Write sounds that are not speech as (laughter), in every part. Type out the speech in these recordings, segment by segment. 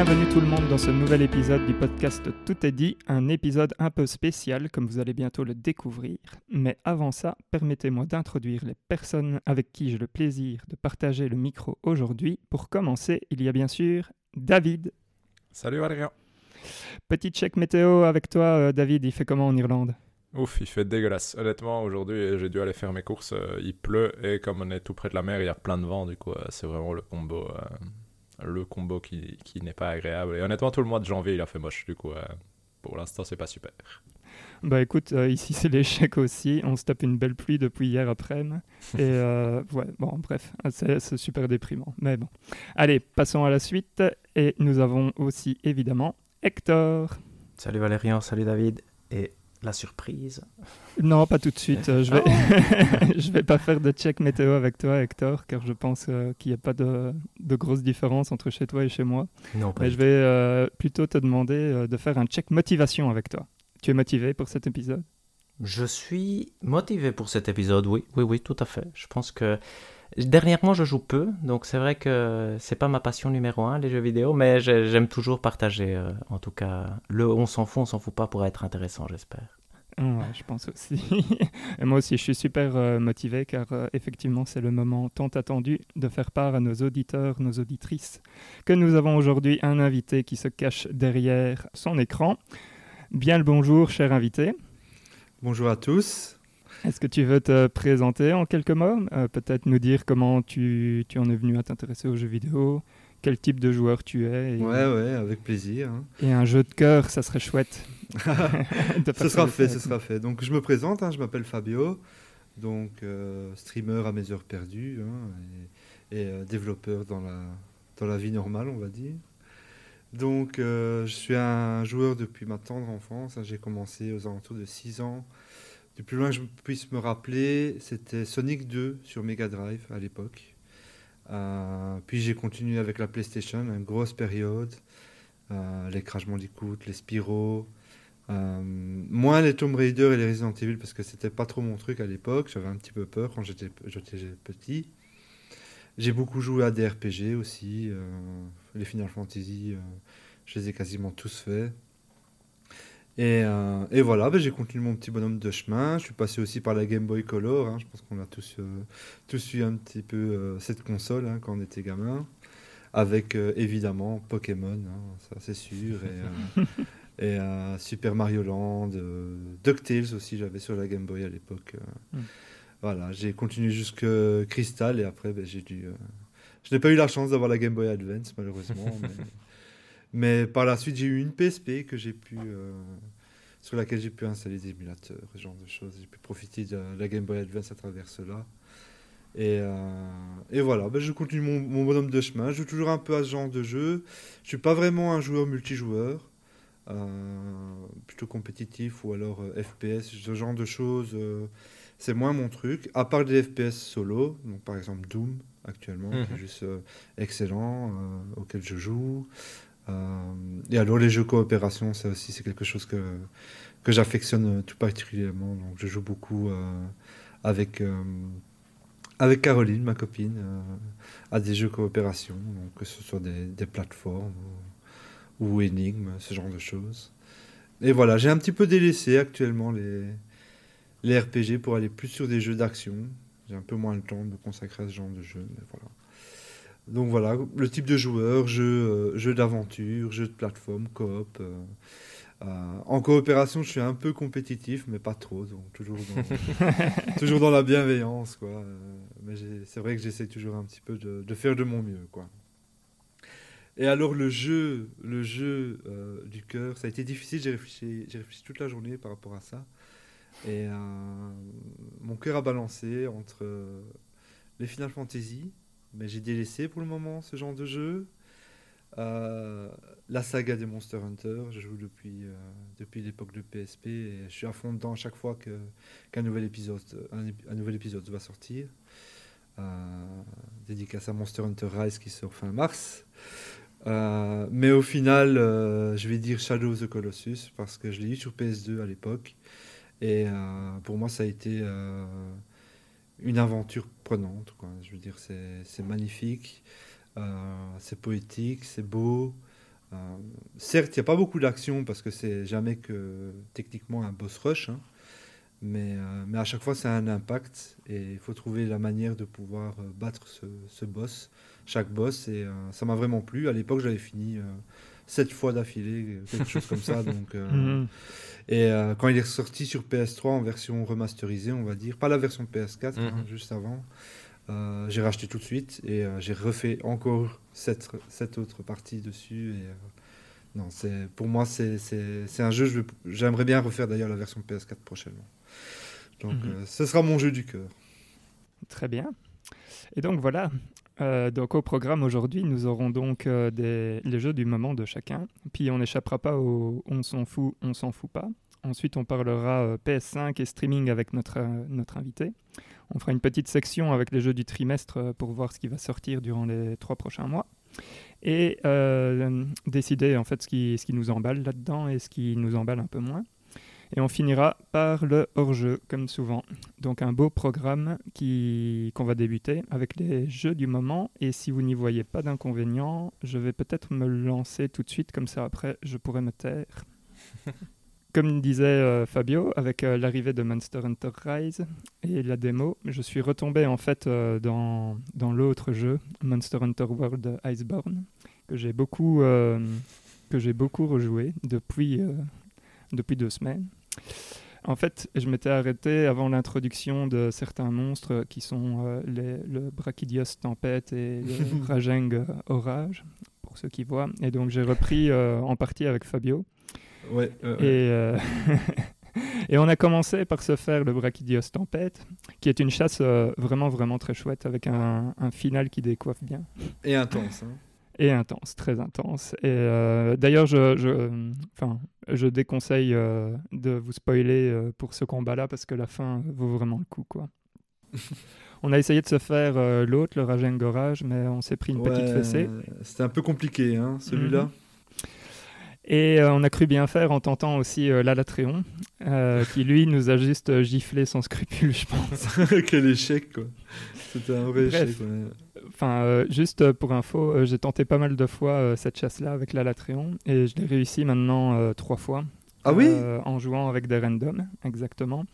Bienvenue tout le monde dans ce nouvel épisode du podcast Tout est dit, un épisode un peu spécial comme vous allez bientôt le découvrir. Mais avant ça, permettez-moi d'introduire les personnes avec qui j'ai le plaisir de partager le micro aujourd'hui. Pour commencer, il y a bien sûr David. Salut Valérian. Petit check météo avec toi, euh, David, il fait comment en Irlande? Ouf, il fait dégueulasse. Honnêtement, aujourd'hui, j'ai dû aller faire mes courses. euh, il pleut et comme on est tout près de la mer, il y a plein de vent. Du coup, euh, c'est vraiment le combo, euh, le combo qui, qui n'est pas agréable. Et honnêtement, tout le mois de janvier, il a fait moche. Du coup, euh, pour l'instant, c'est pas super. Bah écoute, euh, ici c'est (laughs) l'échec aussi. On se tape une belle pluie depuis hier après-midi. Et (laughs) euh, ouais, bon, bref, c'est c'est super déprimant. Mais bon. Allez, passons à la suite. Et nous avons aussi évidemment Hector. Salut Valérian, salut David. Et la surprise Non, pas tout de suite. euh, Je vais, (laughs) je vais pas faire de check météo avec toi, Hector, car je pense euh, qu'il n'y a pas de, de grosse différence entre chez toi et chez moi. Non, pas Mais je vais euh, plutôt te demander euh, de faire un check motivation avec toi. Tu es motivé pour cet épisode? Je suis motivé pour cet épisode, oui, oui, oui, tout à fait. Je pense que dernièrement je joue peu, donc c'est vrai que c'est pas ma passion numéro un, les jeux vidéo, mais j'ai- j'aime toujours partager, euh, en tout cas, le on s'en fout, on s'en fout pas pour être intéressant, j'espère. Ouais, je pense aussi. (laughs) Et moi aussi, je suis super euh, motivé car euh, effectivement, c'est le moment tant attendu de faire part à nos auditeurs, nos auditrices, que nous avons aujourd'hui un invité qui se cache derrière son écran. Bien le bonjour, cher invité. Bonjour à tous. Est-ce que tu veux te présenter en quelques mots Euh, Peut-être nous dire comment tu, tu en es venu à t'intéresser aux jeux vidéo, quel type de joueur tu es. Et, Ouais, ouais, avec plaisir. hein. et un jeu de cœur, ça serait chouette. (laughs) (laughs) Ce sera fait, ce sera fait. Donc je me présente, hein, je m'appelle Fabio, donc euh, streamer à mes heures perdues hein, et, et, euh, développeur dans la, dans la vie normale, on va dire. Donc euh, je suis un joueur depuis ma tendre enfance. J'ai commencé aux alentours de 6 ans. Du plus loin que je puisse me rappeler, c'était Sonic 2 sur Mega Drive à l'époque. Euh, puis j'ai continué avec la PlayStation, une grosse période. Euh, les Crash Bandicoot, les Spyro, euh, moins les Tomb Raider et les Resident Evil parce que c'était pas trop mon truc à l'époque. J'avais un petit peu peur quand j'étais petit. J'ai beaucoup joué à des RPG aussi. les Final Fantasy, je les ai quasiment tous faits. Et, euh, et voilà, ben, j'ai continué mon petit bonhomme de chemin. Je suis passé aussi par la Game Boy Color. hein. Je pense qu'on a tous, euh, tous eu un petit peu euh, cette console hein, quand on était gamin. Avec euh, évidemment Pokémon, hein, ça c'est sûr. Et, (laughs) et Super Mario Land, DuckTales aussi, j'avais sur la Game Boy à l'époque. Mm. Voilà, j'ai continué jusque Crystal et après ben, j'ai dû. Je n'ai pas eu la chance d'avoir la Game Boy Advance malheureusement, (laughs) mais, mais par la suite j'ai eu une PSP que j'ai pu. euh, sur laquelle j'ai pu installer des émulateurs, ce genre de choses. J'ai pu profiter de la Game Boy Advance à travers cela. Et, euh, et voilà, ben, je continue mon, mon bonhomme de chemin. Je joue toujours un peu à ce genre de jeu. Je suis pas vraiment un joueur multijoueur, euh, plutôt compétitif ou alors FPS, ce genre de choses. c'est moins mon truc. À part des FPS solo, donc par exemple Doom actuellement, qui Mhm. est juste euh, excellent, auquel je joue. Euh, et alors les jeux coopération, ça aussi c'est quelque chose que, que j'affectionne tout particulièrement. Donc je joue beaucoup euh, avec, euh, avec Caroline, ma copine, à des jeux coopération, que ce soit des, plateformes ou, ou énigmes, ce genre de choses. Et voilà, j'ai un petit peu délaissé actuellement les, les RPG pour aller plus sur des jeux d'action. J'ai un peu moins le temps de consacrer à ce genre de jeu, mais voilà. Donc voilà, le type de joueur, jeu, euh, jeu d'aventure, jeu de plateforme, coop. euh, euh, en coopération, je suis un peu compétitif, mais pas trop, donc toujours dans, (laughs) toujours dans la bienveillance, quoi. Mais c'est vrai que j'essaie toujours un petit peu de, de faire de mon mieux, quoi. Et alors le jeu, le jeu euh, du cœur, ça a été difficile. J'ai réfléchi, j'ai réfléchi toute la journée par rapport à ça. Et euh, mon cœur a balancé entre euh, les Final Fantasy, mais j'ai délaissé pour le moment ce genre de jeu. Euh, la saga des Monster Hunter, je joue depuis, euh, depuis l'époque de PSP et je suis à fond dedans chaque fois que, qu'un nouvel épisode, un, nouvel épisode va sortir. Euh, dédicace à Monster Hunter Rise qui sort fin mars. Mais au final, je vais dire Shadow of the Colossus parce que je l'ai eu sur PS2 à l'époque. Et pour moi, ça a été une aventure prenante. Je veux dire, c'est c'est magnifique, euh, c'est poétique, c'est beau. Euh, certes, il n'y a pas beaucoup d'action parce que c'est jamais que techniquement un boss rush, hein, mais, euh, mais à chaque fois, a un impact et il faut trouver la manière de pouvoir battre ce, boss, chaque boss. Et ça m'a vraiment plu. À l'époque, j'avais fini euh, sept fois d'affilée, quelque chose comme ça. (laughs) Donc, euh, Mhm. et euh, quand il est sorti sur PS3 en version remasterisée, on va dire, pas la version PS4, hein, Mhm. juste avant, euh, j'ai racheté tout de suite et j'ai refait encore cette, cette autre partie dessus. Et, non, c'est pour moi, c'est un jeu, je j'aimerais bien refaire d'ailleurs la version PS4 prochainement. Donc, Mhm. ce sera mon jeu du cœur. Très bien. Et donc voilà. Euh, donc au programme aujourd'hui, nous aurons donc euh, des, les jeux du moment de chacun. Puis on n'échappera pas au on s'en fout, on s'en fout pas. Ensuite, on parlera euh, PS5 et streaming avec notre, notre invité. On fera une petite section avec les jeux du trimestre pour voir ce qui va sortir durant les trois prochains mois. Et décider en fait ce qui, ce qui nous emballe là-dedans et ce qui nous emballe un peu moins. Et on finira par le hors-jeu, comme souvent. Donc un beau programme qui, qu'on va débuter avec les jeux du moment. Et si vous n'y voyez pas d'inconvénient, je vais peut-être me lancer tout de suite, comme ça après je pourrai me taire. (laughs) Comme disait euh, Fabio, avec euh, l'arrivée de Monster Hunter Rise et la démo, je suis retombé en fait euh, dans, dans l'autre jeu, Monster Hunter World Iceborne, que j'ai beaucoup, que j'ai beaucoup rejoué depuis, depuis deux semaines. En fait, je m'étais arrêté avant l'introduction de certains monstres qui sont euh, les, le Brachydios Tempête et le (laughs) Rajeng Orage, pour ceux qui voient. Et donc j'ai repris euh, en partie avec Fabio. Ouais, euh. Et, euh, (laughs) et on a commencé par se faire le Brachydios Tempête, qui est une chasse euh, vraiment, vraiment très chouette, avec un, un final qui décoiffe bien. Et intense. hein. Et intense, très intense. Et euh, d'ailleurs, je, je, enfin, je déconseille euh, de vous spoiler euh, pour ce combat-là parce que la fin vaut vraiment le coup, quoi. (laughs) on a essayé de se faire l'autre, le Rajeng Orage, mais on s'est pris une petite fessée. C'était un peu compliqué, hein, celui-là. Mhm. Et on a cru bien faire en tentant aussi l'Alatréon, (laughs) qui lui nous a juste giflé sans scrupule, je pense. (laughs) Quel échec, quoi. C'était un vrai Bref. échec. ouais. Enfin, euh, juste euh, pour info, euh, j'ai tenté pas mal de fois euh, cette chasse-là avec l'Alatréon, et je l'ai réussi maintenant trois fois. Ah oui? En jouant avec des randoms, exactement.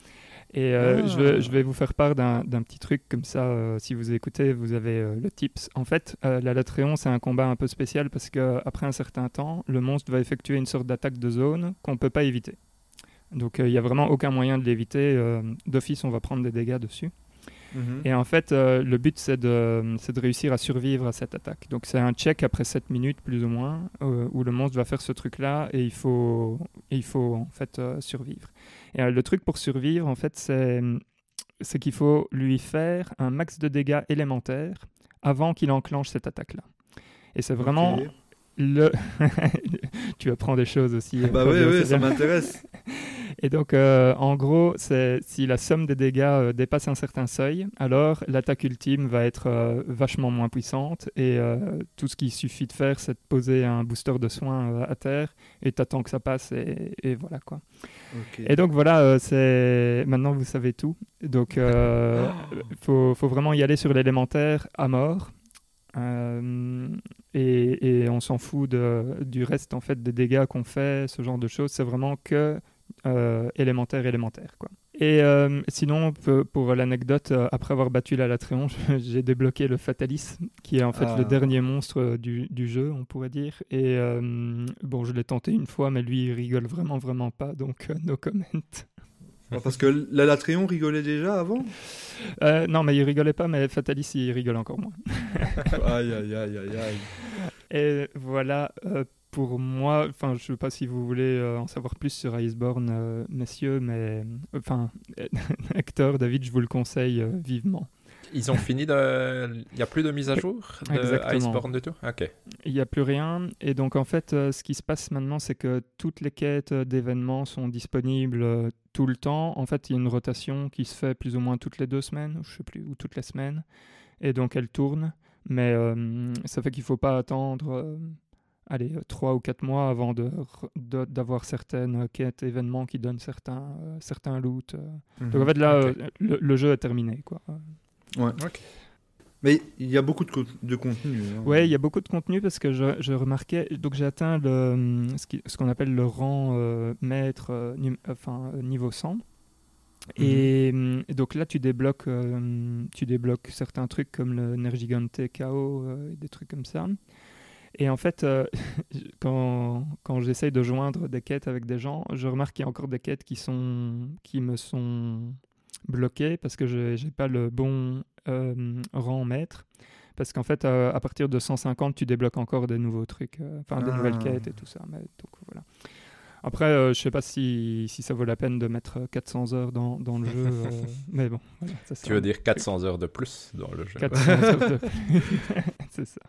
Et Ah. je, vais, je vais vous faire part d'un petit truc comme ça. si vous écoutez, vous avez le tips. En fait, euh, la Latréon, c'est un combat un peu spécial parce qu'après un certain temps, le monstre va effectuer une sorte d'attaque de zone qu'on ne peut pas éviter. Donc il n'y a vraiment aucun moyen de l'éviter. D'office, on va prendre des dégâts dessus. Et en fait, euh, le but, c'est de, de réussir à survivre à cette attaque. Donc, c'est un check après 7 minutes, plus ou moins, euh, où le monstre va faire ce truc-là et il faut, il faut en fait euh, survivre. Et le truc pour survivre, en fait, c'est, qu'il faut lui faire un max de dégâts élémentaires avant qu'il enclenche cette attaque-là. Et c'est vraiment. Le. (laughs) tu apprends des choses aussi. euh, Bah oui, oui, ça m'intéresse. (laughs) Et donc, euh, en gros, c'est si la somme des dégâts euh, dépasse un certain seuil, alors l'attaque ultime va être euh, vachement moins puissante. Et tout ce qu'il suffit de faire, c'est de poser un booster de soins à terre et t'attends que ça passe et, et voilà quoi. Et donc voilà, c'est maintenant vous savez tout. Donc, euh, faut, faut vraiment y aller sur l'élémentaire à mort. Euh, et, et on s'en fout de, du reste en fait des dégâts qu'on fait, ce genre de choses. C'est vraiment que euh, élémentaire, élémentaire quoi. Et euh, sinon, pour l'anecdote, après avoir battu la Latréon, (laughs) j'ai débloqué le Fatalis, qui est en fait Ah. le dernier monstre du, du jeu, on pourrait dire. Et bon, je l'ai tenté une fois, mais lui, il rigole vraiment, vraiment pas, donc no comment. (laughs) Parce que la Latréon rigolait déjà avant Euh, non, mais il rigolait pas, mais Fatalis, il rigole encore moins. (laughs) Aïe, aïe, aïe, aïe, aïe. Et voilà, euh, pour moi, enfin, je sais pas si vous voulez euh, en savoir plus sur Iceborne, messieurs, mais enfin, (laughs) Hector, David, je vous le conseille vivement. Ils ont fini de. Il n'y a plus de mise à jour de Exactement. Iceborne du tout? Ok. Il n'y a plus rien. Et donc, en fait, euh, ce qui se passe maintenant, c'est que toutes les quêtes euh, d'événements sont disponibles euh, tout le temps. En fait, il y a une rotation qui se fait plus ou moins toutes les deux semaines, je sais plus, ou toutes les semaines. Et donc, elle tourne. Mais euh, ça fait qu'il ne faut pas attendre, euh, allez, euh, trois ou quatre mois avant de re- de- d'avoir certaines quêtes, événements qui donnent certains, euh, certains loots. euh. Donc, en fait, là, le, le jeu est terminé, quoi. Ok. Mais il y a beaucoup de, co- de contenu. hein. Ouais, il y a beaucoup de contenu parce que je, je remarquais, donc j'ai atteint le, ce qu'on appelle le rang euh, maître, euh, num- enfin euh, niveau 100. Et, hum, et donc là, tu débloques, euh, tu débloques certains trucs comme le Nergigante KO, euh, et des trucs comme ça. Et en fait, euh, (laughs) quand, quand j'essaye de joindre des quêtes avec des gens, je remarque qu'il y a encore des quêtes qui, sont, qui me sont bloquées parce que je n'ai pas le bon euh, rang maître. Parce qu'en fait, euh, à partir de 150, tu débloques encore des nouveaux trucs, euh, enfin des Ah. nouvelles quêtes et tout ça. Mais, donc, voilà. Après, euh, je sais pas si, si ça vaut la peine de mettre 400 heures dans, dans le jeu, euh, (laughs) mais bon. Voilà, ça, c'est Tu veux dire truc. 400 heures de plus dans le jeu 400 heures de (laughs) plus. (laughs) c'est ça.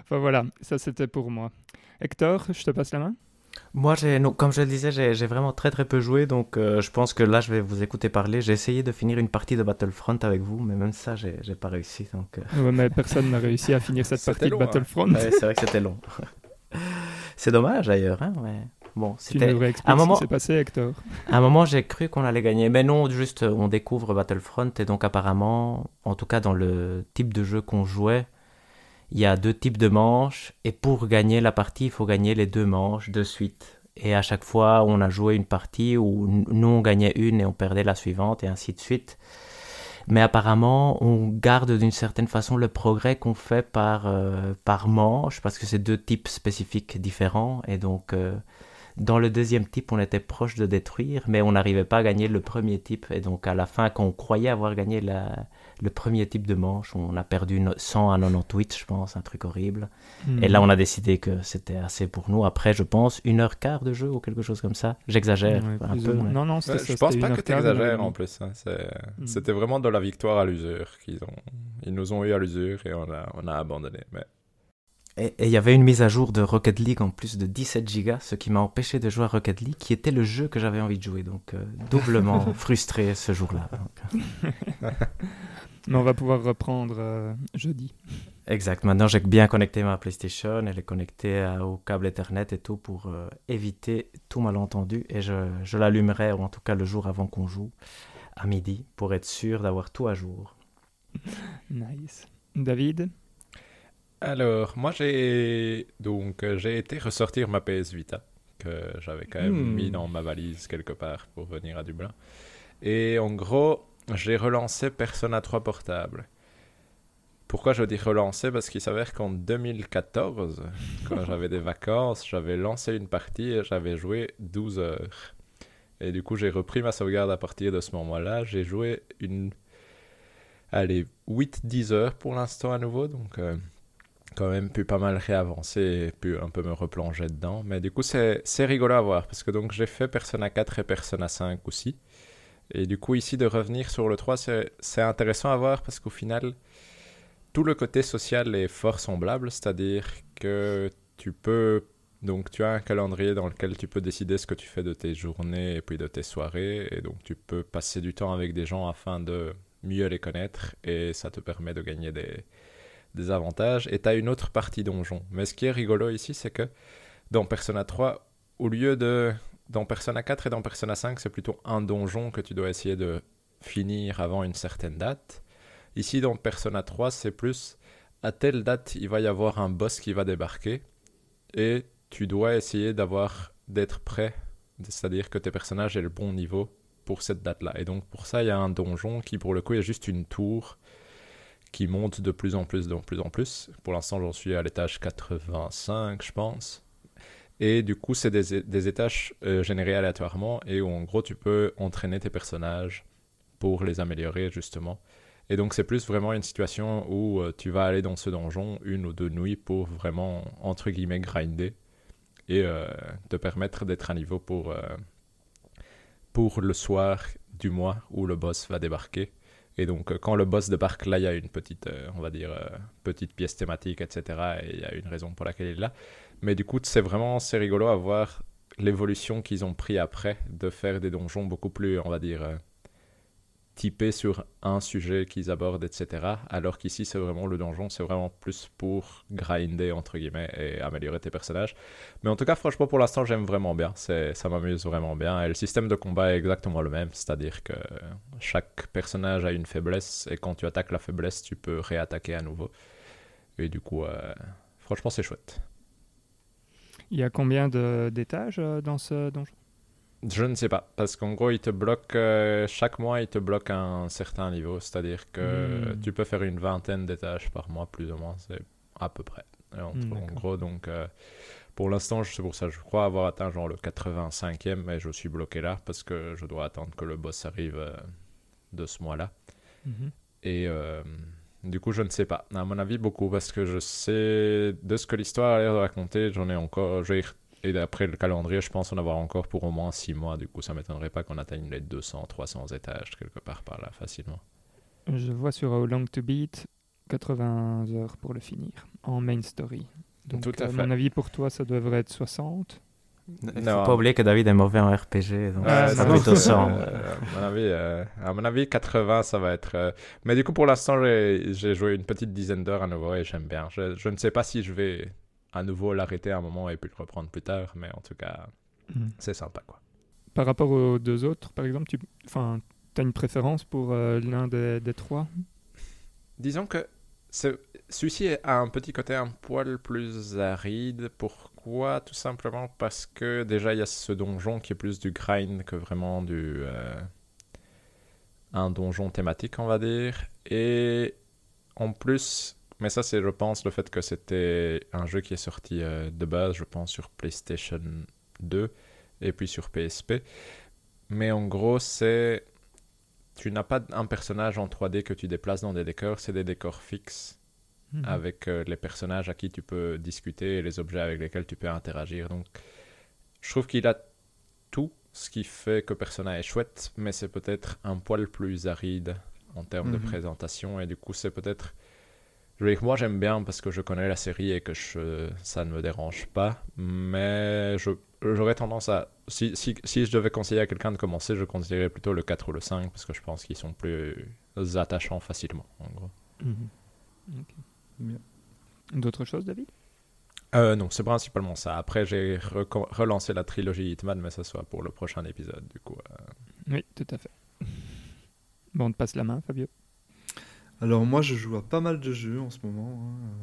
Enfin voilà, ça c'était pour moi. Hector, je te passe la main? Moi, comme je le disais, j'ai, vraiment très très peu joué, donc euh, je pense que là, je vais vous écouter parler. J'ai essayé de finir une partie de Battlefront avec vous, mais même ça, j'ai, pas réussi. Donc, euh, Ouais, mais personne n'a réussi à finir cette (laughs) partie long, de hein. Battlefront. ouais, c'est vrai que c'était long. (laughs) c'est dommage d'ailleurs, hein, mais bon, c'était. un moment- ce qui s'est passé, Hector. À un moment, j'ai cru qu'on allait gagner, mais non, juste euh, on découvre Battlefront et donc apparemment, en tout cas dans le type de jeu qu'on jouait, il y a deux types de manches et pour gagner la partie, il faut gagner les deux manches de suite. Et à chaque fois, on a joué une partie où nous on gagnait une et on perdait la suivante et ainsi de suite. Mais apparemment, on garde d'une certaine façon le progrès qu'on fait par, euh, par manche parce que c'est deux types spécifiques différents et donc euh, dans le deuxième type, on était proche de détruire, mais on n'arrivait pas à gagner le premier type. Et donc, à la fin, quand on croyait avoir gagné la- le premier type de manche, on a perdu no- 100 à 98, je pense, un truc horrible. Et là, on a décidé que c'était assez pour nous. Après, je pense, une heure quart de jeu ou quelque chose comme ça. J'exagère Ouais, un peu. ou moins. mais- Non, non, Ouais, ça, je pense pas que tu exagères en plus. hein. C'est- Mm. C'était vraiment de la victoire à l'usure qu'ils ont. Ils nous ont eu à l'usure et on a, on a abandonné. Mais Et et il y avait une mise à jour de Rocket League en plus de 17 gigas, ce qui m'a empêché de jouer à Rocket League, qui était le jeu que j'avais envie de jouer. Donc, euh, doublement (laughs) frustré ce jour-là. (laughs) Mais on va pouvoir reprendre euh, jeudi. Exact. Maintenant, j'ai bien connecté ma PlayStation. Elle est connectée à- au câble Ethernet et tout pour euh, éviter tout malentendu. Et je, je l'allumerai, ou en tout cas le jour avant qu'on joue, à midi, pour être sûr d'avoir tout à jour. (laughs) Nice. David? Alors, moi j'ai donc euh, j'ai été ressortir ma PS Vita que j'avais quand même Hmm. mis dans ma valise quelque part pour venir à Dublin. Et en gros, j'ai relancé Persona 3 portable. Pourquoi je dis relancer Parce qu'il s'avère qu'en 2014, quand (laughs) j'avais des vacances, j'avais lancé une partie et j'avais joué 12 heures. Et du coup, j'ai repris ma sauvegarde à partir de ce moment-là. J'ai joué une. Allez, 8-10 heures pour l'instant à nouveau. Donc, euh, quand même pu pas mal réavancer et pu un peu me replonger dedans. Mais du coup, c'est c'est rigolo à voir parce que donc j'ai fait Persona 4 et Persona 5 aussi. Et du coup, ici, de revenir sur le 3, c'est intéressant à voir parce qu'au final, tout le côté social est fort semblable, c'est-à-dire que tu peux. Donc, tu as un calendrier dans lequel tu peux décider ce que tu fais de tes journées et puis de tes soirées. Et donc, tu peux passer du temps avec des gens afin de mieux les connaître et ça te permet de gagner des, des avantages. Et tu as une autre partie donjon. Mais ce qui est rigolo ici, c'est que dans Persona 3, au lieu de. Dans Persona 4 et dans Persona 5, c'est plutôt un donjon que tu dois essayer de finir avant une certaine date. Ici, dans Persona 3, c'est plus à telle date, il va y avoir un boss qui va débarquer et tu dois essayer d'avoir d'être prêt, c'est-à-dire que tes personnages aient le bon niveau pour cette date-là. Et donc pour ça, il y a un donjon qui pour le coup est juste une tour qui monte de plus en plus, de plus en plus. Pour l'instant, j'en suis à l'étage 85, je pense. Et du coup, c'est des, des étages euh, générés aléatoirement et où en gros, tu peux entraîner tes personnages pour les améliorer justement. Et donc, c'est plus vraiment une situation où euh, tu vas aller dans ce donjon une ou deux nuits pour vraiment, entre guillemets, grinder et euh, te permettre d'être à niveau pour, euh, pour le soir du mois où le boss va débarquer. Et donc, euh, quand le boss débarque, là, il y a une petite, euh, on va dire, euh, petite pièce thématique, etc. Et il y a une raison pour laquelle il est là. Mais du coup, c'est vraiment, c'est rigolo à voir l'évolution qu'ils ont pris après de faire des donjons beaucoup plus, on va dire, euh, typé sur un sujet qu'ils abordent, etc. Alors qu'ici, c'est vraiment le donjon, c'est vraiment plus pour grinder, entre guillemets, et améliorer tes personnages. Mais en tout cas, franchement, pour l'instant, j'aime vraiment bien. Ça m'amuse vraiment bien. Et le système de combat est exactement le même, c'est-à-dire que chaque personnage a une faiblesse, et quand tu attaques la faiblesse, tu peux réattaquer à nouveau. Et du coup, euh, franchement, c'est chouette. Il y a combien d'étages euh, dans ce donjon? Je ne sais pas, parce qu'en gros, il te bloque, euh, chaque mois, il te bloque un certain niveau, c'est-à-dire que hmm. tu peux faire une vingtaine d'étages par mois, plus ou moins, c'est à peu près. Hmm, en, gros, donc, euh, pour l'instant, c'est pour ça, je crois avoir atteint genre le 85e, mais je suis bloqué là, parce que je dois attendre que le boss arrive euh, de ce mois-là. Mhm. Et du coup, je ne sais pas. À mon avis, beaucoup, parce que je sais de ce que l'histoire a l'air de raconter, j'en ai encore, et d'après le calendrier, je pense en avoir encore pour au moins 6 mois. Du coup, ça m'étonnerait pas qu'on atteigne les 200, 300 étages quelque part par là facilement. Je vois sur How Long to Beat 80 heures pour le finir en main story. Donc, Tout à, mon avis, pour toi, ça devrait être 60. Il ne faut pas oublier que David est mauvais en RPG, donc ça va être 100. à, mon avis, euh, à mon avis, 80, ça va être... Euh, mais du coup, pour l'instant, j'ai joué une petite dizaine d'heures à nouveau et j'aime bien. Je, je, ne sais pas si je vais à nouveau l'arrêter à un moment et puis le reprendre plus tard. Mais en tout cas, mhm. c'est sympa. quoi. Par rapport aux deux autres, par exemple, tu enfin, as une préférence pour euh, l'un des, des, trois? Disons que celui-ci a un petit côté un poil plus aride. Pourquoi? Tout simplement parce que déjà il y a ce donjon qui est plus du grind que vraiment du euh, un donjon thématique, on va dire. Et en plus, mais ça, c'est, je pense, le fait que c'était un jeu qui est sorti euh, de base, je pense, sur PlayStation 2 et puis sur PSP. Mais en gros, c'est. Tu n'as pas un personnage en 3D que tu déplaces dans des décors, c'est des décors fixes mhm. avec euh, les personnages à qui tu peux discuter et les objets avec lesquels tu peux interagir. Donc, je trouve qu'il a tout ce qui fait que Persona est chouette, mais c'est peut-être un poil plus aride en termes de mhm. présentation et du coup, c'est peut-être moi, j'aime bien parce que je connais la série et que je, ça ne me dérange pas. Mais j'aurais tendance à. Si, si, si, je devais conseiller à quelqu'un de commencer, je conseillerais plutôt le 4 ou le 5 parce que je pense qu'ils sont plus attachants facilement, en gros. Mhm. D'autres choses, David? Euh, Non, c'est principalement ça. Après, j'ai relancé la trilogie Hitman, mais ça soit pour le prochain épisode, du coup. Euh. Oui, tout à fait. Bon, on te passe la main, Fabio. Alors moi, je joue à pas mal de jeux en ce moment. Hein.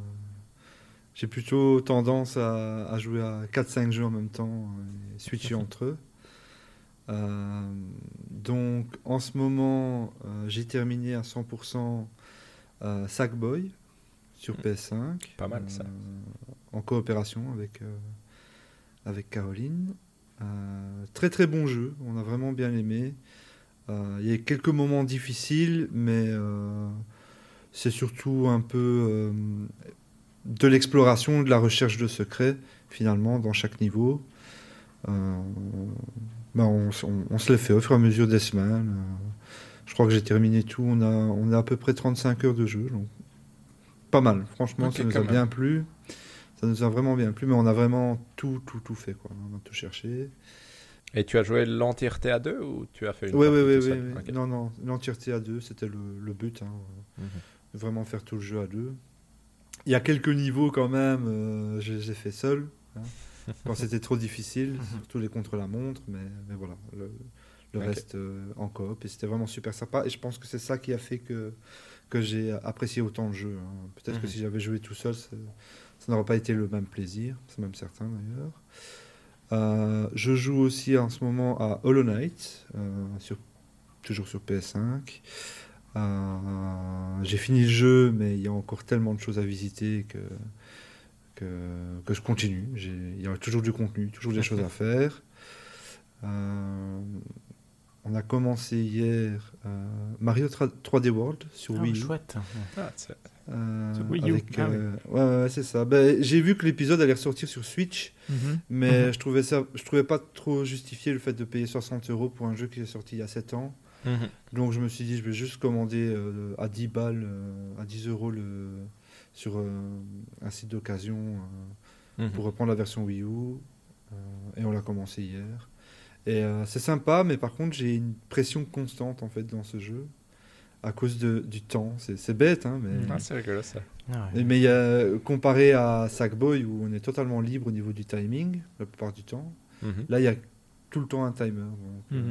J'ai plutôt tendance à, jouer à 4-5 jeux en même temps et switcher entre eux. Euh, donc en ce moment, euh, j'ai terminé à 100% euh, Sackboy sur mm. PS5. Pas mal ça. En coopération avec, avec Caroline. très très bon jeu, on a vraiment bien aimé. Il y a quelques moments difficiles, mais c'est surtout un peu euh, de l'exploration, de la recherche de secrets, finalement, dans chaque niveau. Euh, ben, on, se les fait au fur et à mesure des semaines. Euh, je crois que j'ai terminé tout. On a, on a à peu près 35 heures de jeu. Donc pas mal. Franchement, ça nous a bien plu. Ça nous a vraiment bien plu, mais on a vraiment tout, tout, tout fait. Quoi. On a tout cherché. Et tu as joué l'entièreté à deux ou tu as fait une Oui, oui, oui. oui, Non, non, l'entièreté à deux, c'était le, le, but. Hein. Mhm vraiment faire tout le jeu à deux. Il y a quelques niveaux quand même, euh, j'ai fait seul, hein, (laughs) quand c'était trop difficile, mhm. surtout les contre-la-montre, mais, mais, voilà, le, reste euh, en coop, et c'était vraiment super sympa, et je pense que c'est ça qui a fait que, que j'ai apprécié autant le jeu. Hein. Peut-être que mhm. si j'avais joué tout seul, ça, n'aurait pas été le même plaisir, c'est même certain d'ailleurs. Euh, je joue aussi en ce moment à Hollow Knight, sur, toujours sur PS5. Euh, j'ai fini le jeu, mais il y a encore tellement de choses à visiter que, que, je continue. Il y a toujours du contenu, toujours des choses à faire. Euh, on a commencé hier euh, Mario 3D World sur ah, Wii U. Chouette. Ah, Wii U. Ah ouais, c'est ça. Ben, j'ai vu que l'épisode allait ressortir sur Switch, mhm. mais mhm. je trouvais ça, je trouvais pas trop justifié le fait de payer 60 euros pour un jeu qui est sorti il y a 7 ans. Mhm. Donc je me suis dit, je vais juste commander euh, à 10 balles, euh, à 10 euros le, sur euh, un site d'occasion mhm. pour reprendre la version Wii U. et on l'a commencé hier. Et c'est sympa, mais par contre, j'ai une pression constante en fait dans ce jeu. à cause de, du temps. C'est c'est bête, hein, mais, Ah, c'est rigolo ça. Ah et- mais comparé à Sackboy où on est totalement libre au niveau du timing la plupart du temps. Mhm. Là, il y a tout le temps un timer. donc,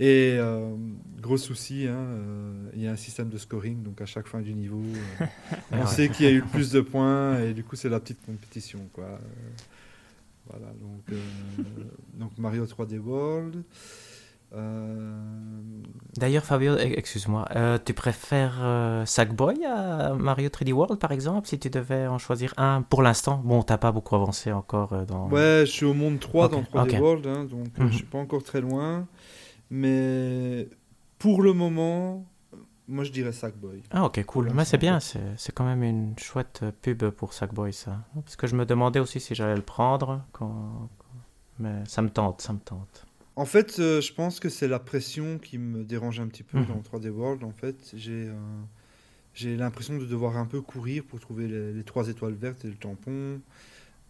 et euh, gros souci, hein, euh, il y a un système de scoring, donc à chaque fin du niveau, euh, (laughs) on Ah sait qui a eu le plus de points, et du coup, c'est la petite compétition. Quoi. Voilà, donc, donc Mario 3D World. D'ailleurs, Fabio, e- excuse-moi, tu préfères Sackboy à Mario 3D World, par exemple, si tu devais en choisir un pour l'instant? Bon, t'as pas beaucoup avancé encore dans... Ouais, je suis au monde 3 Ok, dans 3D ok. World, hein, donc euh, Mhm. je suis pas encore très loin. Mais pour le moment, moi je dirais Sackboy. Ah, ok, cool. Pour Mais c'est bien, c'est c'est quand même une chouette pub pour Sackboy, ça. Parce que je me demandais aussi si j'allais le prendre, quand... mais ça me tente, ça me tente. En fait, euh, je pense que c'est la pression qui me dérange un petit peu Mhm. dans 3D World. En fait, j'ai euh, j'ai l'impression de devoir un peu courir pour trouver les, les trois étoiles vertes et le tampon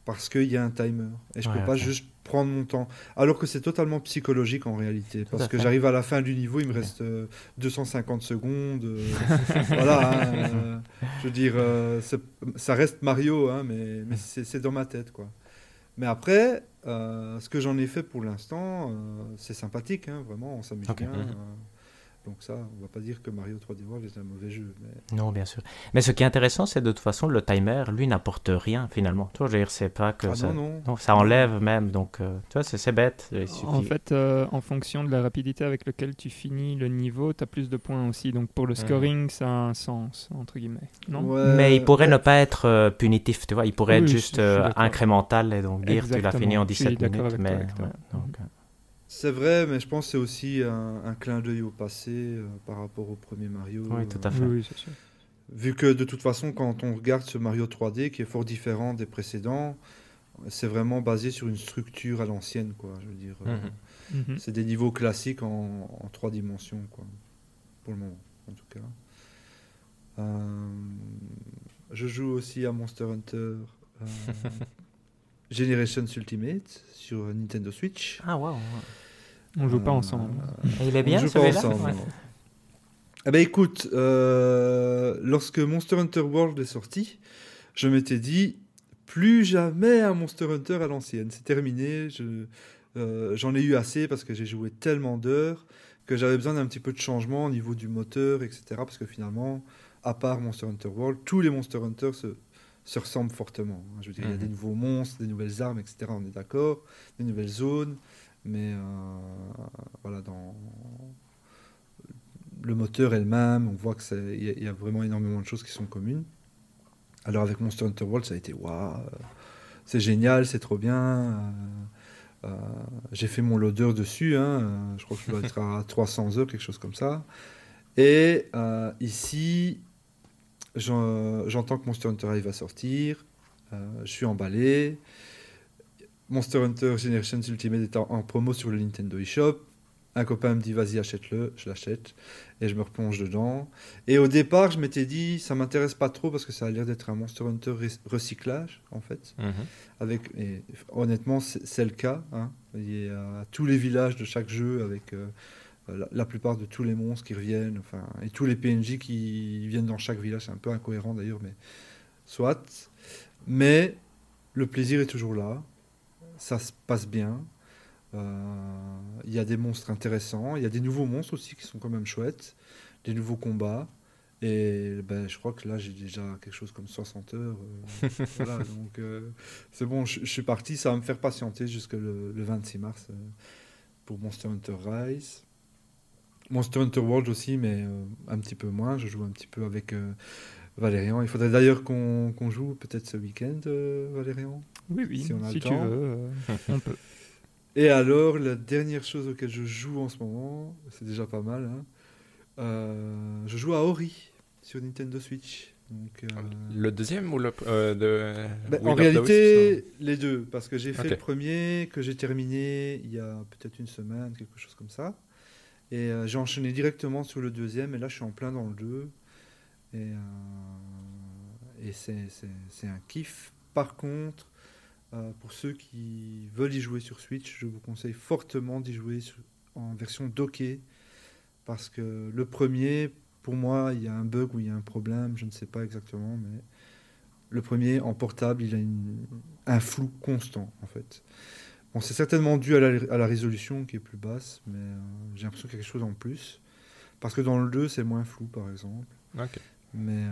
parce qu'il y a un timer et je Ouais, peux pas juste prendre mon temps. Alors que c'est totalement psychologique en réalité parce que j'arrive à la fin du niveau, il me reste euh, 250 secondes. euh, (laughs) voilà, hein, euh, je veux dire, euh, ça reste Mario, hein, mais, mais c'est dans ma tête quoi. Mais après, euh, ce que j'en ai fait pour l'instant, euh, c'est sympathique, hein, vraiment, on s'amuse bien. Donc ça, on va pas dire que Mario 3D World est un mauvais jeu. Mais... Non, bien sûr. Mais ce qui est intéressant, c'est de toute façon, le timer, lui, n'apporte rien, finalement. Tu vois, je veux dire, c'est pas que Ah ça... non, non. Non, ça enlève même, donc euh, tu vois, c'est bête. En fait, euh, en fonction de la rapidité avec laquelle tu finis le niveau, tu as plus de points aussi. Donc pour le scoring, ça a un sens, entre guillemets. Non Ouais, Mais il pourrait ouais. ne pas être euh, punitif, tu vois, il pourrait Oui, être juste euh, incrémental et donc dire tu l'as fini en je suis 17 d'accord minutes. toi, Mais, toi. ouais, donc, euh, C'est vrai, mais je pense que c'est aussi un, un clin d'œil au passé euh, par rapport au premier Mario. Oui, tout à euh, fait. Oui, oui, c'est sûr. Vu que de toute façon, quand on regarde ce Mario 3D, qui est fort différent des précédents, c'est vraiment basé sur une structure à l'ancienne, quoi. Je veux dire, euh, Mhm. Mhm. c'est des niveaux classiques en, en trois dimensions, quoi. Pour le moment, en tout cas. Euh, je joue aussi à Monster Hunter euh, (laughs) Generations Ultimate sur Nintendo Switch. Ah, waouh. On joue pas Euh, ensemble. Et il est bien celui-là ensemble, Ouais. Eh ben écoute, euh, lorsque Monster Hunter World est sorti, je m'étais dit plus jamais un Monster Hunter à l'ancienne. C'est terminé. je- euh, J'en ai eu assez parce que j'ai joué tellement d'heures que j'avais besoin d'un petit peu de changement au niveau du moteur, etc. Parce que finalement, à part Monster Hunter World, tous les Monster Hunter se, se ressemblent fortement. Je veux dire, il y a Mhm. des nouveaux monstres, des nouvelles armes, etc. On est d'accord, des nouvelles zones, mais euh, voilà, dans le moteur est le même, on voit que c'est- il y, y a vraiment énormément de choses qui sont communes. Alors avec Monster Hunter World, ça a été waouh, c'est génial, c'est trop bien. euh, euh, J'ai fait mon loader dessus, hein, je crois que je dois être à (laughs) 300 heures, quelque chose comme ça. Et euh, ici, j'en- j'entends que Monster Hunter Rise va sortir, euh, je suis emballé. Monster Hunter Generations Ultimate est en, en promo sur le Nintendo eShop. Un copain me dit vas-y achète-le, je l'achète et je me replonge dedans. Et au départ je m'étais dit ça m'intéresse pas trop parce que ça a l'air d'être un Monster Hunter rec- recyclage en fait. Mhm. Avec, et honnêtement c'est c'est le cas. hein. Il y a tous les villages de chaque jeu avec euh, la, la plupart de tous les monstres qui reviennent, enfin, et tous les PNJ qui viennent dans chaque village. C'est un peu incohérent d'ailleurs, mais soit. Mais le plaisir est toujours là. Ça se passe bien. Euh, Il y a des monstres intéressants. Il y a des nouveaux monstres aussi qui sont quand même chouettes. Des nouveaux combats. Et ben, je crois que là, j'ai déjà quelque chose comme 60 heures. euh, (laughs) voilà, donc euh, c'est bon, je, je suis parti. Ça va me faire patienter jusque le, le 26 mars euh, pour Monster Hunter Rise. Monster Hunter World aussi, mais un petit peu moins. Je joue un petit peu avec Valérian. Il faudrait d'ailleurs qu'on joue peut-être ce week-end, Valérian. Oui, oui, Si on a le tu veux, euh, on peut. Et alors, la dernière chose auquel je joue en ce moment, c'est déjà pas mal, hein, euh, je joue à Ori sur Nintendo Switch. Donc, euh, Le deuxième ou le euh, de ben, en réalité, les deux, parce que j'ai fait le premier, que j'ai terminé il y a peut-être une semaine, quelque chose comme ça. Et euh, j'ai enchaîné directement sur le deuxième, et là je suis en plein dans le 2. Et, euh, et c'est un kiff. Par contre, euh, pour ceux qui veulent y jouer sur Switch, je vous conseille fortement d'y jouer en version dockée. parce que le premier, pour moi, il y a un bug ou il y a un problème, je ne sais pas exactement, mais le premier en portable, il a un flou constant en fait. Bon, c'est certainement dû à la, résolution qui est plus basse, mais euh, j'ai l'impression qu'il y a quelque chose en plus. Parce que dans le 2, c'est moins flou par exemple. Ok. Mais, euh,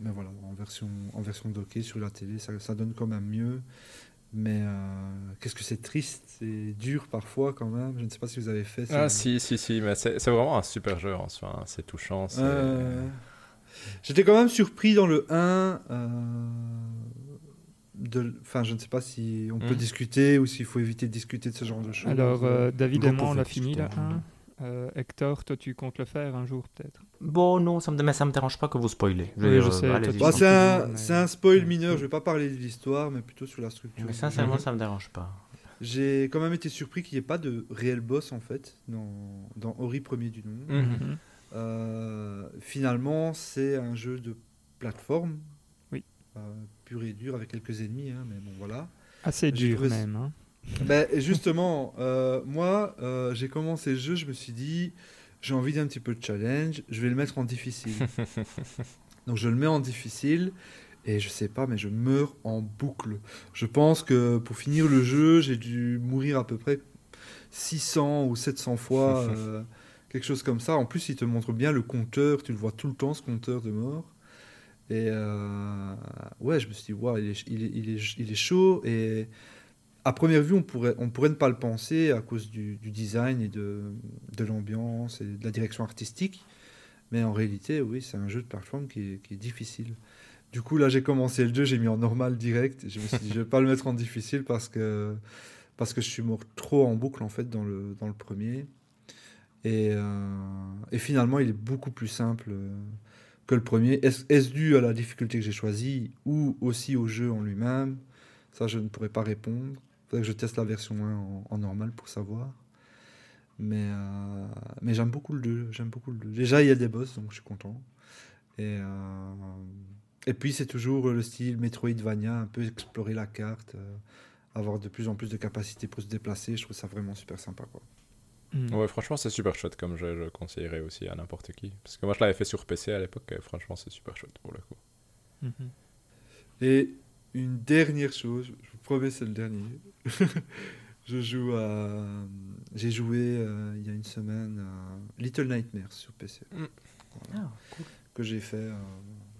mais voilà, en version, en version dockée sur la télé, ça, ça donne quand même mieux. Mais euh, qu'est-ce que c'est triste et dur parfois quand même. Je ne sais pas si vous avez fait ça. Ah si, si, si, mais c'est vraiment un super jeu en soi. Hein. C'est touchant. J'étais quand même surpris dans le 1. Euh, de... Enfin, je ne sais pas si on peut hmm. discuter ou s'il faut éviter de discuter de ce genre de choses. Alors, David on l'a fini, là. 1. Euh, Hector, toi, tu comptes le faire un jour peut-être? Bon, non, ça me, mais ça me dérange pas que vous spoilez. Oui, dire, je euh, sais, allez-y. toi, Bah, tu c'est un, mais- spoil mineur. Je vais pas parler de l'histoire, mais plutôt sur la structure. Mais sincèrement, ça me dérange pas. J'ai quand même été surpris qu'il n'y ait pas de réel boss en fait dans, dans Ori premier du nom. Mhm. Euh, finalement, c'est un jeu de plateforme. Oui. Euh, pur et dur avec quelques ennemis, hein, mais bon voilà. Assez dur même. hein. Ben, justement, euh, moi, euh, j'ai commencé le jeu, je me suis dit, j'ai envie d'un petit peu de challenge, je vais le mettre en difficile. (laughs) Donc je le mets en difficile, et je sais pas, mais je meurs en boucle. Je pense que pour finir le jeu, j'ai dû mourir à peu près 600 ou 700 fois, (laughs) euh, quelque chose comme ça. En plus, il te montre bien le compteur, tu le vois tout le temps, ce compteur de mort. Et euh, ouais, je me suis dit, waouh, il, est, il, est, il, est, il est chaud, et à première vue, on pourrait, ne pas le penser à cause du, design et de, l'ambiance et de la direction artistique. Mais en réalité, oui, c'est un jeu de plateforme qui est, difficile. Du coup, là, j'ai commencé le jeu, j'ai mis en normal direct. Je me suis dit, je vais pas le mettre en difficile parce que, parce que je suis mort trop en boucle, en fait, dans le, dans le premier. Et, euh, finalement, il est beaucoup plus simple euh, que le premier. Est-ce dû à la difficulté que j'ai choisie ou aussi au jeu en lui-même? Ça, je ne pourrais pas répondre. Il faudrait que je teste la version 1 en, en normal pour savoir. Mais, euh, mais j'aime beaucoup le 2. J'aime beaucoup le 2. Déjà, il y a des boss, donc je suis content. Et, euh, et puis, c'est toujours le style Metroidvania, un peu explorer la carte, euh, avoir de plus en plus de capacités pour se déplacer. Je trouve ça vraiment super sympa. Quoi. Mm. Ouais, franchement, c'est super chouette comme jeu. Je le conseillerais aussi à n'importe qui. Parce que moi, je l'avais fait sur PC à l'époque. et franchement, c'est super chouette pour le coup. Mhm. Et une dernière chose, je vous promets, c'est le dernier. (laughs) je joue à. J'ai joué euh, il y a une semaine à Little Nightmares sur PC. Ah, Que j'ai fait euh,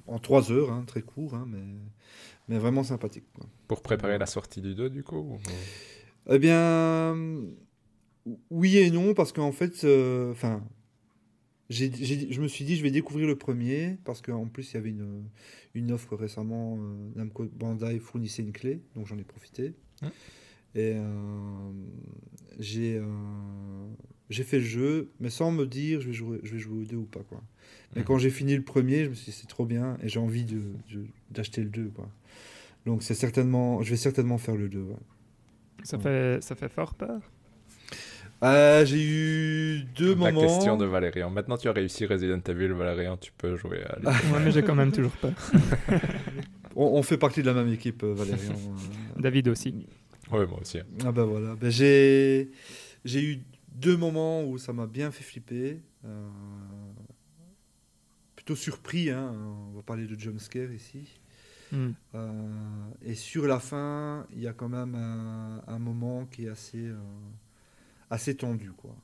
en 3 heures, hein, très court, hein, mais, mais vraiment sympathique. quoi. Pour préparer la sortie du 2, du coup ou- Eh bien, oui et non, parce qu'en fait, euh, je me suis dit, je vais découvrir le premier, parce qu'en plus, il y avait une, une offre récemment, euh, Namco Bandai fournissait une clé, donc j'en ai profité. Hein. Et euh, j'ai euh, j'ai fait le jeu, mais sans me dire, je vais jouer, je vais jouer au 2 ou pas. Quoi. Mais quand j'ai fini le premier, je me suis dit, c'est trop bien, et j'ai envie de- de- d'acheter le 2. Quoi. Donc certainement, je vais certainement faire le 2. ouais. Ça, Ouais. fait, ça fait fort peur. Euh, j'ai eu deux La moments. question de Valérian. Maintenant, tu as réussi Resident Evil, Valérian, tu peux jouer à Little Ouais, mais j'ai quand même toujours peur. (laughs) On, on fait partie de la même équipe, euh, Valérian. euh. David aussi. Ouais, moi aussi. ah bah voilà. Ben, j'ai j'ai eu deux moments où ça m'a bien fait flipper. euh, Plutôt surpris, hein. On va parler de jumpscare ici. Mm. Euh, et sur la fin, il y a quand même un, un moment qui est assez, euh, assez tendu, quoi.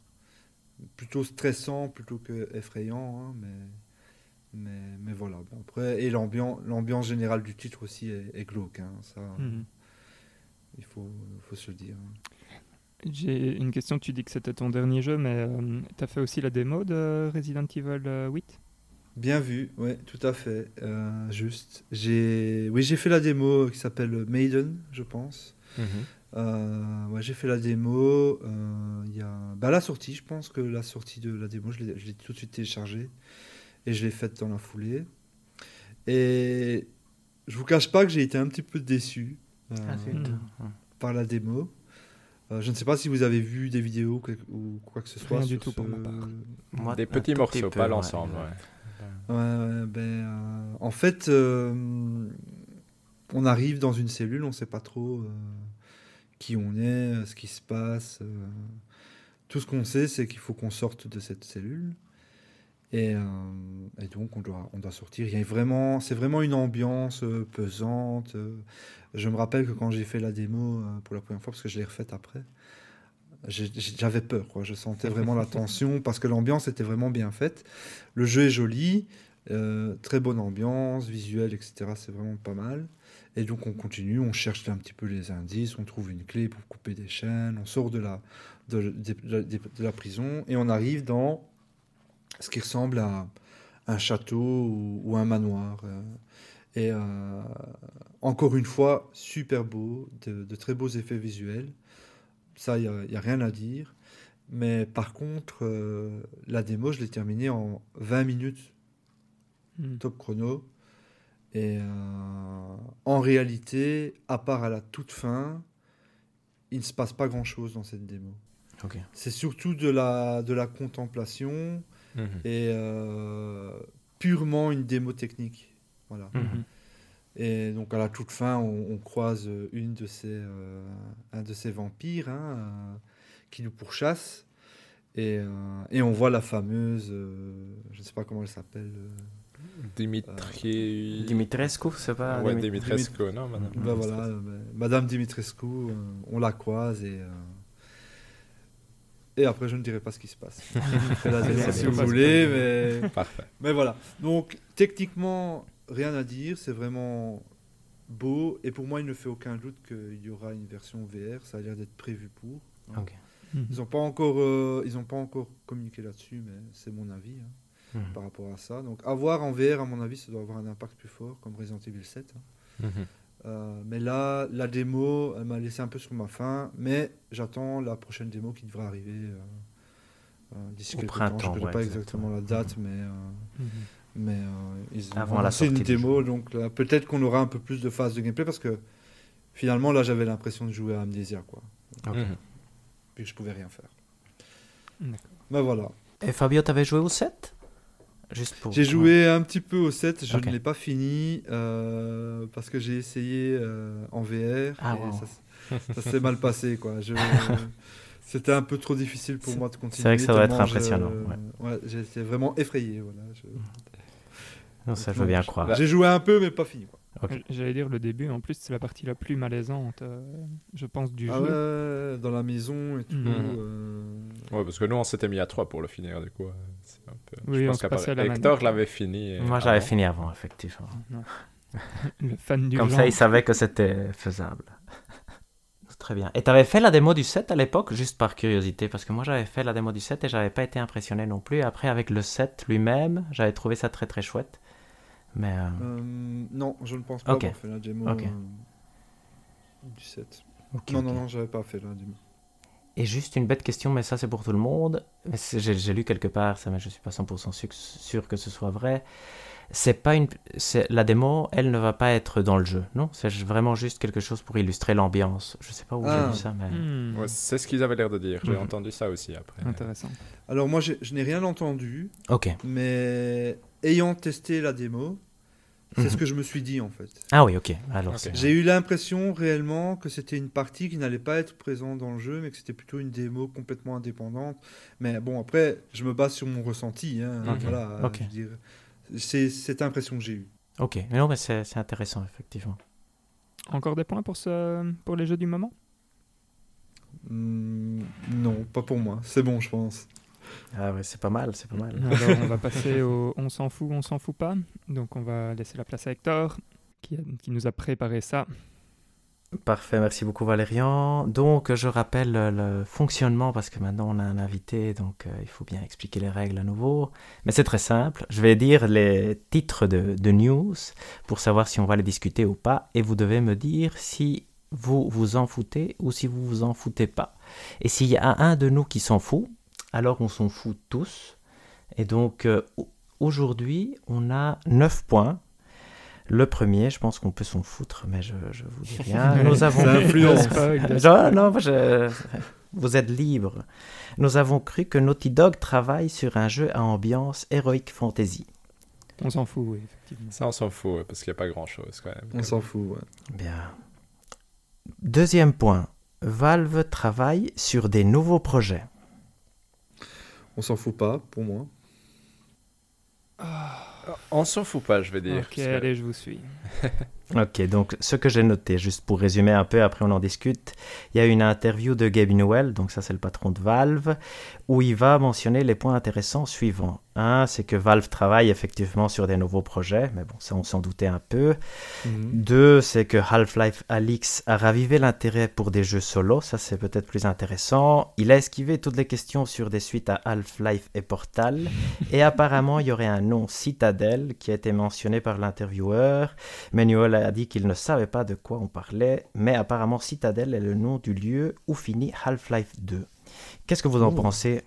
Plutôt stressant plutôt que effrayant, hein, mais, mais, mais voilà. Après, et l'ambiance, l'ambiance générale du titre aussi est, est glauque, hein, ça, Mhm. il faut, faut se le dire. J'ai une question. Tu dis que c'était ton dernier jeu, mais tu as fait aussi la démo de Resident Evil euh, 8 Bien vu, ouais, tout à fait, euh, juste. J'ai, oui, j'ai fait la démo qui s'appelle Maiden, je pense. Mhm. Euh, ouais, j'ai fait la démo. euh, Il y a bah, la sortie, je pense que la sortie de la démo, je l'ai, tout de suite téléchargée et je l'ai faite dans la foulée. Et je vous cache pas que j'ai été un petit peu déçu euh, Ah, zut. Mm. par la démo. Euh, je ne sais pas si vous avez vu des vidéos ou quoi que ce soit. Rien du sur tout pour ce- ma part. Moi, Des petits morceaux, peu, pas l'ensemble. ouais. ouais. Ouais, ouais, ben, euh, en fait, euh, on arrive dans une cellule, on ne sait pas trop euh, qui on est, euh, ce qui se passe. euh. tout ce qu'on sait, c'est qu'il faut qu'on sorte de cette cellule. Et, euh, et donc, on doit, on doit sortir. Il y a vraiment, c'est vraiment une ambiance euh, pesante. Je me rappelle que quand j'ai fait la démo euh, pour la première fois, parce que je l'ai refaite après, j'avais peur. Quoi. Je sentais vraiment la tension (laughs) parce que l'ambiance était vraiment bien faite. Le jeu est joli, très bonne ambiance, visuel, etc. C'est vraiment pas mal. Et donc on continue, on cherche un petit peu les indices, on trouve une clé pour couper des chaînes, on sort de la, de, de- de- de la prison et on arrive dans ce qui ressemble à un château ou, ou un manoir. euh. Et euh, encore une fois, super beau, de, de très beaux effets visuels. Ça, il n'y a, rien à dire. Mais par contre, euh, la démo, je l'ai terminée en 20 minutes Hmm. top chrono. Et euh, en réalité, à part à la toute fin, il ne se passe pas grand-chose dans cette démo. C'est surtout de la, de la contemplation Mhm. et euh, purement une démo technique. Voilà. Mhm. Et donc à la toute fin, on, on croise une de ces, euh, un de ces vampires hein, euh, qui nous pourchasse. Et, euh, et on voit la fameuse, euh, je ne sais pas comment elle s'appelle. Euh, Dimitri. Dimitrescu, c'est pas Ouais, Dimit- Dimitrescu, non, madame. Ben voilà, euh, ben, Madame Dimitrescu, euh, on la croise et. euh, Et après, je ne dirai pas ce qui se passe. (laughs) Je la C'est si vous voulez, mais. Parfait. Mais voilà. Donc, techniquement, rien à dire. C'est vraiment beau. Et pour moi, il ne fait aucun doute qu'il y aura une version VR. Ça a l'air d'être prévu pour. Ok. Mhm. Ils n'ont pas encore, euh, ils ont pas encore communiqué là-dessus, mais c'est mon avis hein, Mhm. par rapport à ça. Donc, avoir en VR, à mon avis, ça doit avoir un impact plus fort, comme Resident Evil 7. hein. Mhm. Euh, mais là, la démo, elle m'a laissé un peu sur ma faim. Mais j'attends la prochaine démo qui devrait arriver euh, euh, d'ici Au quelques temps. printemps, Je ne connais ouais, pas exactement. exactement la date, mais, euh, Mhm. mais euh, ils ont Avant la lancé une démo. jeu. Donc là, peut-être qu'on aura un peu plus de phases de gameplay parce que finalement, là, j'avais l'impression de jouer à Amnesia. Quoi. Ok. Mhm. Puis je pouvais rien faire. Mais voilà. Et Fabio, t'avais joué au 7 Juste pour. J'ai joué un petit peu au 7, je ne l'ai pas fini euh, parce que j'ai essayé euh, en VR Ah, et wow. ça, s'est mal passé. quoi. Je- (laughs) C'était un peu trop difficile pour moi de continuer. c'est vrai que ça doit être impressionnant, ouais, J'étais vraiment effrayé. Voilà. Je- Non, ça, je veux bien croire. J'ai joué un peu, mais pas fini. Quoi. J'allais dire le début, en plus, c'est la partie la plus malaisante, euh, je pense, du Ah jeu. ouais, dans la maison et tout. Mhm. euh, Ouais, parce que nous, on s'était mis à 3 pour le finir, du coup. euh, c'est un peu- Oui, je on pense se qu'à la Hector l'avait fini. et- Moi, j'avais avant. fini avant, effectivement. (laughs) Le fan du Comme genre. ça, il savait que c'était faisable. Très bien. Et t'avais fait la démo du 7 à l'époque, juste par curiosité, parce que moi j'avais fait la démo du 7 et j'avais pas été impressionné non plus. Après, avec le 7 lui-même, j'avais trouvé ça très très chouette. Mais euh, euh, non, je ne pense pas Ok. avoir fait la démo euh, du 7. ok, non, non, non, j'avais pas fait la démo. Et juste une bête question, mais ça c'est pour tout le monde. J'ai lu quelque part, ça, mais je suis pas 100% sûr, sûr que ce soit vrai. C'est pas une, la démo, elle ne va pas être dans le jeu, non? C'est vraiment juste quelque chose pour illustrer l'ambiance. Je sais pas où Ah. j'ai lu ça, mais Hmm. Ouais, c'est ce qu'ils avaient l'air de dire. J'ai Mhm. entendu ça aussi après. Intéressant. Alors moi, j'ai- je n'ai rien entendu. ok. Mais ayant testé la démo, c'est Mhm. ce que je me suis dit en fait. Ah oui, ok. Alors J'ai eu l'impression réellement que c'était une partie qui n'allait pas être présente dans le jeu, mais que c'était plutôt une démo complètement indépendante. Mais bon, après, je me base sur mon ressenti. hein. Voilà, Ok. je veux dire, c'est cette impression que j'ai eue. Ok, mais non, mais c'est c'est intéressant, effectivement. Encore des points pour, ce... pour les jeux du moment? Hmm, non, pas pour moi. C'est bon, je pense. Ah ouais, c'est pas mal, c'est pas mal. Alors, on va passer au on s'en fout, on s'en fout pas. Donc, on va laisser la place à Hector, qui, a- qui nous a préparé ça. Parfait, merci beaucoup Valérian. Donc, je rappelle le fonctionnement parce que maintenant on a un invité, donc euh, il faut bien expliquer les règles à nouveau. Mais c'est très simple. Je vais dire les titres de, de news pour savoir si on va les discuter ou pas. Et vous devez me dire si vous vous en foutez ou si vous vous en foutez pas. Et s'il y a un de nous qui s'en fout, alors on s'en fout tous. Et donc, euh, au- aujourd'hui, on a 9 points. Le premier, je pense qu'on peut s'en foutre, mais je, je vous dis rien. (laughs) Nous avons Ça influence. non, non, je- vous êtes libre. Nous avons cru que Naughty Dog travaille sur un jeu à ambiance Heroic Fantasy. On s'en fout, oui, effectivement. Ça, on s'en fout, ouais, parce qu'il n'y a pas grand-chose quand même. On s'en fout. ouais. Bien. Deuxième point. Valve travaille sur des nouveaux projets. On s'en fout pas, pour moi. On s'en fout pas, je vais dire. Ok, parce que- allez, je vous suis. (laughs) Ok, donc ce que j'ai noté, juste pour résumer un peu, après on en discute, il y a une interview de Gabe Newell, donc ça c'est le patron de Valve, où il va mentionner les points intéressants suivants. Un, c'est que Valve travaille effectivement sur des nouveaux projets, mais bon, ça on s'en doutait un peu. Deux, c'est que Half-Life Alix a ravivé l'intérêt pour des jeux solo, ça c'est peut-être plus intéressant. Il a esquivé toutes les questions sur des suites à Half-Life et Portal, et apparemment il y aurait un nom Citadel qui a été mentionné par l'intervieweur. A dit qu'il ne savait pas de quoi on parlait, mais apparemment Citadel est le nom du lieu où finit Half-Life 2. Qu'est-ce que vous en Oh. pensez?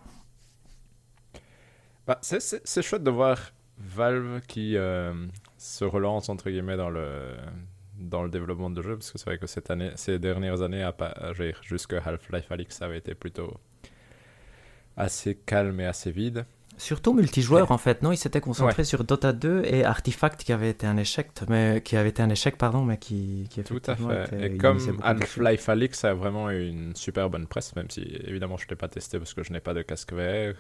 Bah, c'est- c'est c'est chouette de voir Valve qui euh, se relance entre guillemets dans le dans le développement de jeux parce que c'est vrai que cette année, ces dernières années, à jusque Half-Life Alyx, ça avait été plutôt assez calme et assez vide. Surtout multijoueur en fait, non Il s'était concentré sur Dota 2 et Artifact qui avait été un échec, mais qui avait été un échec pardon, mais qui, qui Tout à effectivement fait. était- Et comme. Half-Life Alyx a vraiment eu une super bonne presse, même si évidemment je ne l'ai pas testé parce que je n'ai pas de casque VR.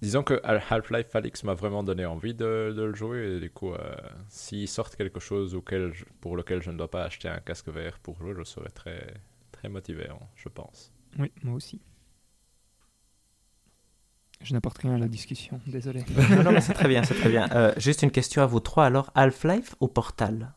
Disons que Half-Life Alyx m'a vraiment donné envie de, de le jouer. Et du coup, euh, s'ils sortent quelque chose auquel je- pour lequel je ne dois pas acheter un casque VR pour jouer, je serais très, très motivé, hein, je pense. Oui, moi aussi. Je n'apporte rien à la discussion, désolé. (laughs) non, non, mais c'est très bien, c'est très bien. Euh, juste une question à vous trois alors, Half-Life ou Portal?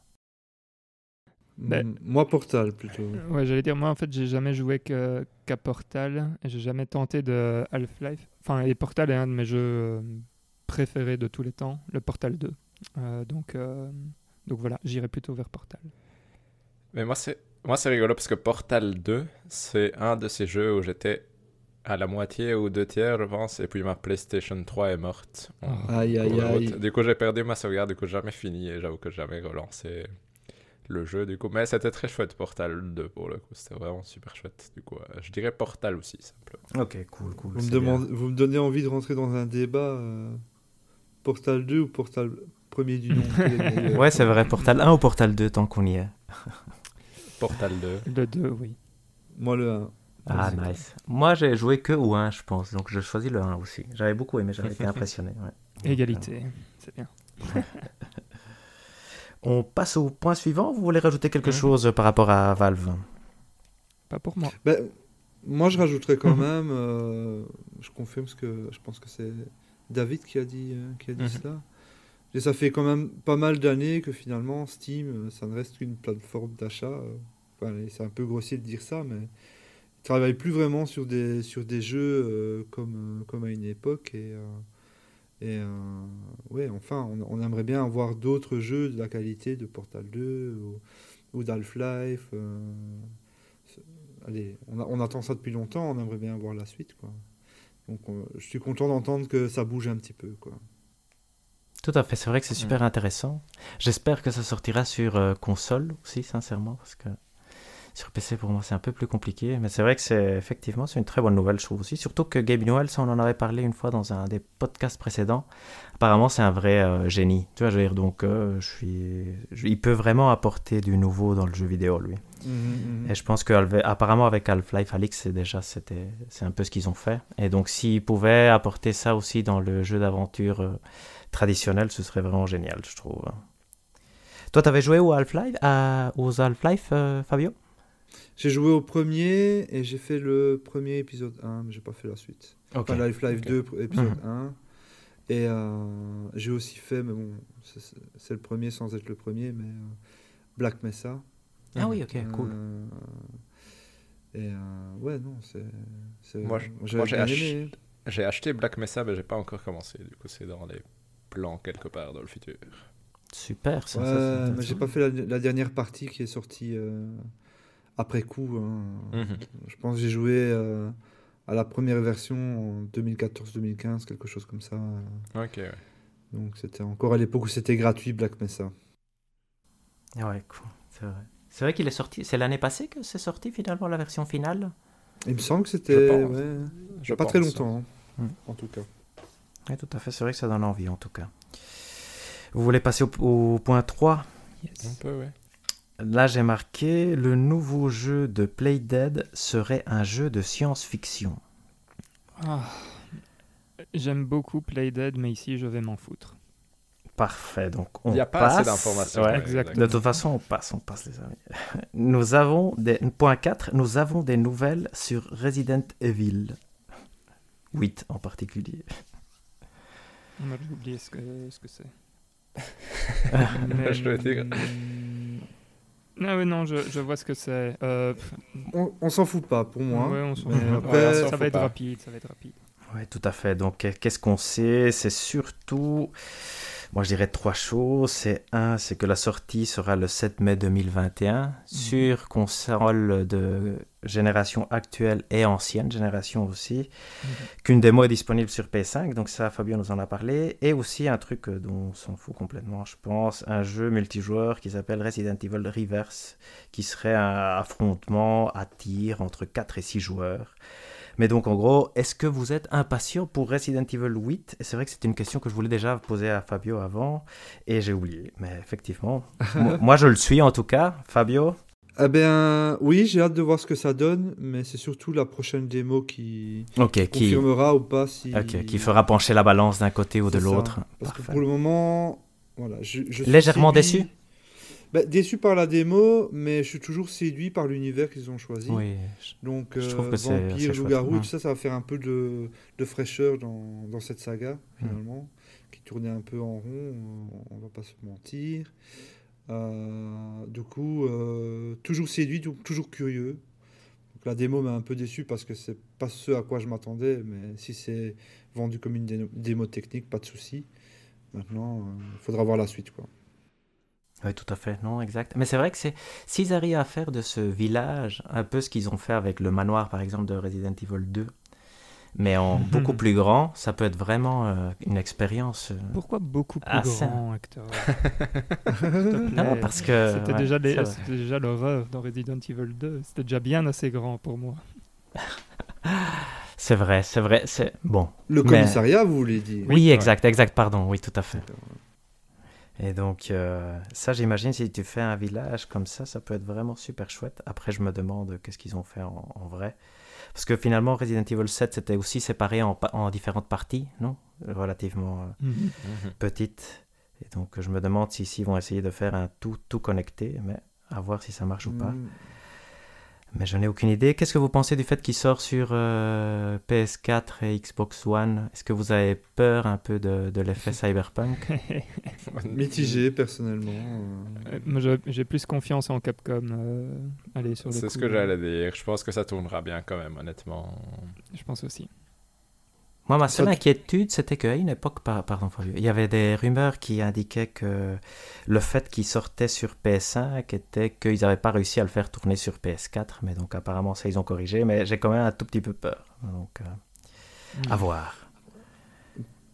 Ben- Mm, Moi, Portal plutôt. Ouais, j'allais dire, moi en fait, j'ai jamais joué qu'à Portal et j'ai jamais tenté de Half-Life. Enfin, et Portal est un de mes jeux euh, préférés de tous les temps, le Portal 2. Euh, donc, euh, donc voilà, j'irai plutôt vers Portal. Mais moi, c'est moi c'est rigolo parce que Portal 2, c'est un de ces jeux où j'étais à la moitié ou deux tiers, je pense, et puis ma PlayStation 3 est morte. Aïe, aïe, aïe. Du coup, j'ai perdu ma sauvegarde, du coup, j'ai jamais fini et j'avoue que j'ai jamais relancé le jeu, du coup. Mais c'était très chouette, Portal 2, pour le coup. C'était vraiment super chouette. Du coup, euh, je dirais Portal aussi, simplement. Ok, cool, cool. Vous me, c'est bien. demandez- vous me donnez envie de rentrer dans un débat euh, Portal 2 ou Portal premier du nom? (laughs) Ouais, c'est vrai, Portal 1 ou Portal 2 tant qu'on y est. Portal 2. Le 2, oui. Moi, le 1. Ah, nice. Moi, j'ai joué que au 1, je pense, donc je choisis le 1 aussi. J'avais beaucoup aimé, j'avais (laughs) été impressionné. ouais. Égalité, c'est bien. (laughs) On passe au point suivant. Vous voulez rajouter quelque Mhm. chose par rapport à Valve? Pas pour moi. Ben, moi, je rajouterais quand Mhm. même, euh, je confirme ce que je pense que c'est David qui a dit, euh, qui a dit Mhm. cela. Et ça fait quand même pas mal d'années que finalement Steam, euh, ça ne reste qu'une plateforme d'achat. euh. Enfin, c'est un peu grossier de dire ça, mais ils travaillent plus vraiment sur des, sur des jeux euh, comme, euh, comme à une époque. Et, euh, et euh, ouais, enfin, on, on aimerait bien avoir d'autres jeux de la qualité de Portal 2 ou, ou d'Half-Life. euh, allez, on, a- on attend ça depuis longtemps, on aimerait bien voir la suite. Quoi. Donc on- je suis content d'entendre que ça bouge un petit peu. Quoi. Tout à fait, c'est vrai que c'est super intéressant. J'espère que ça sortira sur euh, console aussi, sincèrement, parce que sur PC pour moi c'est un peu plus compliqué. Mais c'est vrai que c'est effectivement c'est une très bonne nouvelle, je trouve aussi. Surtout que Gabe Newell, ça on en avait parlé une fois dans un des podcasts précédents. Apparemment c'est un vrai euh, génie. Tu vois, je veux dire, donc euh, je suis, je- il peut vraiment apporter du nouveau dans le jeu vidéo lui. Mhm, Et je pense que Half- apparemment avec Half-Life Alix, c'est déjà c'était c'est un peu ce qu'ils ont fait. Et donc s'ils pouvaient apporter ça aussi dans le jeu d'aventure euh, traditionnel, ce serait vraiment génial, je trouve. Toi, t'avais joué au Half-Life, aux Half-Life, Fabio? J'ai joué au premier et j'ai fait le premier épisode 1, mais j'ai pas fait la suite. Enfin, Life-Life Ok. 2, pr- épisode Mhm. 1. Et euh, j'ai aussi fait, mais bon, c'est- le premier sans être le premier, mais euh, Black Mesa. Ah oui, ok, cool. Euh, et euh, ouais, non, c'est. Moi, j'ai ach- acheté Black Mesa, mais j'ai pas encore commencé. Du coup, c'est dans les plans quelque part dans le futur. Super, ça. ça, Ouais, mais intéressant. j'ai pas fait la, la dernière partie qui est sortie euh, après coup. hein. Mhm. Je pense que j'ai joué euh, à la première version en 2014-2015, quelque chose comme ça. Ok, ouais. Donc c'était encore à l'époque où c'était gratuit Black Mesa. Ah Ouais, cool, c'est vrai. C'est vrai qu'il est sorti, c'est l'année passée que c'est sorti finalement la version finale? Il me semble que Je c'était pense. ouais, Je pas très longtemps, hein, Hmm. en tout cas. Oui, tout à fait, c'est vrai que ça donne envie en tout cas. Vous voulez passer au, au point 3 Un peu, ouais. Là, j'ai marqué le nouveau jeu de Playdead serait un jeu de science-fiction. Ah, J'aime beaucoup Playdead, mais ici, je vais m'en foutre. Parfait, donc on Il n'y a pas passe. assez d'informations. Ouais. De toute façon, on passe, on passe les amis. (laughs) Nous avons des... Point 4, nous avons des nouvelles sur Resident Evil. 8 en particulier. On a oublié ce que ce que c'est. (laughs) Je dois dire. Ah oui, non, je, je vois ce que c'est. Euh, On, on s'en fout pas pour moi. ouais, on s'en fout. après- Ouais, ça va être pas. rapide, ça va être rapide. Oui, tout à fait. Donc, qu'est- qu'est-ce qu'on sait? C'est surtout, moi je dirais trois choses. C'est un, c'est que la sortie sera le 7 mai 2021 sur console de génération actuelle et ancienne génération aussi. Qu'une démo est disponible sur PS5, donc ça Fabien nous en a parlé. Et aussi un truc euh, dont on s'en fout complètement, je pense, un jeu multijoueur qui s'appelle Resident Evil Reverse, qui serait un affrontement à tir entre 4 et 6 joueurs. Mais donc, en gros, est-ce que vous êtes impatient pour Resident Evil 8 Et c'est vrai que c'était une question que je voulais déjà poser à Fabio avant, et j'ai oublié. Mais effectivement, (laughs) moi, je le suis en tout cas. Fabio? Eh bien, oui, j'ai hâte de voir ce que ça donne, mais c'est surtout la prochaine démo qui confirmera ou pas si. ok, qui fera pencher la balance d'un côté ou de l'autre. Parce que pour le moment, voilà, je, je suis Légèrement séduit- déçu? Bah, Déçu par la démo, mais je suis toujours séduit par l'univers qu'ils ont choisi. Oui. Donc, Je trouve euh, que vampire, loup-garou, tout ça, ça va faire un peu de, de fraîcheur dans, dans cette saga, finalement, qui tournait un peu en rond, euh, on va pas se mentir. Euh, du coup, euh, toujours séduit, toujours curieux. Donc, la démo m'a un peu déçu parce que c'est pas ce à quoi je m'attendais, mais si c'est vendu comme une démo technique, pas de souci. Maintenant, il faudra voir la suite. Quoi. Oui, tout à fait, non, exact. Mais c'est vrai que c'est s'ils arrivent à faire de ce village un peu ce qu'ils ont fait avec le manoir, par exemple, de Resident Evil 2, mais en (laughs) beaucoup plus grand, ça peut être vraiment euh, une expérience. euh, Pourquoi beaucoup plus grand, acteur. (laughs) Non, parce que. (laughs) C'était ouais, déjà, les- dans Resident Evil 2. C'était déjà bien assez grand pour moi. C'est vrai, c'est vrai, c'est. Bon. Le Mais- commissariat, vous voulez dire? Oui, exact, exact, pardon, oui, tout à fait. Et donc, euh, ça, j'imagine, si tu fais un village comme ça, ça peut être vraiment super chouette. Après, je me demande qu'est-ce qu'ils ont fait en, en vrai. Parce que finalement, Resident Evil 7, c'était aussi séparé en, différentes parties, non? Relativement euh, Mhm. petites. Et donc, je me demande si ici, ils vont essayer de faire un tout, tout connecté, mais à voir si ça marche ou pas. Mais je n'ai aucune idée. Qu'est-ce que vous pensez du fait qu'il sort sur euh, PS4 et Xbox One? Est-ce que vous avez peur un peu de, de l'effet (laughs) cyberpunk? (laughs) Mitigé, personnellement. euh. Euh, moi, j'ai- plus confiance en Capcom. euh, allez, sur le C'est ce que j'allais dire. Je pense que ça tournera bien quand même, honnêtement. Je pense aussi. Moi, ma seule inquiétude, c'était qu'à une époque, par- pardon, Fabio, il y avait des rumeurs qui indiquaient que le fait qu'il sortait sur PS5 était qu'ils n'avaient pas réussi à le faire tourner sur PS4. Mais donc, apparemment, ça, ils ont corrigé. Mais j'ai quand même un tout petit peu peur. Donc, euh, à voir.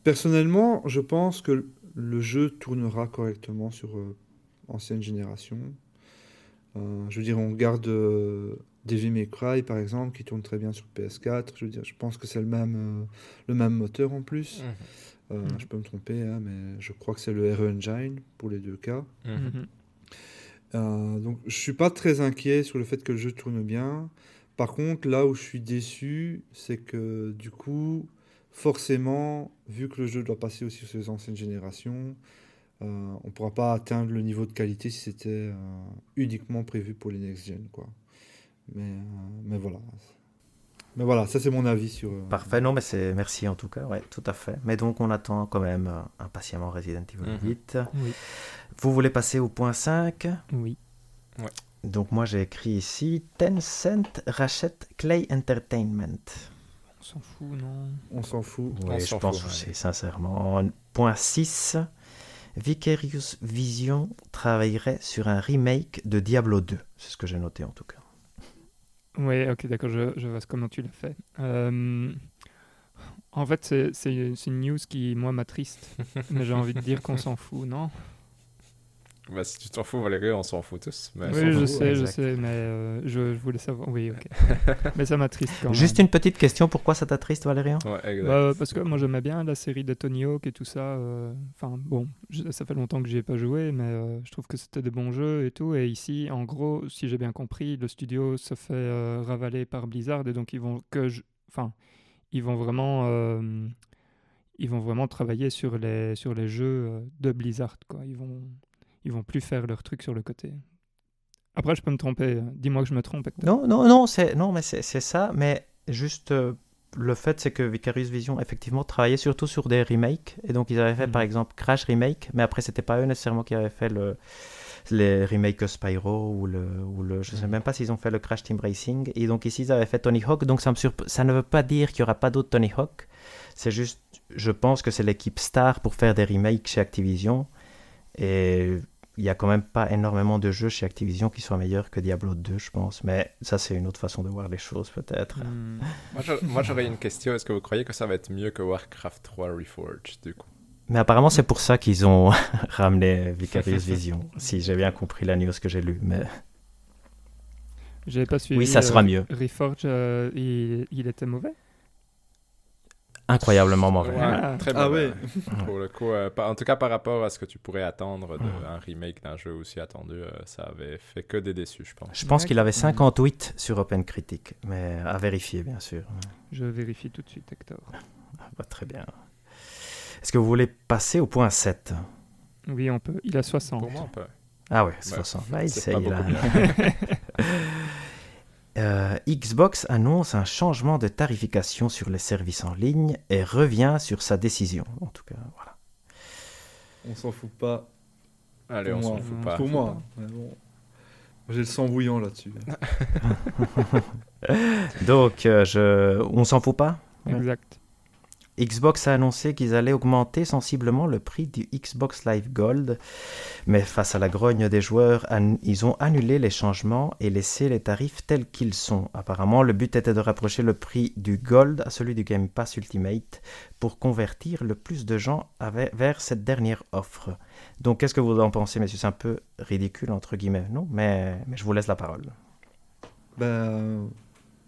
Personnellement, je pense que le jeu tournera correctement sur euh, ancienne génération. Euh, je veux dire, on regarde euh, Devil May Cry, par exemple, qui tourne très bien sur PS4. Je veux dire, je pense que c'est le même, euh, le même moteur en plus. Euh, Mhm. Je peux me tromper, hein, mais je crois que c'est le RE Engine pour les deux cas. Mhm. Mhm. Euh, donc, je suis pas très inquiet sur le fait que le jeu tourne bien. Par contre, là où je suis déçu, c'est que du coup, forcément, vu que le jeu doit passer aussi sur les anciennes générations, euh, on pourra pas atteindre le niveau de qualité si c'était euh, uniquement prévu pour les next-gen, quoi. Mais, euh, mais voilà. Mais voilà, ça c'est mon avis sur. euh, Parfait, non, mais c'est merci en tout cas, ouais, tout à fait. Mais donc, on attend quand même euh, impatiemment Resident Evil Mhm. 8. Oui. Vous voulez passer au point 5 Oui. Donc, moi, j'ai écrit ici Tencent rachète Clay Entertainment. On s'en fout, non On s'en fout. On Oui, je pense fout, aussi, ouais. sincèrement. Point 6. Vicarious Vision travaillerait sur un remake de Diablo 2. C'est ce que j'ai noté en tout cas. Oui, ok, d'accord, je, je vois comment tu l'as fait. Euh, en fait, c'est une news qui, moi, m'attriste. (laughs) mais j'ai envie de dire qu'on s'en fout, non? Bah, si tu t'en fous, Valérie, on s'en fout tous. Mais Oui, je sais, je sais, mais euh, je, je voulais savoir. Oui, ok. (laughs) mais ça m'attriste quand même. Juste une petite question, pourquoi ça t'attriste Ouais, exact. Bah, parce que moi j'aimais bien la série de Tony Hawk et tout ça. euh, Enfin bon, je- ça fait longtemps que j'y ai pas joué, mais euh, je trouve que c'était des bons jeux et tout. Et ici, en gros, si j'ai bien compris, le studio se fait euh, ravaler par Blizzard et donc ils vont que, je- enfin, ils vont vraiment euh, ils vont vraiment travailler sur les, sur les jeux de Blizzard. Quoi. Ils vont, ils vont plus faire leur truc sur le côté. Après, je peux me tromper. hein. Dis-moi que je me trompe. Non, non, non, c'est non, mais c'est ça. Mais juste euh, le fait, c'est que Vicarious Vision effectivement travaillait surtout sur des remakes. Et donc ils avaient fait Mhm. par exemple Crash remake, mais après c'était pas eux nécessairement qui avaient fait le les remakes Spyro ou le ou le je sais même pas s'ils ont fait le Crash Team Racing. Et donc ici ils avaient fait Tony Hawk. Donc ça me surp- ça ne veut pas dire qu'il y aura pas d'autres Tony Hawk. C'est juste, je pense que c'est l'équipe star pour faire des remakes chez Activision. Et il y a quand même pas énormément de jeux chez Activision qui soient meilleurs que Diablo 2, je pense. Mais ça, c'est une autre façon de voir les choses, peut-être. Hmm. (laughs) Moi, j'aurais une question. Est-ce que vous croyez que ça va être mieux que Warcraft 3 Reforged, du coup? Mais apparemment, c'est pour ça qu'ils ont (laughs) ramené Vicarious Vision, (laughs) si j'ai bien compris la news que j'ai lue. Mais J'avais pas suivi. oui, ça sera euh, mieux. Reforge, euh, il, il était mauvais? Incroyablement mauvais. Ouais, Ah. très Ah mauvais. ouais. Pour le coup, euh, en tout cas par rapport à ce que tu pourrais attendre d'un remake d'un jeu aussi attendu, euh, ça avait fait que des déçus, je pense. Je pense qu'il avait D'accord. 58 sur OpenCritic, mais à vérifier, bien sûr. Je vérifie tout de suite, Hector. Ah, bah, très bien. Est-ce que vous voulez passer au point 7 Oui, on peut. Il a 60. Pour moi, on peut. Ah ouais, Ouais, 60. Bah, il sait, il a-. (laughs) (laughs) Euh, Xbox annonce un changement de tarification sur les services en ligne et revient sur sa décision. En tout cas, voilà. On s'en fout pas. Allez, Pour on s'en fout pas. Pour moi. bon. J'ai le sang bouillant là-dessus. (laughs) (laughs) Donc, euh, je... on s'en fout pas? Ouais. Exact. Xbox a annoncé qu'ils allaient augmenter sensiblement le prix du Xbox Live Gold, mais face à la grogne des joueurs, ils ont annulé les changements et laissé les tarifs tels qu'ils sont. Apparemment, le but était de rapprocher le prix du Gold à celui du Game Pass Ultimate pour convertir le plus de gens vers cette dernière offre. Donc, qu'est-ce que vous en pensez, messieurs? C'est un peu ridicule, entre guillemets, non? Mais, mais je vous laisse la parole. Ben,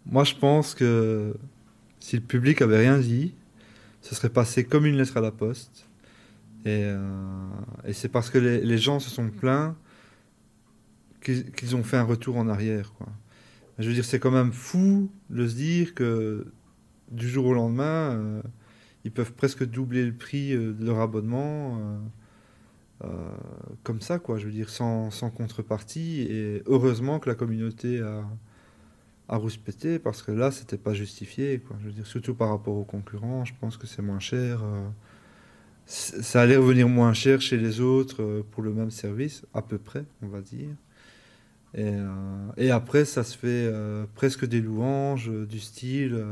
moi, je pense que si le public avait rien dit, ce serait passé comme une lettre à la poste. Et, euh, c'est parce que les, gens se sont plaints qu'ils ont fait un retour en arrière. Quoi. Je veux dire, c'est quand même fou de se dire que du jour au lendemain, euh, ils peuvent presque doubler le prix euh, de leur abonnement. comme ça, quoi. Je veux dire, sans, sans contrepartie. Et heureusement que la communauté a, a rouspété parce que là, c'était pas justifié. Quoi. Je veux dire, surtout par rapport aux concurrents, je pense que c'est moins cher. euh, ça allait revenir moins cher chez les autres euh, pour le même service, à peu près, on va dire. Et, euh, après, ça se fait presque des louanges du style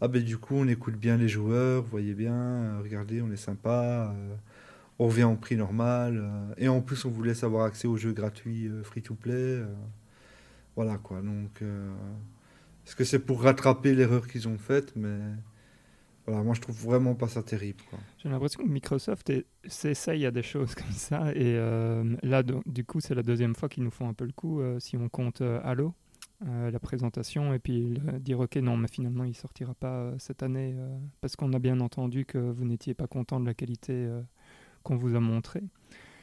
Ah, ben du coup, on écoute bien les joueurs, vous voyez bien, regardez, on est sympa, on revient en prix normal. et en plus, on vous laisse avoir accès aux jeux gratuits euh, free-to-play. euh, voilà quoi. Donc, euh, est-ce que c'est pour rattraper l'erreur qu'ils ont faite Mais voilà, moi je trouve vraiment pas ça terrible. J'ai l'impression que Microsoft s'essaye à des choses comme ça. Et euh, là, du coup, c'est la deuxième fois qu'ils nous font un peu le coup, euh, si on compte Halo, la présentation, et puis dire ok, non, mais finalement, il sortira pas cette année, parce qu'on a bien entendu que vous n'étiez pas content de la qualité qu'on vous a montrée.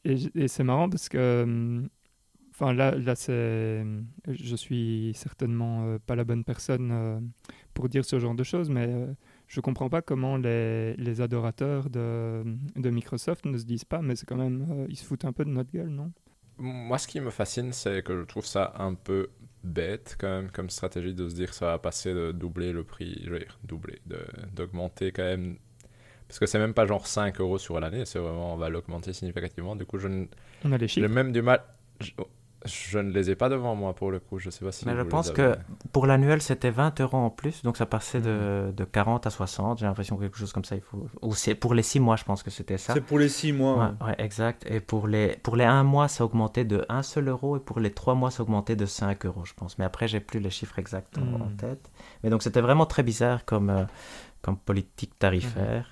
Et c'est marrant parce que. Enfin, là, là c'est. Je suis certainement euh, pas la bonne personne euh, pour dire ce genre de choses, mais euh, je comprends pas comment les, les adorateurs de, de Microsoft ne se disent pas, mais c'est quand même. euh, ils se foutent un peu de notre gueule, non? Moi, ce qui me fascine, c'est que je trouve ça un peu bête quand même comme stratégie de se dire ça va passer de doubler le prix, je veux dire doubler, de- d'augmenter quand même. Parce que c'est même pas genre 5 euros sur l'année, c'est vraiment on va l'augmenter significativement. Du coup, je On a les j'ai chiffres. même du mal. Je, je ne les ai pas devant moi pour le coup, je sais pas si. Mais je les pense avez. que pour l'annuel, c'était 20 euros en plus, donc ça passait de, de 40 à 60. J'ai l'impression quelque chose comme ça. Il faut... Ou c'est pour les 6 mois, je pense que c'était ça. C'est pour les 6 mois. Ouais, ouais, exact. Et pour les, pour les 1 mois, ça augmentait de 1 seul euro, et pour les 3 mois, ça augmentait de 5 euros, je pense. Mais après, j'ai plus les chiffres exacts en, en tête. Mais donc, c'était vraiment très bizarre comme, euh, comme politique tarifaire.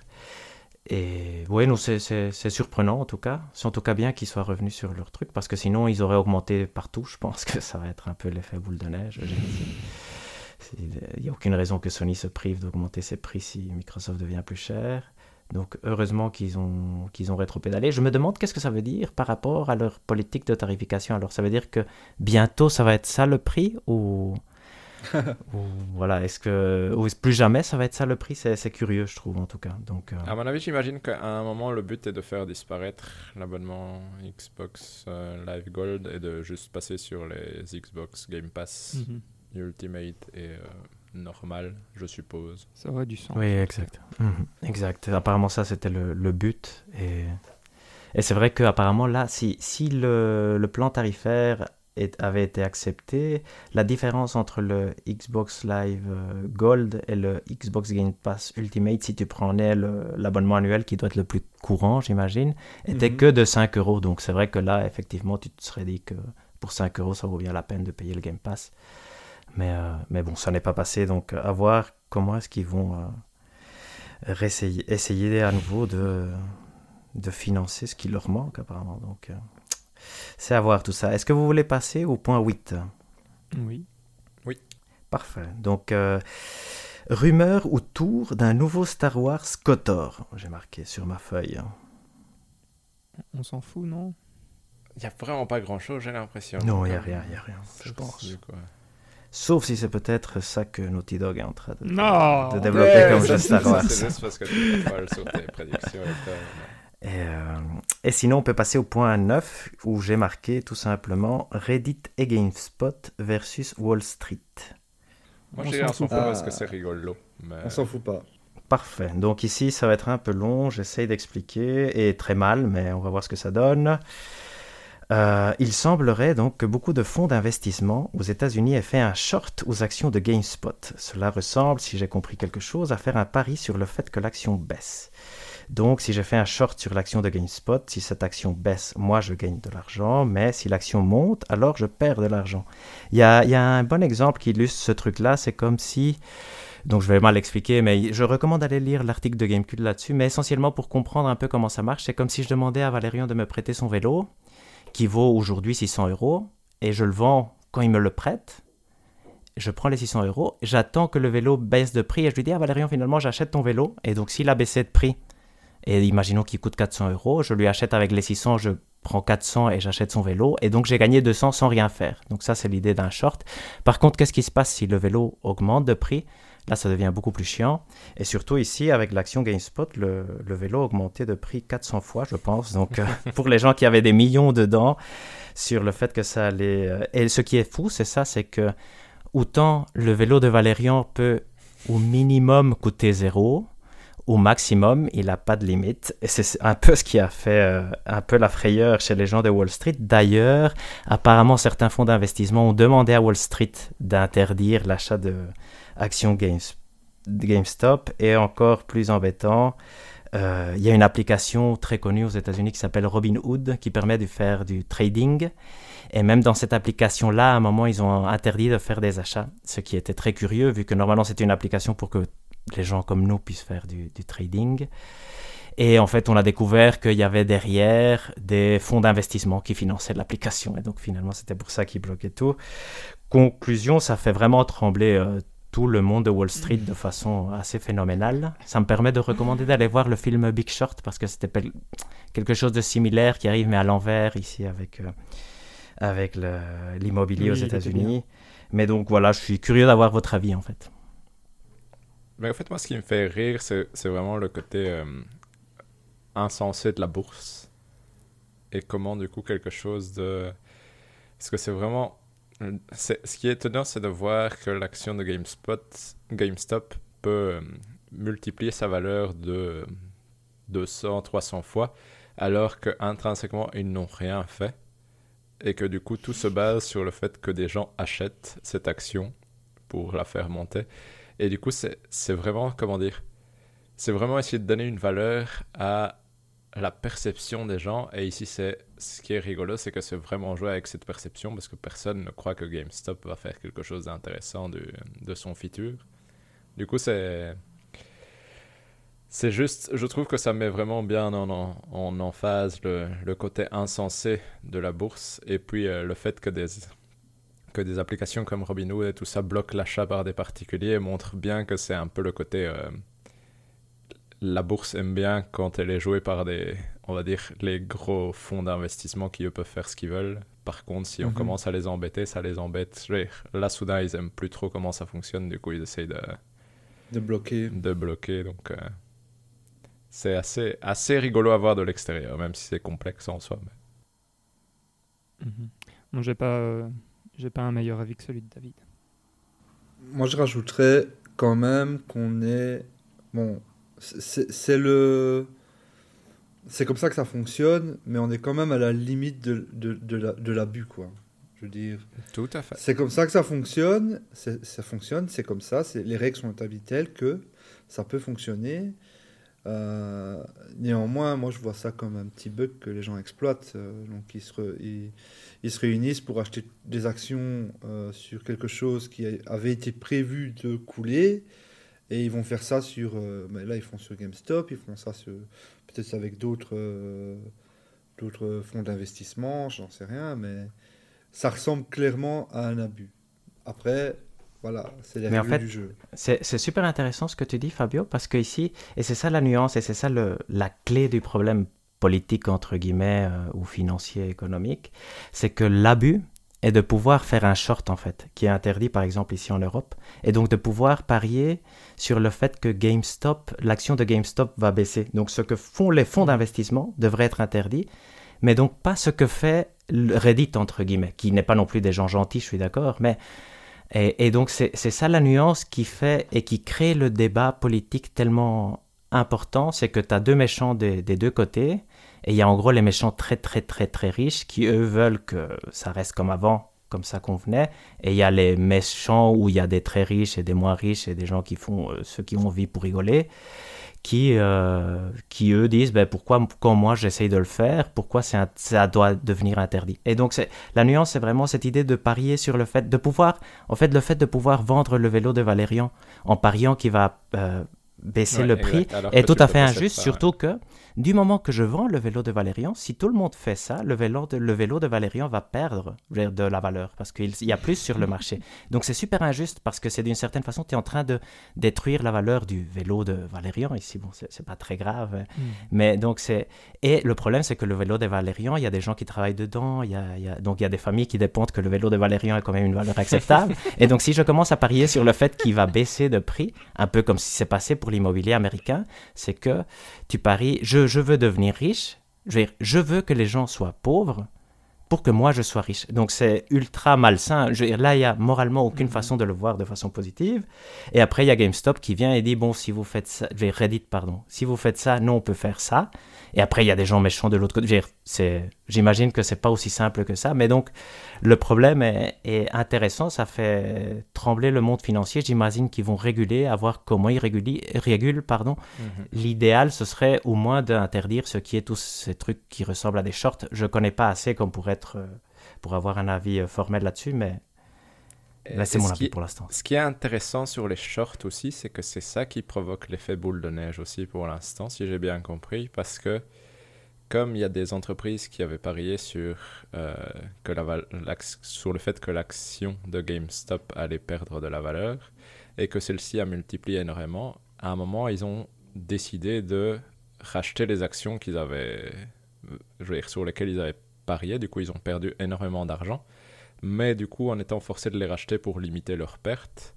Et oui, non, c'est- surprenant en tout cas. C'est en tout cas bien qu'ils soient revenus sur leur truc parce que sinon ils auraient augmenté partout. Je pense que ça va être un peu l'effet boule de neige. Il n'y a aucune raison que Sony se prive d'augmenter ses prix si Microsoft devient plus cher. Donc heureusement qu'ils ont, qu'ils ont rétropédalé. Je me demande qu'est-ce que ça veut dire par rapport à leur politique de tarification. Alors ça veut dire que bientôt ça va être ça le prix ou (laughs) ou, voilà, est-ce que ou plus jamais ça va être ça le prix? C'est curieux, je trouve en tout cas. Donc, euh, À mon avis, j'imagine qu'à un moment, le but est de faire disparaître l'abonnement Xbox euh, Live Gold et de juste passer sur les Xbox Game Pass Mhm. Ultimate et euh, normal, je suppose. Ça aurait du sens. Oui, exact. Mhm, Exact. Apparemment, ça, c'était le, le but. Et, et c'est vrai qu'apparemment, là, si, si le, le plan tarifaire avait été accepté, la différence entre le Xbox Live euh, Gold et le Xbox Game Pass Ultimate, si tu prenais l'abonnement annuel qui doit être le plus courant, j'imagine, était Mhm. que de 5 euros. Donc, c'est vrai que là, effectivement, tu te serais dit que pour 5 euros, ça vaut bien la peine de payer le Game Pass. Mais, euh, mais bon, ça n'est pas passé. Donc, à voir comment est-ce qu'ils vont. euh, essayer à nouveau de, de financer ce qui leur manque apparemment. Donc, euh, c'est à voir tout ça. Est-ce que vous voulez passer au point 8 Oui. Parfait. Donc, euh, rumeur ou tour d'un nouveau Star Wars KOTOR. J'ai marqué sur ma feuille. On s'en fout, non? Il n'y a vraiment pas grand chose, j'ai l'impression. Non, il n'y a rien, il n'y a rien, je pense. Sauf si c'est peut-être ça que Naughty Dog est en train de, Non de développer Ouais, comme jeu Star Wars. C'est juste parce que tu es folle sur tes (laughs) prédictions. et tout, mais- Et, euh, et sinon, on peut passer au point 9 où j'ai marqué tout simplement Reddit et GameSpot versus Wall Street. Moi, On j'ai s'en un fout pas. parce que c'est rigolo. Mais... On s'en fout pas. Parfait. Donc ici, ça va être un peu long. J'essaye d'expliquer et très mal, mais on va voir ce que ça donne. Euh, il semblerait donc que beaucoup de fonds d'investissement aux États-Unis aient fait un short aux actions de GameSpot. Cela ressemble, si j'ai compris quelque chose, à faire un pari sur le fait que l'action baisse. Donc, si j'ai fait un short sur l'action de GameSpot, si cette action baisse, moi je gagne de l'argent, mais si l'action monte, alors je perds de l'argent. Il y a, un bon exemple qui illustre ce truc-là, c'est comme si donc je vais mal expliquer, mais je recommande d'aller lire l'article de Gamecube là-dessus, mais essentiellement pour comprendre un peu comment ça marche, c'est comme si je demandais à Valérian de me prêter son vélo, qui vaut aujourd'hui 600 euros, et je le vends quand il me le prête. Je prends les 600 euros, j'attends que le vélo baisse de prix, et je lui dis, ah Valérian, finalement, j'achète ton vélo, et donc s'il a baissé de prix, et imaginons qu'il coûte 400 euros, je lui achète avec les 600, je prends 400 et j'achète son vélo, et donc j'ai gagné 200 sans rien faire. Donc ça, c'est l'idée d'un short. Par contre, qu'est-ce qui se passe si le vélo augmente de prix? Là, ça devient beaucoup plus chiant. Et surtout ici, avec l'action GameSpot, le, le vélo a augmenté de prix 400 fois, je pense. Donc, euh, (laughs) pour les gens qui avaient des millions dedans, sur le fait que ça allait... euh, Et ce qui est fou, c'est ça, c'est que autant le vélo de Valérian peut au minimum coûter zéro, au maximum, il n'a pas de limite. Et c'est un peu ce qui a fait euh, un peu la frayeur chez les gens de Wall Street. D'ailleurs, apparemment, certains fonds d'investissement ont demandé à Wall Street d'interdire l'achat de actions Games, GameStop. Et encore plus embêtant, euh, il y a une application très connue aux États-Unis qui s'appelle Robinhood qui permet de faire du trading. Et même dans cette application-là, à un moment, ils ont interdit de faire des achats, ce qui était très curieux, vu que normalement, c'était une application pour que les gens comme nous puissent faire du, du trading. Et en fait, on a découvert qu'il y avait derrière des fonds d'investissement qui finançaient l'application. Et donc, finalement, c'était pour ça qu'ils bloquaient tout. Conclusion, ça fait vraiment trembler euh, tout le monde de Wall Street de façon assez phénoménale. Ça me permet de recommander d'aller voir le film Big Short parce que c'était quelque chose de similaire qui arrive, mais à l'envers ici avec, euh, avec l'immobilier Oui, aux États-Unis. Mais donc, voilà, je suis curieux d'avoir votre avis en fait. Mais en fait, moi, ce qui me fait rire, c'est vraiment le côté euh, insensé de la bourse. Et comment, du coup, quelque chose de. Parce que c'est vraiment. Ce qui est étonnant, c'est de voir que l'action de GameSpot, GameStop peut euh, multiplier sa valeur de 200, 300 fois, alors qu'intrinsèquement, ils n'ont rien fait. Et que du coup, tout se base sur le fait que des gens achètent cette action pour la faire monter. Et du coup, c'est vraiment, comment dire, c'est vraiment essayer de donner une valeur à la perception des gens. Et ici, c'est ce qui est rigolo, c'est que c'est vraiment jouer avec cette perception parce que personne ne croit que GameStop va faire quelque chose d'intéressant de, de son futur. Du coup, c'est. C'est juste, je trouve que ça met vraiment bien en, en, en emphase le, le côté insensé de la bourse et puis euh, le fait que des, que des applications comme Robinhood et tout ça bloquent l'achat par des particuliers montre bien que c'est un peu le côté euh, la bourse aime bien quand elle est jouée par des on va dire les gros fonds d'investissement qui eux peuvent faire ce qu'ils veulent Par contre, si on Mhm. commence à les embêter, ça les embête. Là, soudain, ils aiment plus trop comment ça fonctionne. Du coup, ils essayent de, De bloquer. de bloquer. Donc, euh, c'est assez, assez rigolo à voir de l'extérieur, même si c'est complexe en soi. mais- Mhm. Bon, j'ai pas, euh, j'ai pas un meilleur avis que celui de David. Moi, je rajouterais quand même qu'on est. Bon, c'est le. C'est comme ça que ça fonctionne, mais on est quand même à la limite de, de, de la- de l'abus, quoi. Je veux dire. Tout à fait. C'est comme ça que ça fonctionne. c'est- Ça fonctionne, c'est comme ça. Les règles sont établies telles que ça peut fonctionner. Euh, néanmoins, moi, je vois ça comme un petit bug que les gens exploitent. euh, donc, ils se, re- ils, ils se réunissent pour acheter des actions euh, sur quelque chose qui avait été prévu de couler. Et ils vont faire ça sur. euh, mais là, ils font sur GameStop, ils font ça. Peut-être avec d'autres. euh, d'autres fonds d'investissement, j'en sais rien, mais ça ressemble clairement à un abus. Après, voilà, c'est les Mais en fait, du jeu. C'est c'est super intéressant ce que tu dis, Fabio, parce que ici, et c'est ça la nuance, et c'est ça le- la clé du problème politique, entre guillemets, euh, ou financier, économique, c'est que l'abus est de pouvoir faire un short, en fait, qui est interdit, par exemple, ici en Europe, et donc de pouvoir parier sur le fait que GameStop, l'action de GameStop va baisser. Donc ce que font les fonds d'investissement devrait être interdit, mais donc pas ce que fait Reddit, entre guillemets, qui n'est pas non plus des gens gentils, je suis d'accord, mais et, et donc c'est ça la nuance qui fait et qui crée le débat politique tellement important, c'est que tu as deux méchants des, deux côtés, et il y a en gros les méchants très très très très riches qui eux veulent que ça reste comme avant, comme ça convenait, et il y a les méchants où il y a des très riches et des moins riches et des gens qui font euh, ceux qui ont envie pour rigoler, qui, euh, qui eux disent ben, pourquoi quand moi j'essaye de le faire, pourquoi ça doit devenir interdit? Et donc la nuance, c'est vraiment cette idée de parier sur le fait de pouvoir, en fait, le fait de pouvoir vendre le vélo de Valérian en pariant qu'il va euh, baisser Ouais, le prix exact. Est tout à fait injuste, ça, surtout que du moment que je vends le vélo de Valérian, si tout le monde fait ça, le vélo de, le vélo de Valérian va perdre de la valeur parce qu'il y a plus sur le marché. (laughs) Donc c'est super injuste parce que c'est d'une certaine façon, tu es en train de détruire la valeur du vélo de Valérian. Ici, bon, c'est pas très grave. hein. Mm. Mais donc c'est et le problème c'est que le vélo de Valérian, il y a des gens qui travaillent dedans, il y a, il y a- donc il y a des familles qui dépendent que le vélo de Valérian est quand même une valeur acceptable. (laughs) et donc si je commence à parier sur le fait qu'il va baisser de prix, un peu comme si c'est passé pour l'immobilier américain, c'est que tu paries, je, je veux devenir riche, je veux, dire, je veux que les gens soient pauvres pour que moi je sois riche. Donc c'est ultra malsain. Je là, il y a moralement aucune façon de le voir de façon positive. Et après, il y a GameStop qui vient et dit bon, si vous faites ça, Reddit, pardon, si vous faites ça, nous on peut faire ça. Et après, il y a des gens méchants de l'autre côté. Je veux dire, c'est- J'imagine que c'est pas aussi simple que ça. Mais donc, le problème est, est intéressant. Ça fait trembler le monde financier. J'imagine qu'ils vont réguler, à voir comment ils régulent, régulent pardon, Mhm. L'idéal, ce serait au moins d'interdire ce qui est tous ces trucs qui ressemblent à des shorts. Je connais pas assez comme pour être, euh, pour avoir un avis euh, formel là-dessus, mais là, c'est Et mon avis qui- pour l'instant. Ce qui est intéressant sur les shorts aussi, c'est que c'est ça qui provoque l'effet boule de neige aussi pour l'instant, si j'ai bien compris, parce que comme il y a des entreprises qui avaient parié sur, euh, que la sur le fait que l'action de GameStop allait perdre de la valeur et que celle-ci a multiplié énormément, à un moment, ils ont décidé de racheter les actions qu'ils avaient, euh, je veux dire, sur lesquelles ils avaient parié. Du coup, ils ont perdu énormément d'argent. Mais du coup, en étant forcés de les racheter pour limiter leurs pertes,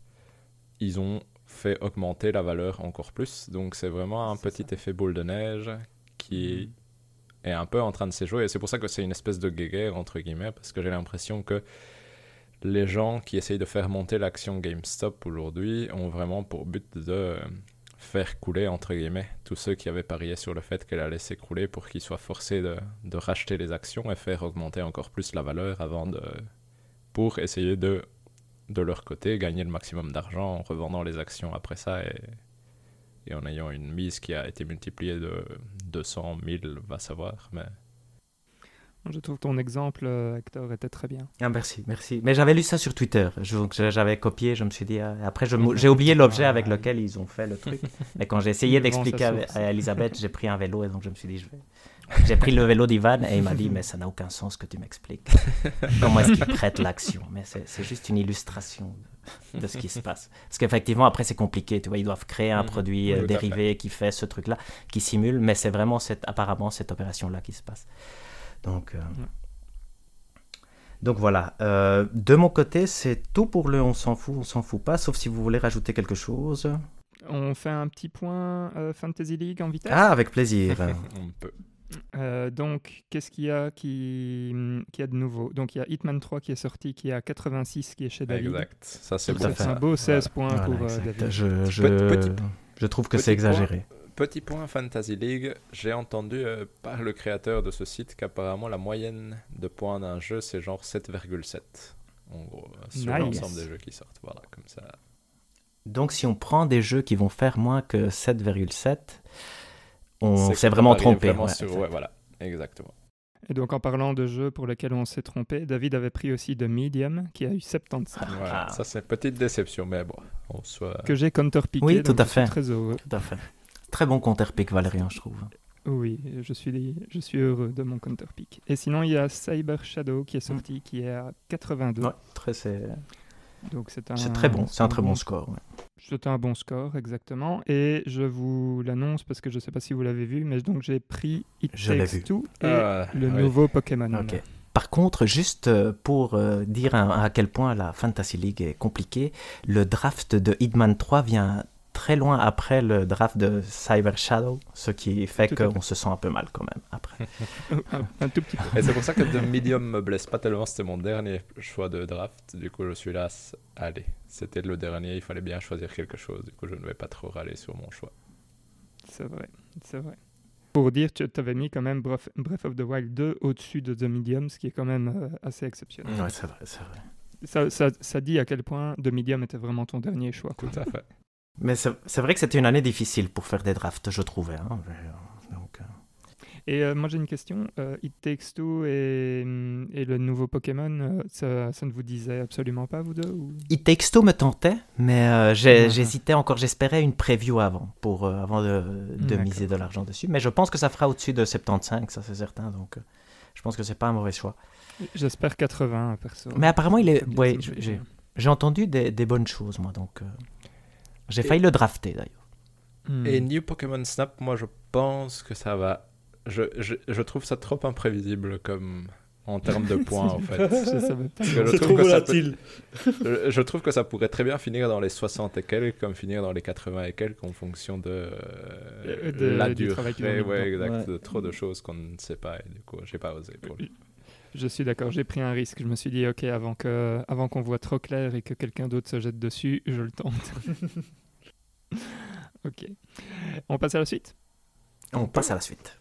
ils ont fait augmenter la valeur encore plus. Donc c'est vraiment un petit effet boule de neige qui est un peu en train de se jouer. Et c'est pour ça que c'est une espèce de guéguerre, entre guillemets, parce que j'ai l'impression que les gens qui essayent de faire monter l'action GameStop aujourd'hui ont vraiment pour but de faire couler, entre guillemets, tous ceux qui avaient parié sur le fait qu'elle allait s'écrouler pour qu'ils soient forcés de, de racheter les actions et faire augmenter encore plus la valeur avant de pour essayer de de leur côté gagner le maximum d'argent en revendant les actions après ça et, et en ayant une mise qui a été multipliée de 200 000 va savoir mais Je trouve ton exemple, euh, Hector, était très bien. Ah, merci, merci. Mais j'avais lu ça sur Twitter. J'avais copié, je me suis dit. ah, Après, (laughs) j'ai oublié l'objet avec lequel ils ont fait le truc. (laughs) Mais quand j'ai essayé d'expliquer à, Elisabeth, j'ai pris un vélo et donc je me suis dit, je vais. J'ai pris le vélo d'Ivan et il m'a dit, (laughs) mais ça n'a aucun sens que tu m'expliques. Comment est-ce qu'il prête l'action? Mais c'est c'est juste une illustration de, ce qui se passe. Parce qu'effectivement, après, c'est compliqué. Tu vois, ils doivent créer un Mhm. produit Oui, euh, dérivé qui fait ce truc-là, qui simule, mais c'est vraiment cette, apparemment cette opération-là qui se passe. Donc. euh, Donc voilà, euh, de mon côté, c'est tout pour le on s'en fout, on s'en fout pas, sauf si vous voulez rajouter quelque chose. On fait un petit point euh, Fantasy League en vitesse? Ah, avec plaisir. (laughs) On peut. Euh, donc, qu'est-ce qu'il y a qui, qui a de nouveau? Donc, il y a Hitman 3 qui est sorti, qui est à 86, qui est chez David. Exact. Ça, c'est bon. un beau 16 points Voilà, pour euh, exact. David. Je, je, Petit- je trouve que c'est point. exagéré. Petit point Fantasy League, j'ai entendu euh, par le créateur de ce site qu'apparemment la moyenne de points d'un jeu c'est genre 7,7 en gros sur Nice. l'ensemble des jeux qui sortent. Voilà, comme ça. Donc si on prend des jeux qui vont faire moins que 7,7, on s'est vraiment trompé. vraiment ouais, sur- exact. ouais, voilà, exactement. Et donc, en parlant de jeux pour lesquels on s'est trompé, David avait pris aussi de Medium, qui a eu 75. Voilà, Ah. ça c'est une petite déception, mais bon, on soit. Que j'ai counter-piqué. Oui, tout à fait. très heureux. Tout à fait. Très bon counterpick, Valérian, je trouve. Oui, je suis, je suis heureux de mon counter-pick. Et sinon, il y a Cyber Shadow qui est sorti, qui est à 82. Ouais, très, c'est Donc, c'est un, c'est très bon, c'est un très bon score. ouais. C'est un bon score, exactement. Et je vous l'annonce parce que je ne sais pas si vous l'avez vu, mais donc j'ai pris It Je Takes vu. Two et Ah, le oui. nouveau Pokémon. Ok. Par contre, juste euh, pour euh, dire à, à quel point la Fantasy League est compliquée, le draft de Hitman 3 vient très loin après le draft de Cyber Shadow, ce qui fait qu'on se sent un peu mal quand même après. (laughs) un, un tout petit peu. Et c'est pour ça que The Medium me blesse pas tellement, c'était mon dernier choix de draft. Du coup, je suis là, allez, c'était le dernier, il fallait bien choisir quelque chose. Du coup, je ne vais pas trop râler sur mon choix. C'est vrai, c'est vrai. Pour dire, tu avais mis quand même Breath of the Wild 2 au-dessus de The Medium, ce qui est quand même euh, assez exceptionnel. Ouais, c'est vrai, c'est vrai. Ça, ça- ça dit à quel point The Medium était vraiment ton dernier choix. quoi. Tout à fait. (laughs) Mais c'est vrai que c'était une année difficile pour faire des drafts, je trouvais. hein. Euh, donc, Et euh, moi j'ai une question. Euh, It Takes Two et, et le nouveau Pokémon, euh, ça, ça ne vous disait absolument pas, vous deux ou... It Takes Two me tentait, mais j'hésitais encore. J'espérais une preview avant, pour, avant de, miser de l'argent dessus. Mais je pense que ça fera au-dessus de 75, ça c'est certain. Donc je pense que c'est pas un mauvais choix. J'espère 80, perso. Mais apparemment, il est. Ouais, j'ai entendu des, des bonnes choses, moi. Donc j'ai failli le drafter d'ailleurs. Hmm. Et New Pokémon Snap, moi je pense que ça va. Je, je, je trouve ça trop imprévisible comme en termes de (laughs) points en fait. Je trouve trop que ça peut-. Je, je trouve que ça pourrait très bien finir dans les 60 et quelques, comme finir dans les 80 et quelques en fonction de, Euh, de- la du durée. mis ouais, exact. Ouais. De trop de choses qu'on ne sait pas et du coup, j'ai pas osé. Pour le- Je suis d'accord, j'ai pris un risque. Je me suis dit, ok, avant que, avant qu'on voit trop clair et que quelqu'un d'autre se jette dessus, je le tente. (laughs) ok. On passe à la suite? On passe à la suite.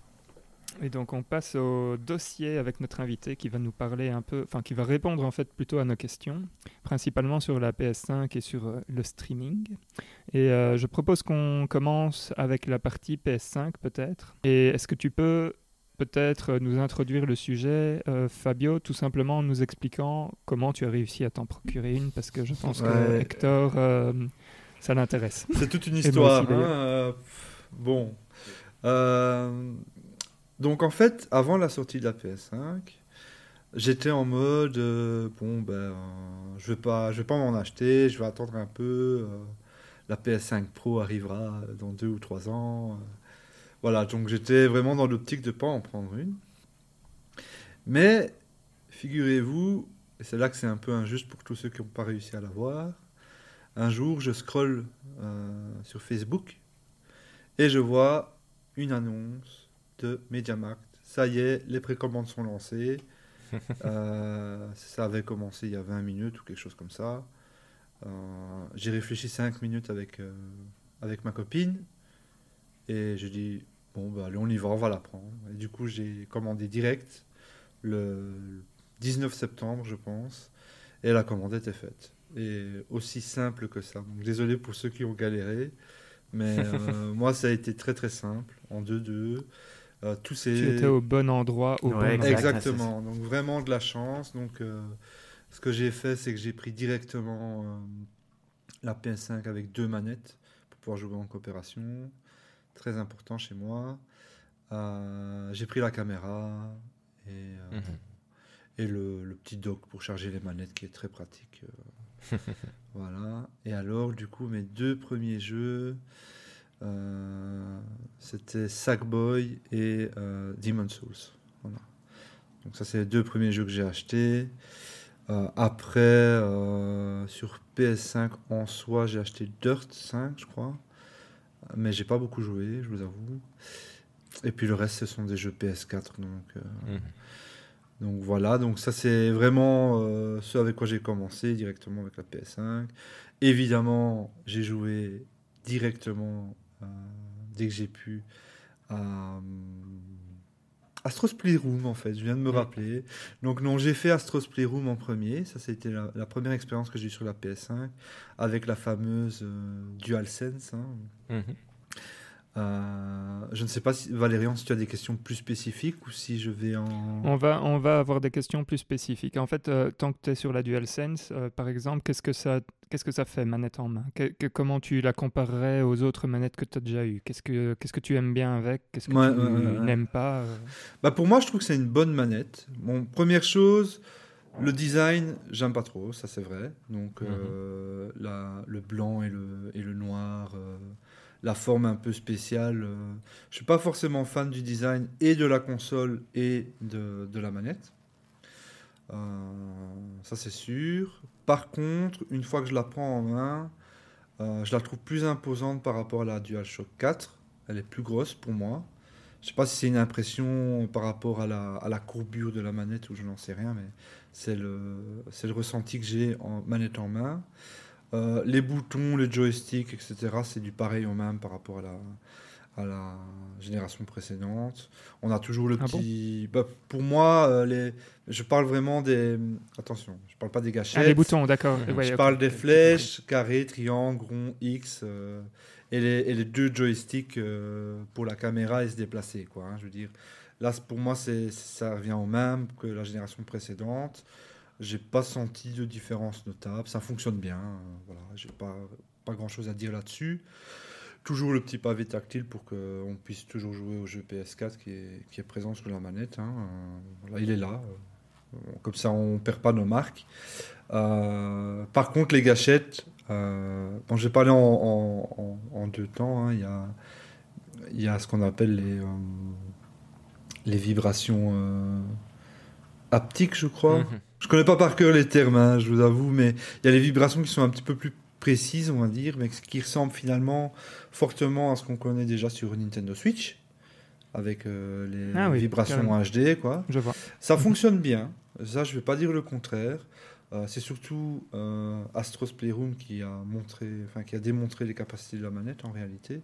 Et donc on passe au dossier avec notre invité qui va nous parler un peu, enfin qui va répondre en fait plutôt à nos questions, principalement sur la PS5 et sur euh, le streaming. Et euh, je propose qu'on commence avec la partie PS5 peut-être. Et est-ce que tu peux peut-être euh, nous introduire le sujet, euh, Fabio, tout simplement en nous expliquant comment tu as réussi à t'en procurer une, parce que je pense que. Hector, euh, ça l'intéresse. C'est toute une histoire. aussi, hein, bon. Donc en fait, avant la sortie de la PS5, j'étais en mode euh, bon ben, euh, je vais pas, je vais pas m'en acheter, je vais attendre un peu. euh, la PS5 Pro arrivera dans deux ou trois ans. Voilà, donc j'étais vraiment dans l'optique de pas en prendre une. Mais figurez-vous, et c'est là que c'est un peu injuste pour tous ceux qui n'ont pas réussi à l'avoir. Un jour, je scrolle euh, sur Facebook et je vois une annonce de MediaMarkt. Ça y est, les précommandes sont lancées. (laughs) Euh, ça avait commencé il y a 20 minutes ou quelque chose comme ça. Euh, J'ai réfléchi 5 minutes avec, euh, avec ma copine et je dis bon bah allez on y va, on va la prendre. Et du coup j'ai commandé direct le 19 septembre je pense et la commande était faite. Et aussi simple que ça. Donc désolé pour ceux qui ont galéré, mais (laughs) euh, moi ça a été très très simple en 2-2. Euh, Tu étais au bon endroit, au Ouais, bon. Exactement, donc vraiment de la chance. Donc, euh, ce que j'ai fait, c'est que j'ai pris directement euh, la PS5 avec deux manettes pour pouvoir jouer en coopération. Très important chez moi. Euh, j'ai pris la caméra et, euh, Mhm. et le, le petit dock pour charger les manettes qui est très pratique. euh. (laughs) voilà. Et alors, du coup, mes deux premiers jeux, c'était Sackboy et Demon's Souls. Voilà. Donc ça, c'est les deux premiers jeux que j'ai achetés. Après, sur PS5 en soi, j'ai acheté Dirt 5, je crois. Mais j'ai pas beaucoup joué, je vous avoue. Et puis le reste, ce sont des jeux PS4. Donc, euh, Mhm. donc voilà, donc ça c'est vraiment euh, ce avec quoi j'ai commencé directement avec la PS5. Évidemment, j'ai joué directement euh, dès que j'ai pu à euh, Astros Playroom en fait, je viens de me Mm. rappeler. Donc non, j'ai fait Astros Playroom en premier, ça c'était la, la première expérience que j'ai eue sur la PS5 avec la fameuse euh, DualSense. hein. Mhm. Euh, je ne sais pas si Valérian, si tu as des questions plus spécifiques ou si je vais en... On va, on va avoir des questions plus spécifiques. En fait, euh, tant que tu es sur la DualSense, euh, par exemple, qu'est-ce que ça, qu'est-ce que ça fait, manette en main? Que- que- Comment tu la comparerais aux autres manettes que tu as déjà eues? Qu'est-ce que qu'est-ce que tu aimes bien avec? Qu'est-ce que Ouais, tu n'aimes pas Bah pour moi, je trouve que c'est une bonne manette. Bon, première chose, le design, j'aime pas trop, ça c'est vrai. Donc la- le blanc et le, et le noir, la forme un peu spéciale. euh, je suis pas forcément fan du design et de la console et de, la manette. Euh, ça c'est sûr. Par contre, une fois que je la prends en main, euh, je la trouve plus imposante par rapport à la DualShock 4. Elle est plus grosse pour moi. Je sais pas si c'est une impression par rapport à la, courbure de la manette ou je n'en sais rien, mais c'est le, le ressenti que j'ai en manette en main. Euh, les boutons, les joysticks, etc., c'est du pareil au même par rapport à la, à la génération précédente. On a toujours le Ah bon? petit. bah, pour moi, euh, les... je parle vraiment des. Attention, je parle pas des gâchettes. Ah, les boutons, d'accord. Ouais, Je parle des flèches, carré, triangle, rond, X, euh, et, les, et les deux joysticks euh, pour la caméra et se déplacer. Quoi, hein, je veux dire, là, pour moi, c'est, ça revient au même que la génération précédente. J'ai pas senti de différence notable. Ça fonctionne bien. euh, voilà, j'ai pas, pas grand chose à dire là-dessus. Toujours le petit pavé tactile pour qu'on puisse toujours jouer au jeu PS4 qui est, qui est présent sur la manette. hein, euh, il est là. euh, comme ça, on perd pas nos marques. Par contre, les gâchettes, euh, bon, je vais parler en, deux temps. hein. Il y, a, y a ce qu'on appelle les, les vibrations haptiques, je crois. Mhm. Je connais pas par cœur les termes, hein, je vous avoue, mais il y a les vibrations qui sont un petit peu plus précises, on va dire, mais qui ressemblent finalement fortement à ce qu'on connaît déjà sur Nintendo Switch, avec euh, les Ah oui, vibrations. HD, quoi. Je vois. Ça fonctionne bien, ça je vais pas dire le contraire. Euh, c'est surtout euh, Astros Playroom qui a montré, enfin qui a démontré les capacités de la manette en réalité.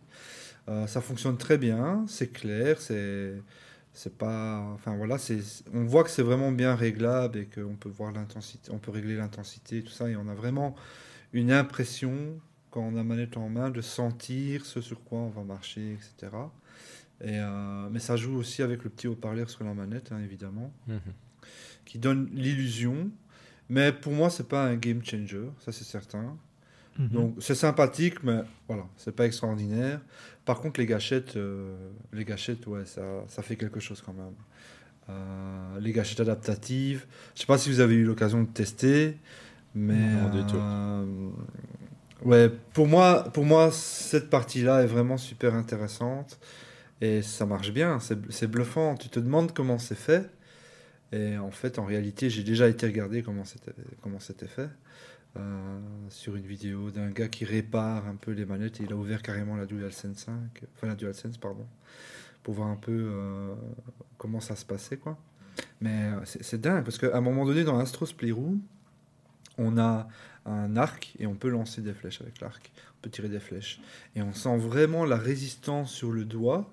Euh, ça fonctionne très bien, c'est clair, c'est c'est pas, enfin voilà, c'est, on voit que c'est vraiment bien réglable et qu'on peut voir l'intensité, on peut régler l'intensité et tout ça et on a vraiment une impression quand on a manette en main de sentir ce sur quoi on va marcher, etc. Et, euh, mais ça joue aussi avec le petit haut-parleur sur la manette, hein, évidemment Mhm. qui donne l'illusion. Mais pour moi, c'est pas un game changer, ça c'est certain. Mhm. Donc c'est sympathique, mais voilà, c'est pas extraordinaire. Par contre, les gâchettes, euh, les gâchettes, ouais, ça, ça fait quelque chose quand même. Euh, les gâchettes adaptatives, je sais pas si vous avez eu l'occasion de tester, mais Non, du tout. euh, ouais, pour moi, pour moi, cette partie-là est vraiment super intéressante et ça marche bien. C'est bluffant. Tu te demandes comment c'est fait. Et en fait, en réalité, j'ai déjà été regarder comment c'était comment c'était fait euh, sur une vidéo d'un gars qui répare un peu les manettes. Et il a ouvert carrément la DualSense 5, enfin la DualSense, pardon, pour voir un peu euh, comment ça se passait, quoi. Mais euh, c'est dingue parce qu'à un moment donné, dans Astros Playroom, on a un arc et on peut lancer des flèches avec l'arc. On peut tirer des flèches. Et on sent vraiment la résistance sur le doigt.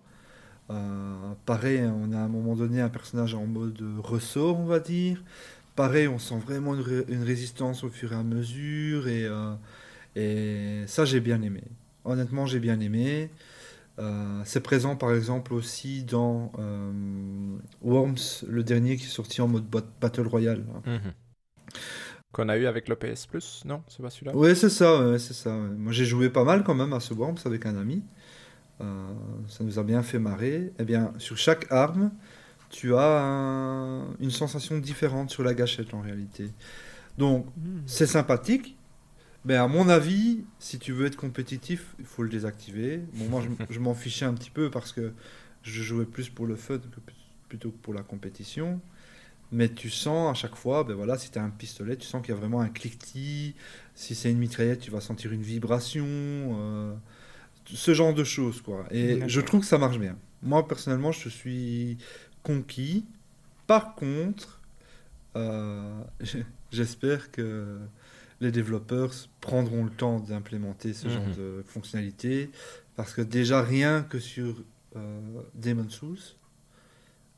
Pareil, on a à un moment donné un personnage en mode ressort, on va dire. Pareil, on sent vraiment une, ré- une résistance au fur et à mesure. Et, euh, et ça, j'ai bien aimé. Honnêtement, j'ai bien aimé. Euh, c'est présent par exemple aussi dans euh, Worms, le dernier qui est sorti en mode bat- Battle Royale. Mhm. Qu'on a eu avec le PS Plus, non C'est pas celui-là? Ouais, c'est ça, ouais, c'est ça. ouais. Moi, j'ai joué pas mal quand même à ce Worms avec un ami. Ça nous a bien fait marrer. Eh bien, sur chaque arme, tu as un- une sensation différente sur la gâchette en réalité. Donc, Mhm. c'est sympathique, mais à mon avis, si tu veux être compétitif, il faut le désactiver. Bon, moi, je, je m'en fichais un petit peu parce que je jouais plus pour le fun que plutôt que pour la compétition. mais tu sens à chaque fois, ben voilà, si tu as un pistolet, tu sens qu'il y a vraiment un cliquetis. Si c'est une mitraillette, tu vas sentir une vibration. euh, ce genre de choses, quoi. Et je trouve que ça marche bien. Moi, personnellement, je suis conquis. Par contre, euh, j'espère que les développeurs prendront le temps d'implémenter ce genre Mhm. de fonctionnalité. Parce que déjà, rien que sur euh, Demon's Souls,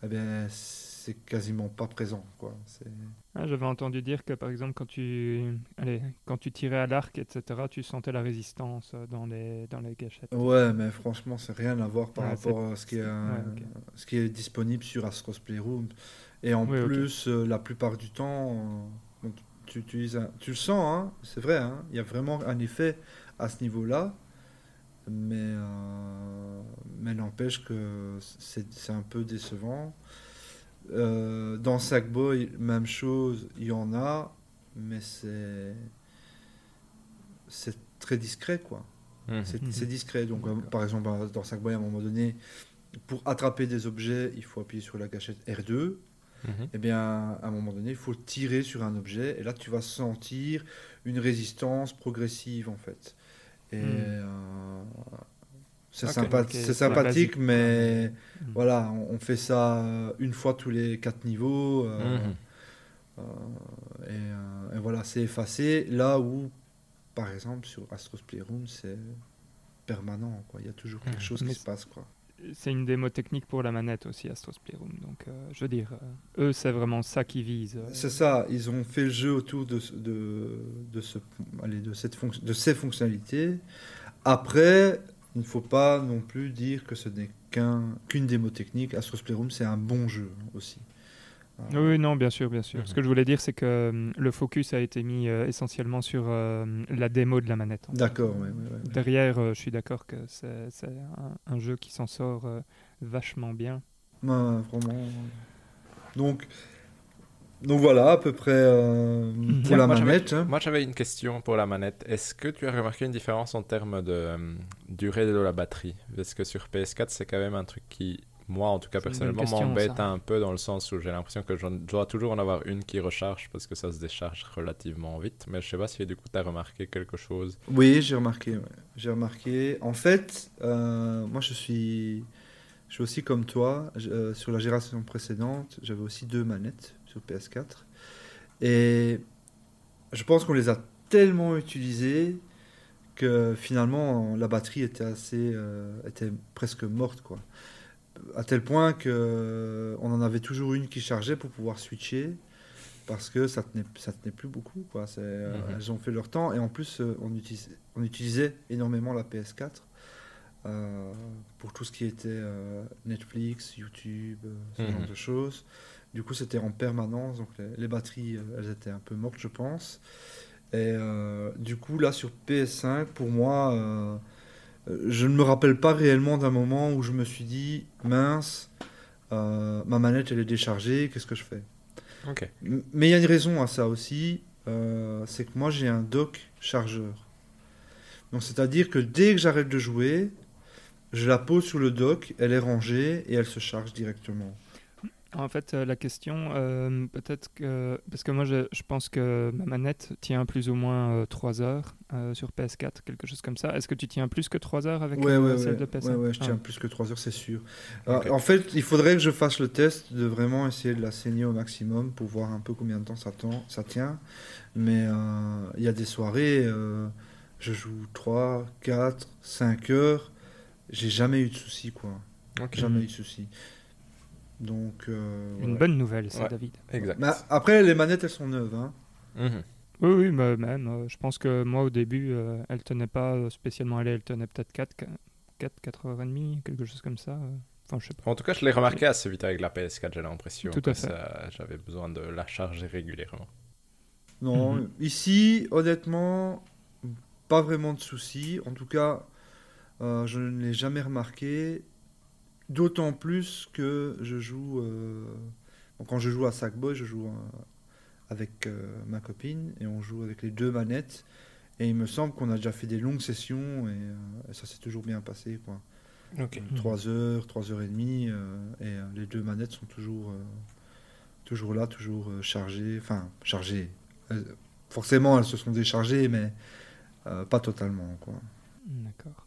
eh bien, c'est quasiment pas présent. Quoi. Ah, J'avais entendu dire que par exemple quand tu, allez, quand tu tirais à l'arc, etc., tu sentais la résistance dans les, dans les gâchettes. Ouais, mais franchement, c'est rien à voir par rapport à ce qui, est, euh, ouais, ce qui est disponible sur Astros Playroom. Et en Oui, plus, euh, la plupart du temps, tu, utilises un- tu le sens, hein, c'est vrai, hein, il y a vraiment un effet à ce niveau-là. Mais, euh, mais n'empêche que c'est c'est un peu décevant. Euh, dans Sackboy, même chose, il y en a, mais c'est c'est très discret, quoi. C'est Mhm. c'est discret. Donc, euh, par exemple, dans Sackboy, à un moment donné, pour attraper des objets, il faut appuyer sur la gâchette R2. Mhm. Et bien, à un moment donné, il faut tirer sur un objet. Et là, tu vas sentir une résistance progressive, en fait. Et euh, c'est sympa- sympathique, basique, mais Mhm. voilà, on, on fait ça euh, une fois tous les quatre niveaux. euh, Mhm. euh, et, euh, et voilà, c'est effacé. Là où, par exemple, sur Astros Playroom, c'est permanent. Quoi. Il y a toujours quelque Mhm. chose qui se passe. Quoi. C'est une démo technique pour la manette aussi, Astros Playroom. Donc, euh, je veux dire, euh, eux, c'est vraiment ça qu'ils visent. euh. C'est ça, ils ont fait le jeu autour de, de, de, ce, allez, de, cette fonc- de ces fonctionnalités. Après, il ne faut pas non plus dire que ce n'est qu'un qu'une démo technique. Astros Playroom, c'est un bon jeu aussi. Euh, Oui, non, bien sûr, bien sûr. Ce que je voulais dire, c'est que hum, le focus a été mis euh, essentiellement sur euh, la démo de la manette. fait. D'accord, ouais, ouais. Derrière, euh, je suis d'accord que c'est un, un jeu qui s'en sort euh, vachement bien. Ouais, vraiment. Donc, donc voilà, à peu près euh, pour Tiens, la moi, j'avais- manette. hein. Moi, j'avais une question pour la manette. Est-ce que tu as remarqué une différence en termes de euh, durée de la batterie? Parce que sur PS4, c'est quand même un truc qui, moi en tout cas personnellement, m'embête un peu dans le sens où j'ai l'impression que je dois toujours en avoir une qui recharge parce que ça se décharge relativement vite. Mais je sais pas si du coup tu as remarqué quelque chose. Oui, j'ai remarqué. ouais. J'ai remarqué. En fait, euh, moi, je suis, je suis aussi comme toi. Euh, sur la génération précédente, j'avais aussi deux manettes sur PS4. Et je pense qu'on les a tellement utilisées que finalement, la batterie était assez, euh, était presque morte, quoi. À tel point que euh, on en avait toujours une qui chargeait pour pouvoir switcher parce que ça tenait, ça tenait plus beaucoup. Quoi. C'est, euh, Mhm. Elles ont fait leur temps et en plus on, utilisait, on utilisait énormément la PS4 euh, pour tout ce qui était Netflix, YouTube, ce Mhm. genre de choses. Du coup c'était en permanence, donc les, les batteries euh, elles étaient un peu mortes je pense. Et euh, du coup là sur PS5 pour moi euh, je ne me rappelle pas réellement d'un moment où je me suis dit mince euh, ma manette elle est déchargée, qu'est-ce que je fais? Ok. M- Mais il y a une raison à ça aussi, c'est que moi j'ai un dock chargeur. Donc c'est-à-dire que dès que j'arrête de jouer, je la pose sur le dock, elle est rangée et elle se charge directement. En fait, euh, la question, euh, peut-être que. Parce que moi, je, je pense que ma manette tient plus ou moins 3 heures euh, sur PS4, quelque chose comme ça. Est-ce que tu tiens plus que 3 heures avec Ouais, euh, ouais, celle ouais, de PS5 ouais, ouais, je Ah. tiens plus que 3 heures, c'est sûr. En fait, il faudrait que je fasse le test de vraiment essayer de la saigner au maximum pour voir un peu combien de temps ça, tend- ça tient. Mais il y a des soirées, je joue 3, 4, 5 heures, j'ai jamais eu de soucis, quoi. Ok. Jamais eu de soucis. Donc, euh, Une bonne nouvelle, ça, Ouais. David. Exact. Mais après, les manettes, elles sont neuves. Hein. Mhm. Oui, oui, mais même. euh, je pense que moi, au début, euh, elle tenait pas spécialement aller, elle tenait peut-être 4, 4, 4 heures et demie, quelque chose comme ça. euh. Enfin, je sais pas. En tout cas, je l'ai remarqué assez vite avec la PS4, j'ai l'impression Tout que à fait. ça- j'avais besoin de la charger régulièrement. Non, Mhm. ici, honnêtement, pas vraiment de soucis. En tout cas, euh, je ne l'ai jamais remarqué. D'autant plus que je joue. euh, bon, quand je joue à Sackboy, je joue euh, avec euh, ma copine et on joue avec les deux manettes. Et il me semble qu'on a déjà fait des longues sessions et, et ça s'est toujours bien passé. Quoi. Ok. Mhm. 3 heures, 3 heures et demie, et les deux manettes sont toujours, toujours là, toujours chargées. Enfin, chargées. Forcément, elles se sont déchargées, mais pas totalement. Quoi. D'accord.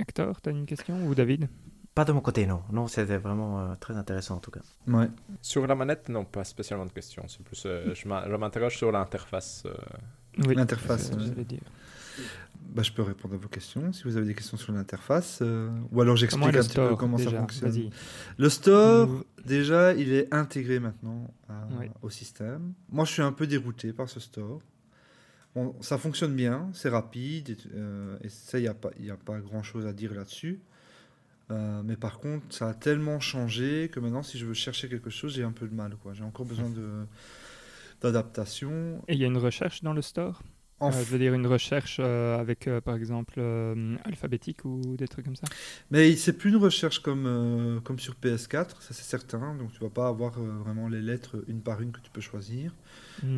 Hector, tu as une question ou David? Pas de mon côté, non. Non, c'était vraiment euh, très intéressant en tout cas. Ouais. Sur la manette, non, pas spécialement de questions. C'est plus, euh, je je m'interroge sur l'interface. euh, Oui, L'interface, c'est ce que ouais. j'allais dire. Bah, je peux répondre à vos questions si vous avez des questions sur l'interface. euh, ou alors j'explique un petit peu store comment ça fonctionne. Le store, déjà, il est intégré maintenant à- Oui. au système. Moi, je suis un peu dérouté par ce store. Ça fonctionne bien, c'est rapide, et, euh, et ça, il n'y a pas, y a pas grand-chose à dire là-dessus. Euh, mais par contre, ça a tellement changé que maintenant, si je veux chercher quelque chose, j'ai un peu de mal. quoi. J'ai encore besoin (laughs) d'adaptation. Et il y a une recherche dans le store? Euh, Je veux dire une recherche euh, avec, euh, par exemple, euh, alphabétique ou des trucs comme ça Mais c'est plus une recherche comme, euh, comme sur PS4, ça c'est certain. Donc tu vas pas avoir euh, vraiment les lettres une par une que tu peux choisir.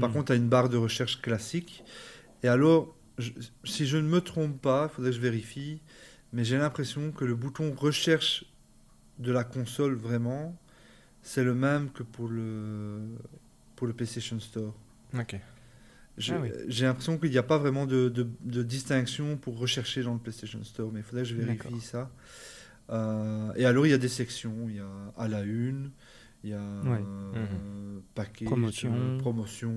Par Hmm. contre, tu as une barre de recherche classique. Et alors, je- si je ne me trompe pas, il faudrait que je vérifie, mais j'ai l'impression que le bouton recherche de la console vraiment, c'est le même que pour le, pour le PlayStation Store. Ok. Ah oui. J'ai l'impression qu'il n'y a pas vraiment de, de- de distinction pour rechercher dans le PlayStation Store, mais il faudrait que je vérifie ça. Euh, et alors, il y a des sections. Il y a à la une, il y a Ouais. euh, package, Promotion. euh, promotion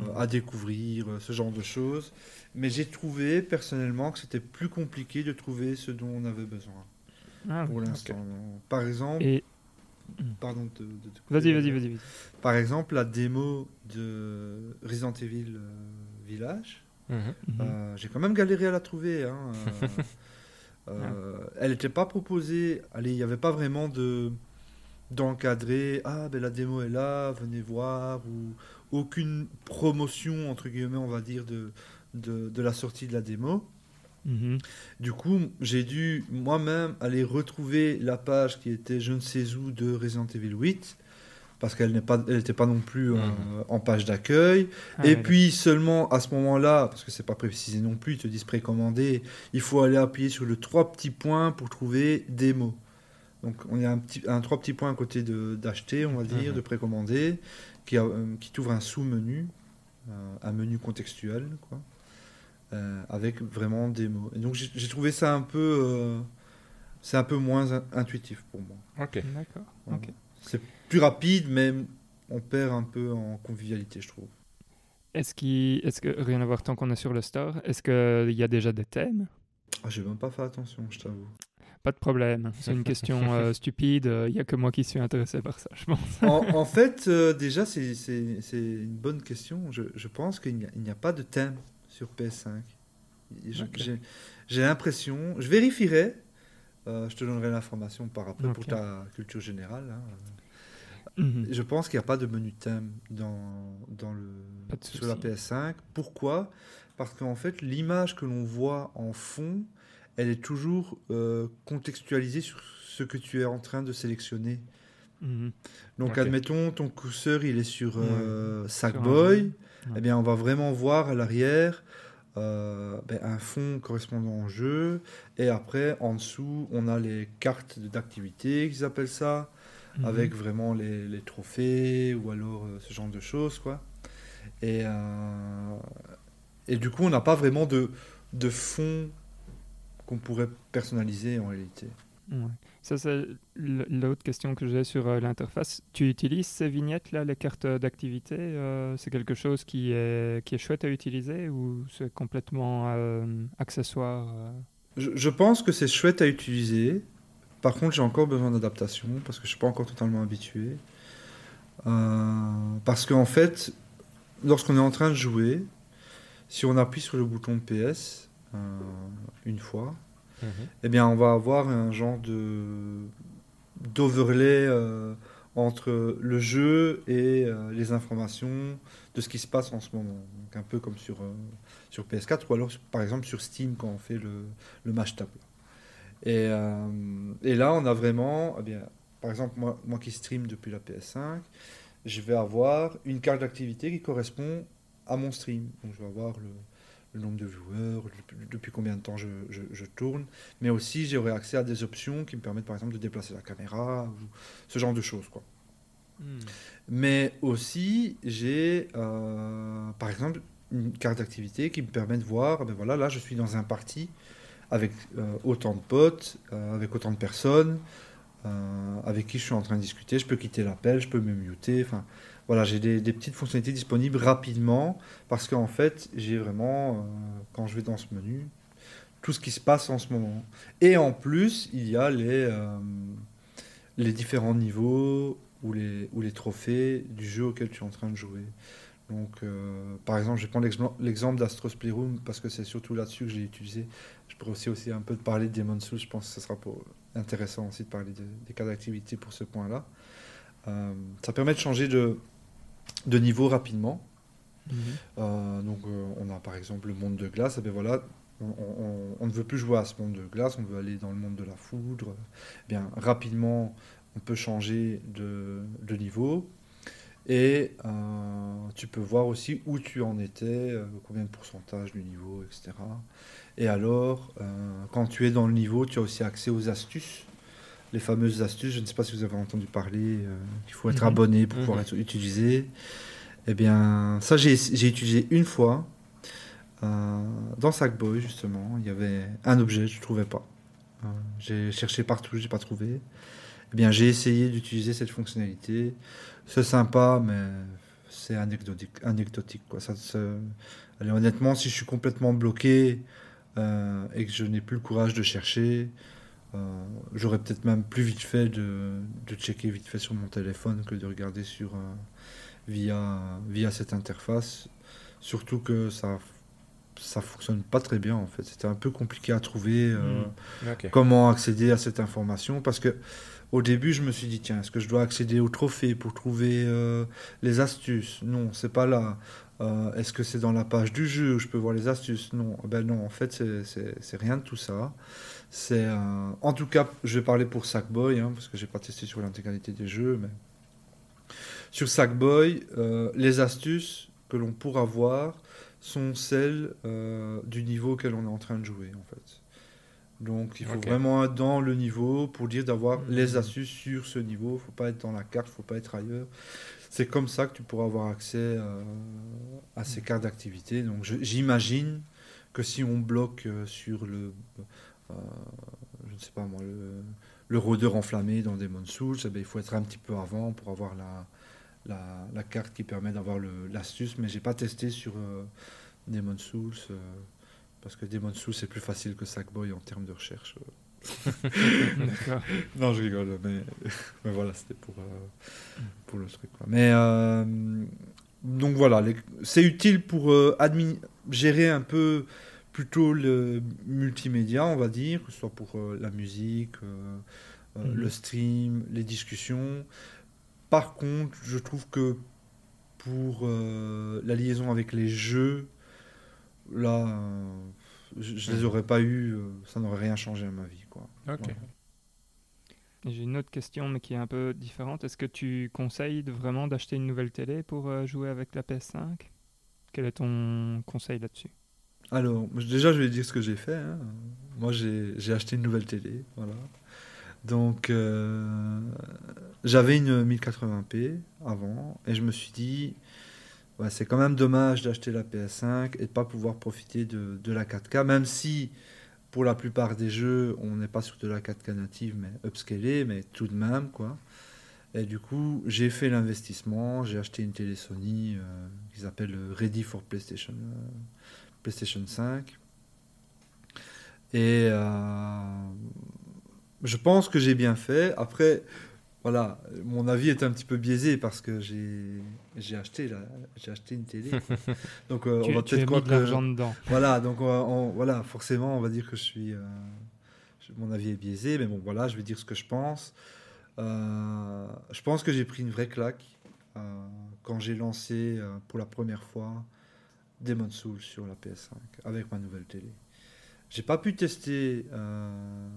euh, à découvrir, euh, ce genre de choses. Mais j'ai trouvé personnellement que c'était plus compliqué de trouver ce dont on avait besoin Ah, pour oui. l'instant. Par exemple, Et pardon de, de- de te couper, vas-y, vas-y, vas-y. par exemple, la démo de Resident Evil euh, Village, Mhm. Mhm. euh, j'ai quand même galéré à la trouver. hein, euh, (laughs) euh, Elle n'était pas proposée, allez, il n'y avait pas vraiment de d'encadrer, ah ben la démo est là, venez voir, ou aucune promotion, entre guillemets, on va dire, de, de, de la sortie de la démo. Mhm. Du coup, j'ai dû moi-même aller retrouver la page qui était je ne sais où de Resident Evil 8, parce qu'elle pas, n'était pas non plus euh, Mhm. en page d'accueil. Ah, et puis seulement à ce moment-là, parce que c'est pas précisé non plus, ils te disent précommandé, il faut aller appuyer sur le trois petits points pour trouver démo. Donc on a un, petit, un trois petits points à côté de d'acheter, on va dire, Mhm. de précommander, qui, a- euh, qui t'ouvre un sous-menu, euh, un menu contextuel, quoi, euh, avec vraiment démo. Et donc j'ai trouvé ça un peu, euh, c'est un peu moins in- intuitif pour moi. Ok. D'accord. C'est plus rapide, mais on perd un peu en convivialité, je trouve. Est-ce qu'il, est-ce que rien à voir tant qu'on est sur le store Est-ce qu'il y a déjà des thèmes? Ah, j'ai même pas fait attention, je t'avoue. Pas de problème. C'est une question euh, (laughs) stupide. Il n'y a que moi qui suis intéressé par ça, je pense. en, (laughs) en fait, euh, déjà, c'est une bonne question. Je, je pense qu'il n'y a, a pas de thème sur PS5. Je- Ok. J'ai l'impression, je vérifierai, euh, je te donnerai l'information par après pour Ok. ta culture générale. hein. Mhm. Je pense qu'il n'y a pas de menu thème dans, dans le, sur la souci. PS5. Pourquoi? Parce qu'en fait, l'image que l'on voit en fond, elle est toujours euh, contextualisée sur ce que tu es en train de sélectionner. Mhm. Donc, admettons, ton curseur, il est sur euh, Sur un Sackboy. Ouais. Eh bien, on va vraiment voir à l'arrière euh, ben, un fond correspondant au jeu. Et après, en dessous, on a les cartes d'activité, qu'ils appellent ça, Mhm. avec vraiment les, les trophées ou alors euh, ce genre de choses. Quoi. Et, euh, et du coup, on n'a pas vraiment de, de fond qu'on pourrait personnaliser en réalité. Ouais. Ça, c'est l'autre question que j'ai sur euh, l'interface. Tu utilises ces vignettes-là, les cartes d'activité euh, C'est quelque chose qui est, qui est chouette à utiliser ou c'est complètement euh, accessoire euh? Je, je pense que c'est chouette à utiliser. Par contre, j'ai encore besoin d'adaptation parce que je suis pas encore totalement habitué. Euh, parce qu'en fait, lorsqu'on est en train de jouer, si on appuie sur le bouton PS euh, une fois, Eh bien, on va avoir un genre de d'overlay euh, entre le jeu et euh, les informations de ce qui se passe en ce moment. Donc, un peu comme sur, euh, sur PS4 ou alors, par exemple, sur Steam quand on fait le, le match table. Et, et là, on a vraiment, eh bien, par exemple, moi, moi qui stream depuis la PS5, je vais avoir une carte d'activité qui correspond à mon stream. Donc, je vais avoir le, le nombre de viewers, depuis, combien de temps je, je- je tourne. Mais aussi, j'aurai accès à des options qui me permettent, par exemple, de déplacer la caméra, ou ce genre de choses. Quoi. Mais aussi, j'ai, euh, par exemple, une carte d'activité qui me permet de voir, ben voilà, là, je suis dans un parti avec euh, autant de potes, euh, avec autant de personnes, avec qui je suis en train de discuter. Je peux quitter l'appel, je peux me muter. Enfin, voilà, j'ai des, petites fonctionnalités disponibles rapidement parce qu'en fait, j'ai vraiment, euh, quand je vais dans ce menu, tout ce qui se passe en ce moment. Et en plus, il y a les, euh, les différents niveaux ou les, ou les trophées du jeu auquel tu es en train de jouer. Donc, euh, par exemple, je vais prendre l'exemple- d'Astros Playroom parce que c'est surtout là-dessus que j'ai utilisé. Je pourrais aussi, aussi un peu parler de Demon's Souls. Je pense que ce sera intéressant aussi de parler de- des cas d'activité pour ce point-là. Ça permet de changer de, de niveau rapidement. Euh, donc, euh, on a par exemple le monde de glace. Et ben voilà, on, on- on ne veut plus jouer à ce monde de glace, on veut aller dans le monde de la foudre. Eh bien, rapidement, on peut changer de, de niveau. Et euh, tu peux voir aussi où tu en étais, combien de pourcentage du niveau, etc. Et alors, quand tu es dans le niveau, tu as aussi accès aux astuces. Les fameuses astuces, je ne sais pas si vous avez entendu parler, euh, qu'il faut être Mhm. abonné pour pouvoir Mhm. être utilisé. Eh bien, ça, j'ai j'ai utilisé une fois. euh, dans Sackboy, justement, il y avait un objet, je ne trouvais pas. Euh, j'ai cherché partout, je n'ai pas trouvé. Eh bien, j'ai essayé d'utiliser cette fonctionnalité. C'est sympa, mais c'est anecdotique, anecdotique quoi. Ça, Allez, honnêtement, si je suis complètement bloqué euh, et que je n'ai plus le courage de chercher, euh, j'aurais peut-être même plus vite fait de, de checker vite fait sur mon téléphone que de regarder sur euh, via via cette interface. Surtout que ça ça fonctionne pas très bien en fait. C'était un peu compliqué à trouver. euh, Ok. comment accéder à cette information parce que au début je me suis dit tiens est-ce que je dois accéder au trophée pour trouver euh, les astuces? Non c'est pas là Euh, est-ce que c'est dans la page du jeu? Où je peux voir les astuces? Non ben non en fait c'est rien de tout ça c'est en tout cas je vais parler pour Sackboy hein, parce que j'ai pas testé sur l'intégralité des jeux mais sur Sackboy euh, les astuces que l'on pourra voir sont celles euh, du niveau auquel on est en train de jouer en fait donc il faut vraiment être dans le niveau pour dire d'avoir Mhm. les astuces sur ce niveau. faut pas être dans la carte, faut pas être ailleurs. C'est comme ça que tu pourras avoir accès euh, à ces cartes d'activité. Donc j'imagine que si on bloque sur le, je ne sais pas moi, le, le rôdeur enflammé dans Demon's Souls, eh ben, il faut être un petit peu avant pour avoir la, la, la carte qui permet d'avoir l'astuce. Mais j'ai pas testé sur euh, Demon's Souls. euh, parce que Demon's Souls c'est plus facile que Sackboy en termes de recherche. (laughs) (laughs) Non, je rigole, mais, (laughs) mais voilà, c'était pour, euh, pour le truc. quoi. Mais euh, donc voilà, les- c'est utile pour euh, gérer un peu plutôt le multimédia, on va dire, que ce soit pour euh, la musique, euh, euh, Mhm. le stream, les discussions. Par contre, je trouve que pour euh, la liaison avec les jeux, là, euh, je, je les aurais pas eu, euh, ça n'aurait rien changé à ma vie, quoi. Ok. Voilà. Et J'ai une autre question, mais qui est un peu différente. Est-ce que tu conseilles de vraiment d'acheter une nouvelle télé pour euh, jouer avec la PS5 Quel est ton conseil là-dessus? Alors, déjà, je vais dire ce que j'ai fait. hein. Moi, j'ai acheté une nouvelle télé. Voilà. Donc, euh, j'avais une 1080p avant et je me suis dit, c'est quand même dommage d'acheter la PS5 et de pas pouvoir profiter de, la 4K, même si pour la plupart des jeux, on n'est pas sur de la 4K native, mais upscalée, mais tout de même, quoi. Et du coup, j'ai fait l'investissement, j'ai acheté une télé Sony euh, qui s'appelle Ready for PlayStation, euh, PlayStation 5. Et euh, je pense que j'ai bien fait. Après, voilà, mon avis est un petit peu biaisé parce que j'ai j'ai acheté, j'ai acheté une télé. (laughs) Donc, euh, Tu, on va peut-être croire que... l'argent dedans. Voilà, donc on va- on- voilà, forcément, on va dire que je suis. euh, mon avis est biaisé, mais bon, voilà, je vais dire ce que je pense. Euh, je pense que j'ai pris une vraie claque euh, quand j'ai lancé euh, pour la première fois Demon's Souls sur la PS5 avec ma nouvelle télé. J'ai pas pu tester euh,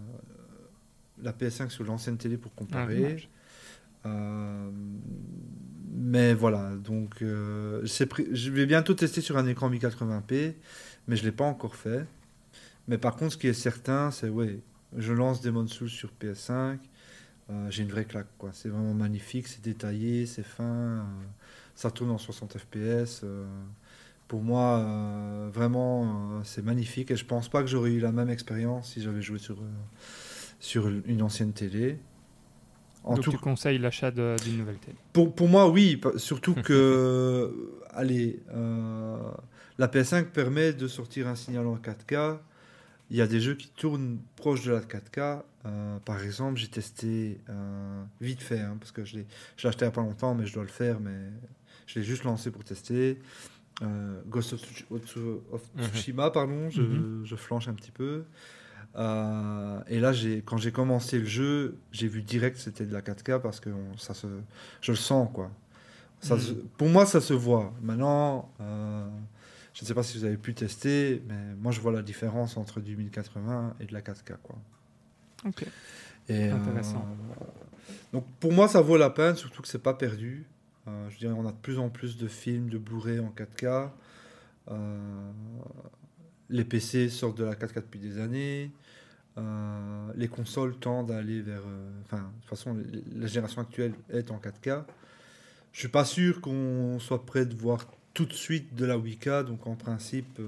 la PS5 sur l'ancienne télé pour Ah, comparer. dommage. Euh, mais voilà, donc euh, je vais bientôt tester sur un écran 1080p, mais je l'ai pas encore fait. Mais par contre, ce qui est certain, c'est ouais, je lance Demon Souls sur PS5. euh, j'ai une vraie claque, quoi. C'est vraiment magnifique, c'est détaillé, c'est fin. ça tourne en 60 FPS. Pour moi, euh, vraiment, euh, c'est magnifique. Et je pense pas que j'aurais eu la même expérience si j'avais joué sur, euh, sur une ancienne télé. En Donc tout tu conseilles l'achat d'une nouvelle télé. pour, pour moi, oui. Surtout (laughs) que, allez, la PS5 permet de sortir un signal en 4K. Il y a des jeux qui tournent proche de la 4K. Euh, par exemple, j'ai testé vite fait, hein, parce que je l'ai je l'ai acheté il n'y a pas longtemps, mais je dois le faire. Mais je l'ai juste lancé pour tester. Euh, Ghost of, Mhm. Tsushima, pardon, je, Mhm. je flanche un petit peu. Euh, et là, quand j'ai commencé le jeu, j'ai vu direct que c'était de la 4K parce que on- ça se, je le sens quoi. Ça Mhm. se- pour moi, ça se voit. Maintenant, euh, je ne sais pas si vous avez pu tester, mais moi, je vois la différence entre du 1080 et de la 4K quoi. Ok. Et, euh, Intéressant. donc pour moi, ça vaut la peine, surtout que c'est pas perdu. Euh, je dirais, on a de plus en plus de films, de Blu-ray en 4K. Euh, les PC sortent de la 4K depuis des années. Euh, les consoles tendent à aller vers. Enfin, de toute façon, la génération actuelle est en 4K. Je suis pas sûr qu'on soit prêt de voir tout de suite de la 8K, donc en principe,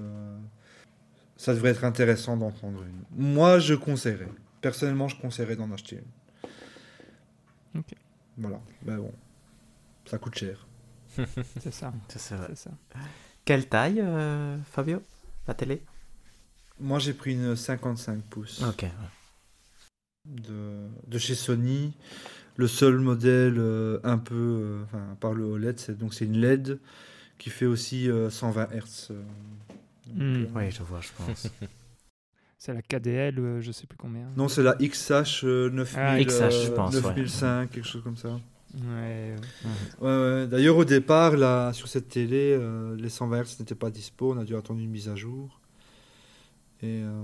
ça devrait être intéressant d'en prendre une. Moi, je conseillerais. Personnellement, je conseillerais d'en acheter une. Ok. Voilà. Mais bon, ça coûte cher. (laughs) C'est ça. Ça, c'est vrai. C'est ça. Quelle taille, euh, Fabio La télé? Moi, j'ai pris une 55 pouces Ok. de, de chez Sony. Le seul modèle euh, un peu, euh, enfin, par le OLED, c'est donc c'est une LED qui fait aussi euh, 120 Hz. euh, Oui, je vois, je pense. (laughs) C'est la KDL, euh, je sais plus combien. Non, c'est la XH euh, 9000, Ah, XH, je pense, ouais. 9005, quelque chose comme ça. Ouais, ouais. Ouais, ouais. D'ailleurs, au départ, là, sur cette télé, euh, les 120 Hz n'étaient pas dispo. On a dû attendre une mise à jour. Et euh,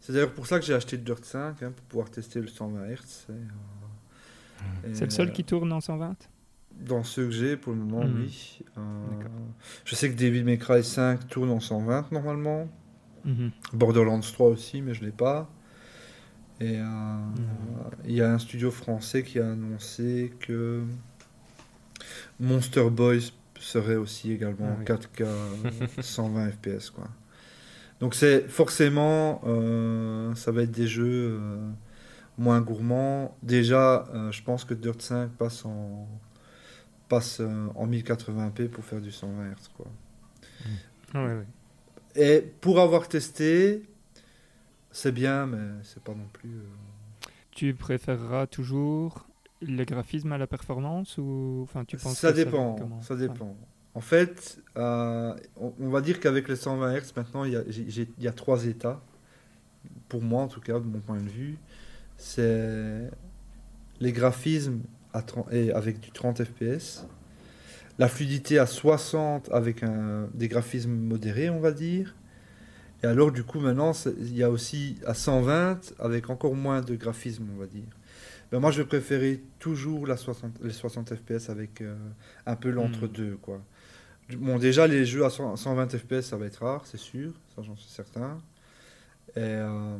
c'est d'ailleurs pour ça que j'ai acheté le Dirt 5 hein, pour pouvoir tester le 120 Hz. Et, euh, et, C'est le seul euh, qui tourne en 120 Dans ceux que j'ai pour le moment, Mhm. oui. Euh, je sais que Devil May Cry 5 tourne en 120 normalement. Mhm. Borderlands 3 aussi, mais je l'ai pas. Et euh, il y a un studio français qui a annoncé que Monster Boys serait aussi également Ah en oui. 4K 120 FPS quoi. Donc c'est forcément euh, ça va être des jeux euh, moins gourmands. Déjà, je pense que Dirt 5 passe en passe en 1080p pour faire du 120 Hz quoi. Ouais. Et pour avoir testé, c'est bien, mais c'est pas non plus. euh, Tu préféreras toujours les graphismes à la performance ou enfin tu penses ça que dépend. comment Ça Ouais. dépend. En fait, euh, on, on va dire qu'avec les 120 Hz, maintenant, il y, a, j'ai- j'ai- il y a trois états. Pour moi, en tout cas, de mon point de vue, c'est les graphismes à 30 et avec du 30 FPS, la fluidité à 60 avec un, des graphismes modérés, on va dire. Et alors, du coup, maintenant, il y a aussi à 120 avec encore moins de graphismes, on va dire. Ben, moi, je vais préférer toujours la 60, les 60 FPS avec euh, un peu l'entre-deux, quoi. Bon, déjà, les jeux à 100 120 FPS, ça va être rare, c'est sûr, ça j'en suis certain. Et, euh,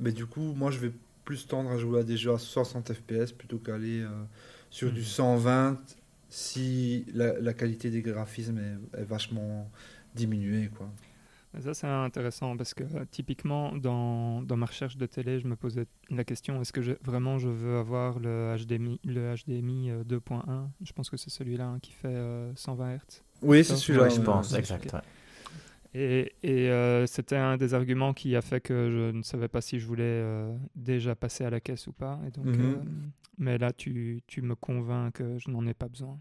mais du coup, moi, je vais plus tendre à jouer à des jeux à 60 FPS plutôt qu'aller euh, sur du Mhm. 120 si la, la qualité des graphismes est, est vachement diminuée, quoi. Ça, c'est intéressant parce que euh, typiquement, dans, dans ma recherche de télé, je me posais la question est-ce que je- vraiment je veux avoir le HDMI, le HDMI euh, 2.1 Je pense que c'est celui-là hein, qui fait euh, 120 Hz. Oui, c'est celui-là. Je pense, ouais. exact. ouais. Et, et, euh, c'était un des arguments qui a fait que je ne savais pas si je voulais euh, déjà passer à la caisse ou pas. Et donc, Mhm. euh, mais là, tu, tu me convaincs que je n'en ai pas besoin.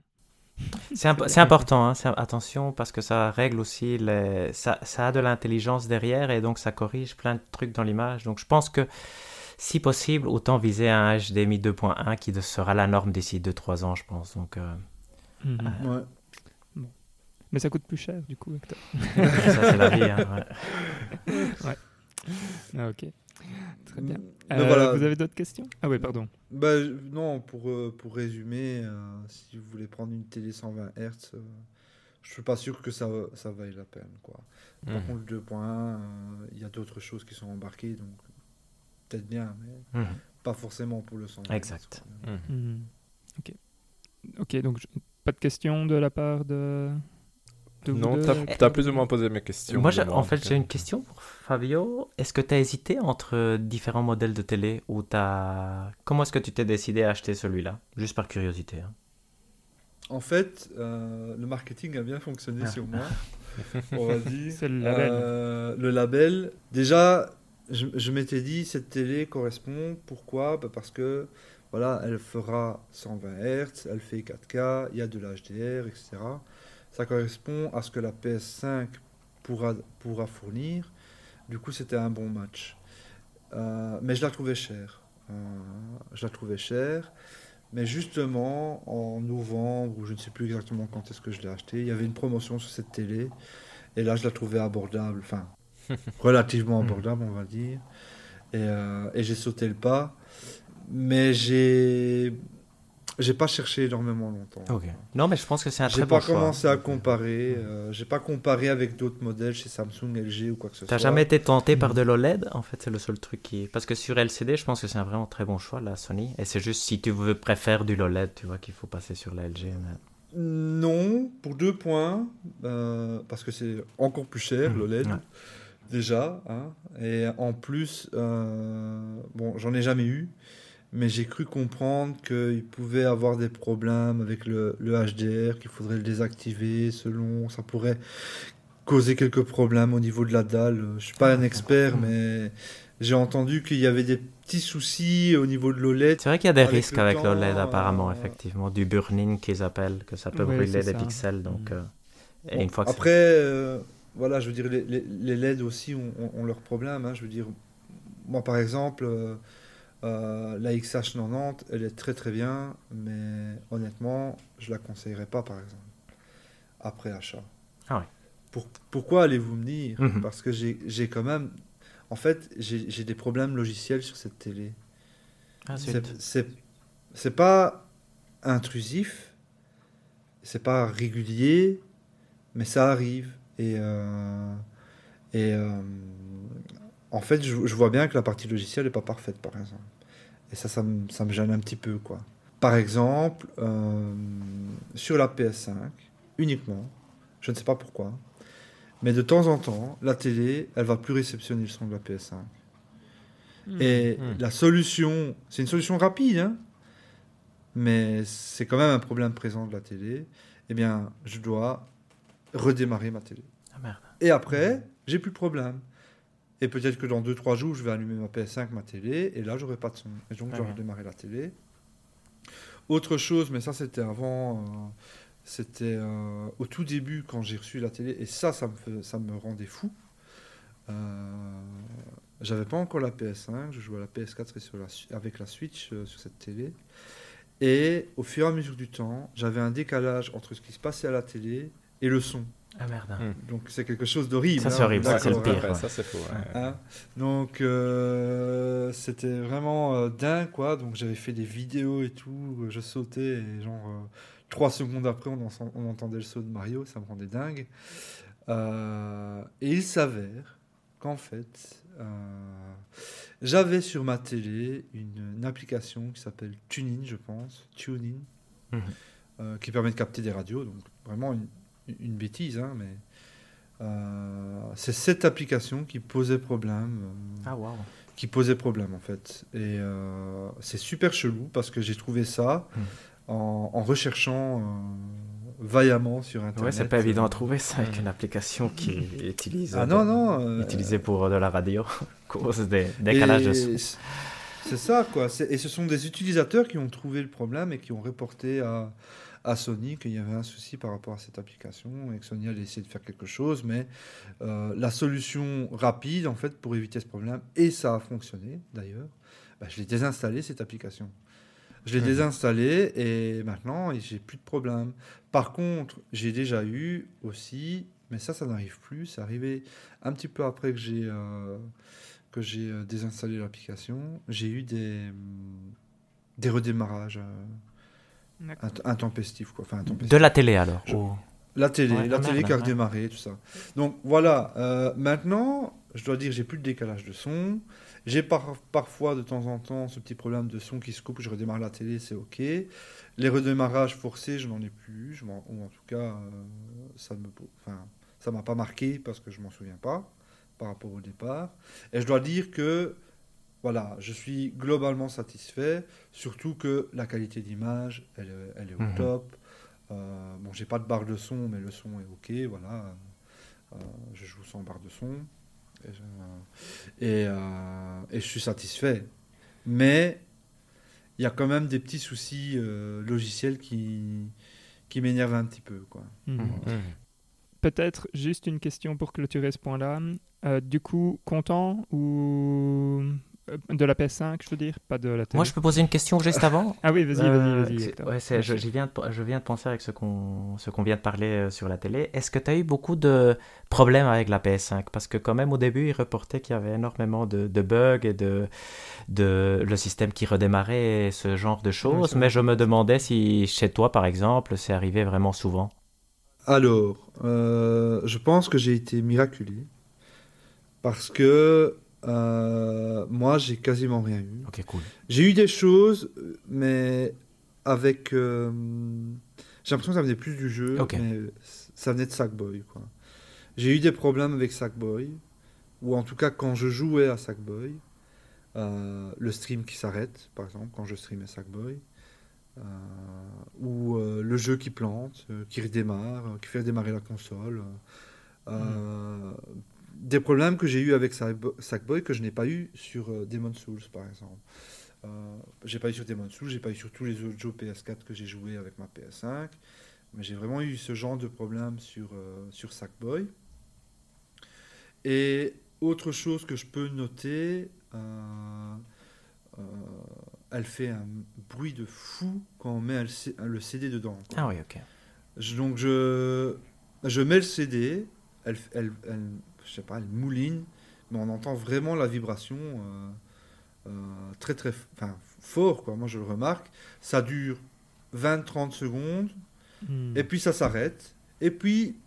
C'est imp- c'est important, hein, attention, parce que ça règle aussi, les... ça, ça a de l'intelligence derrière et donc ça corrige plein de trucs dans l'image. Donc je pense que si possible, autant viser un HDMI 2.1 qui sera la norme d'ici 2-3 ans, je pense. Donc euh, Mhm. Ouais. Mais ça coûte plus cher, du coup, Hector. ça, c'est la vie. hein, ouais. (laughs) Ah, ok. (laughs) Très bien. Mais Euh, voilà. Vous avez d'autres questions? Ah oui, pardon. Bah, non, pour, euh, pour résumer, euh, si vous voulez prendre une télé 120 Hz, euh, je suis pas sûr que ça, ça vaille la peine. Quoi. Par Mhm. contre, le 2.1, euh, il y a d'autres choses qui sont embarquées, donc peut-être bien, mais Mhm. pas forcément pour le 100. Exact. Ok. Ok, donc je- pas de questions de la part de. Non, t'as t'as plus ou moins posé mes questions. Moi, en fait, j'ai une question pour Fabio. Est-ce que tu as hésité entre différents modèles de télé ou t'as... Comment est-ce que tu t'es décidé à acheter celui-là? Juste par curiosité. hein. En fait, euh, le marketing a bien fonctionné Ah. sur moi, (laughs) on va dire. C'est le label. Euh, le label, déjà, je, je m'étais dit, cette télé correspond. Pourquoi? Bah, Parce que, voilà, elle fera 120 Hz, elle fait 4K, il y a de l'HDR, etc. Ça correspond à ce que la PS5 pourra, pourra fournir. Du coup, c'était un bon match. Euh, mais je la trouvais chère. Euh, je la trouvais chère. Mais justement, en novembre, ou je ne sais plus exactement quand est-ce que je l'ai acheté, il y avait une promotion sur cette télé. Et là, je la trouvais abordable, enfin, (laughs) relativement abordable, on va dire. Et, euh, et j'ai sauté le pas. Mais j'ai. J'ai pas cherché énormément longtemps. Non, mais je pense que c'est un J'ai très pas bon choix. commencé à comparer. euh, j'ai pas comparé avec d'autres modèles chez Samsung, LG ou quoi que ce T'as soit. jamais été tenté par de l'OLED En fait, c'est le seul truc qui. Parce que sur LCD, je pense que c'est un vraiment très bon choix, la Sony. Et c'est juste si tu veux préfères du l'OLED, tu vois, qu'il faut passer sur la LG. mais- Non, pour deux points, euh, parce que c'est encore plus cher, Mhm, l'OLED, ouais. déjà. hein, et en plus, euh, bon, j'en ai jamais eu, mais j'ai cru comprendre qu'il pouvait avoir des problèmes avec le, le HDR, qu'il faudrait le désactiver selon, ça pourrait causer quelques problèmes au niveau de la dalle. Je suis pas un expert, mais j'ai entendu qu'il y avait des petits soucis au niveau de l'OLED. C'est vrai qu'il y a des Avec risques le avec l'OLED, apparemment, euh, effectivement. Du burn-in qu'ils appellent, que ça peut brûler des ça. pixels. Donc, Mhm. euh, et Bon, une fois que Après, euh, voilà, je veux dire, les, les- les LED aussi ont, ont- ont leurs problèmes. hein. je veux dire, moi par exemple, euh, la XH90, elle est très très bien, mais honnêtement, je la conseillerais pas par exemple, après achat. Ah ouais. Pour- pourquoi allez-vous me dire? Mhm. Parce que j'ai quand même. En fait, j'ai des problèmes logiciels sur cette télé. Ah, c'est pas intrusif, c'est pas régulier, mais ça arrive. Et, euh, et euh, en fait, je, je vois bien que la partie logicielle n'est pas parfaite, par exemple. Et ça, ça me, ça me gêne un petit peu, quoi. Par exemple, euh, sur la PS5, uniquement, je ne sais pas pourquoi, mais de temps en temps, la télé, elle va plus réceptionner le son de la PS5. Et Hmm. la solution, c'est une solution rapide, hein, mais c'est quand même un problème présent de la télé. Eh bien, je dois redémarrer ma télé. Ah, merde. Et après, j'ai plus de problème. Et peut-être que dans 2-3 jours, je vais allumer ma PS5, ma télé, et là, j'aurai pas de son. Et donc, je dois Mhm. redémarrer la télé. Autre chose, mais ça, c'était avant. euh, c'était euh, au tout début, quand j'ai reçu la télé, et ça, ça me, fait- ça me rendait fou. Euh, J'avais pas encore la PS5, je jouais à la PS4 et sur la su- avec la Switch sur cette télé. Et au fur et à mesure du temps, j'avais un décalage entre ce qui se passait à la télé et le son. Ah merde. Hmm. Donc c'est quelque chose d'horrible. Ça, hein, c'est horrible, ça, c'est le pire. Ouais. Ça, c'est faux. ouais. Hein Donc euh, c'était vraiment euh, dingue quoi. Donc j'avais fait des vidéos et tout. Je sautais et genre euh, trois secondes après on, en- on entendait le saut de Mario. Ça me rendait dingue. Euh, et il s'avère qu'en fait euh, j'avais sur ma télé une, une application qui s'appelle TuneIn je pense. TuneIn. Euh, qui permet de capter des radios. Donc vraiment une, une bêtise hein, mais euh, c'est cette application qui posait problème, euh, Ah, waouh. qui posait problème en fait. Et euh, c'est super chelou parce que j'ai trouvé ça Hmm. en, en recherchant vaillamment sur internet. Ouais, c'est pas évident à trouver ça avec Mhm. une application qui utilise. Ah non non. Utilisée pour de la radio, (laughs) cause des décalages de c'est- ça quoi. Et ce sont des utilisateurs qui ont trouvé le problème et qui ont reporté à, à Sony qu'il y avait un souci par rapport à cette application et que Sony allait essayer de faire quelque chose. Mais euh, la solution rapide en fait pour éviter ce problème et ça a fonctionné d'ailleurs. bah, je l'ai désinstallé cette application. Je l'ai Mhm. désinstallé et maintenant j'ai plus de problème. Par contre, j'ai déjà eu aussi, mais ça, ça n'arrive plus. C'est arrivé un petit peu après que j'ai euh, que j'ai euh, désinstallé l'application. J'ai eu des des redémarrages euh, int- intempestifs quoi. Enfin. De la télé alors Je- ou- La télé, Ouais, la télé merde, qui a ouais. redémarré, tout ça. Donc voilà, euh, maintenant, je dois dire, j'ai plus de décalage de son. J'ai par- parfois de temps en temps ce petit problème de son qui se coupe, je redémarre la télé, c'est ok. Les redémarrages forcés, je n'en ai plus, je m'en- ou en tout cas, euh, ça me, enfin, ça m'a pas marqué parce que je m'en souviens pas par rapport au départ. Et je dois dire que voilà, je suis globalement satisfait, surtout que la qualité d'image, elle, est- elle est au Mhm. top. Euh, bon, j'ai pas de barre de son, mais le son est ok, voilà. Euh, je joue sans barre de son. Et je, et, euh, et je suis satisfait. Mais il y a quand même des petits soucis euh, logiciels qui, qui m'énervent un petit peu. Quoi. Mhm. Peut-être juste une question pour clôturer ce point-là. Euh, du coup, content ou de la PS5, je veux dire, pas de la télé. Moi, je peux poser une question juste (laughs) avant Ah oui, vas-y, Euh, vas-y, vas-y. ouais, c'est- je, j'y viens de, je viens de penser avec ce qu'on ce qu'on vient de parler euh, sur la télé. Est-ce que tu as eu beaucoup de problèmes avec la PS5 Parce que quand même au début, ils reportaient qu'il y avait énormément de, de bugs et de, de le système qui redémarrait et ce genre de choses. Mais je me demandais si chez toi, par exemple, c'est arrivé vraiment souvent. Alors, euh, je pense que j'ai été miraculé. Parce que euh, moi, j'ai quasiment rien eu. Ok, cool. J'ai eu des choses, mais avec. euh, j'ai l'impression que ça venait plus du jeu, mais ça venait de Sackboy. quoi. J'ai eu des problèmes avec Sackboy, ou en tout cas quand je jouais à Sackboy, euh, le stream qui s'arrête, par exemple, quand je streamais Sackboy, ou le jeu qui plante, qui redémarre, qui fait redémarrer la console. euh, Des problèmes que j'ai eu avec Sackbo- Sackboy que je n'ai pas eu sur euh, Demon's Souls, par exemple. Euh, j'ai pas eu sur Demon's Souls, j'ai pas eu sur tous les autres jeux PS4 que j'ai joué avec ma PS5, mais j'ai vraiment eu ce genre de problème sur, euh, sur Sackboy. Et autre chose que je peux noter, euh, euh, elle fait un bruit de fou quand on met le CD dedans. quoi. Ah oui, ok. Je- donc je, je mets le CD, elle, elle, elle- je sais pas, elle mouline, mais on entend vraiment la vibration euh, euh, très très enfin, fort, quoi. moi je le remarque. Ça dure 20-30 secondes, Mhm. et puis ça s'arrête, et puis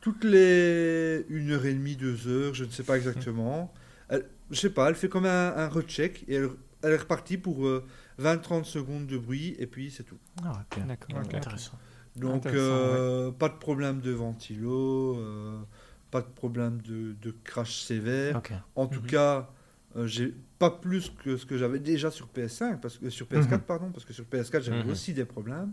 toutes les une heure et demie, deux heures, je ne sais pas exactement, elle, je sais pas, elle fait comme un, un recheck, et elle, elle est repartie pour euh, 20-30 secondes de bruit, et puis c'est tout. Ah, ok. D'accord. Intéressant. Donc, Intéressant, euh, pas de problème de ventilo, euh, pas de problème de, de crash sévère. En tout Mhm. cas, euh, j'ai pas plus que ce que j'avais déjà sur PS5, parce que sur PS4, Mhm. pardon, parce que sur PS4 j'avais Mhm. aussi des problèmes.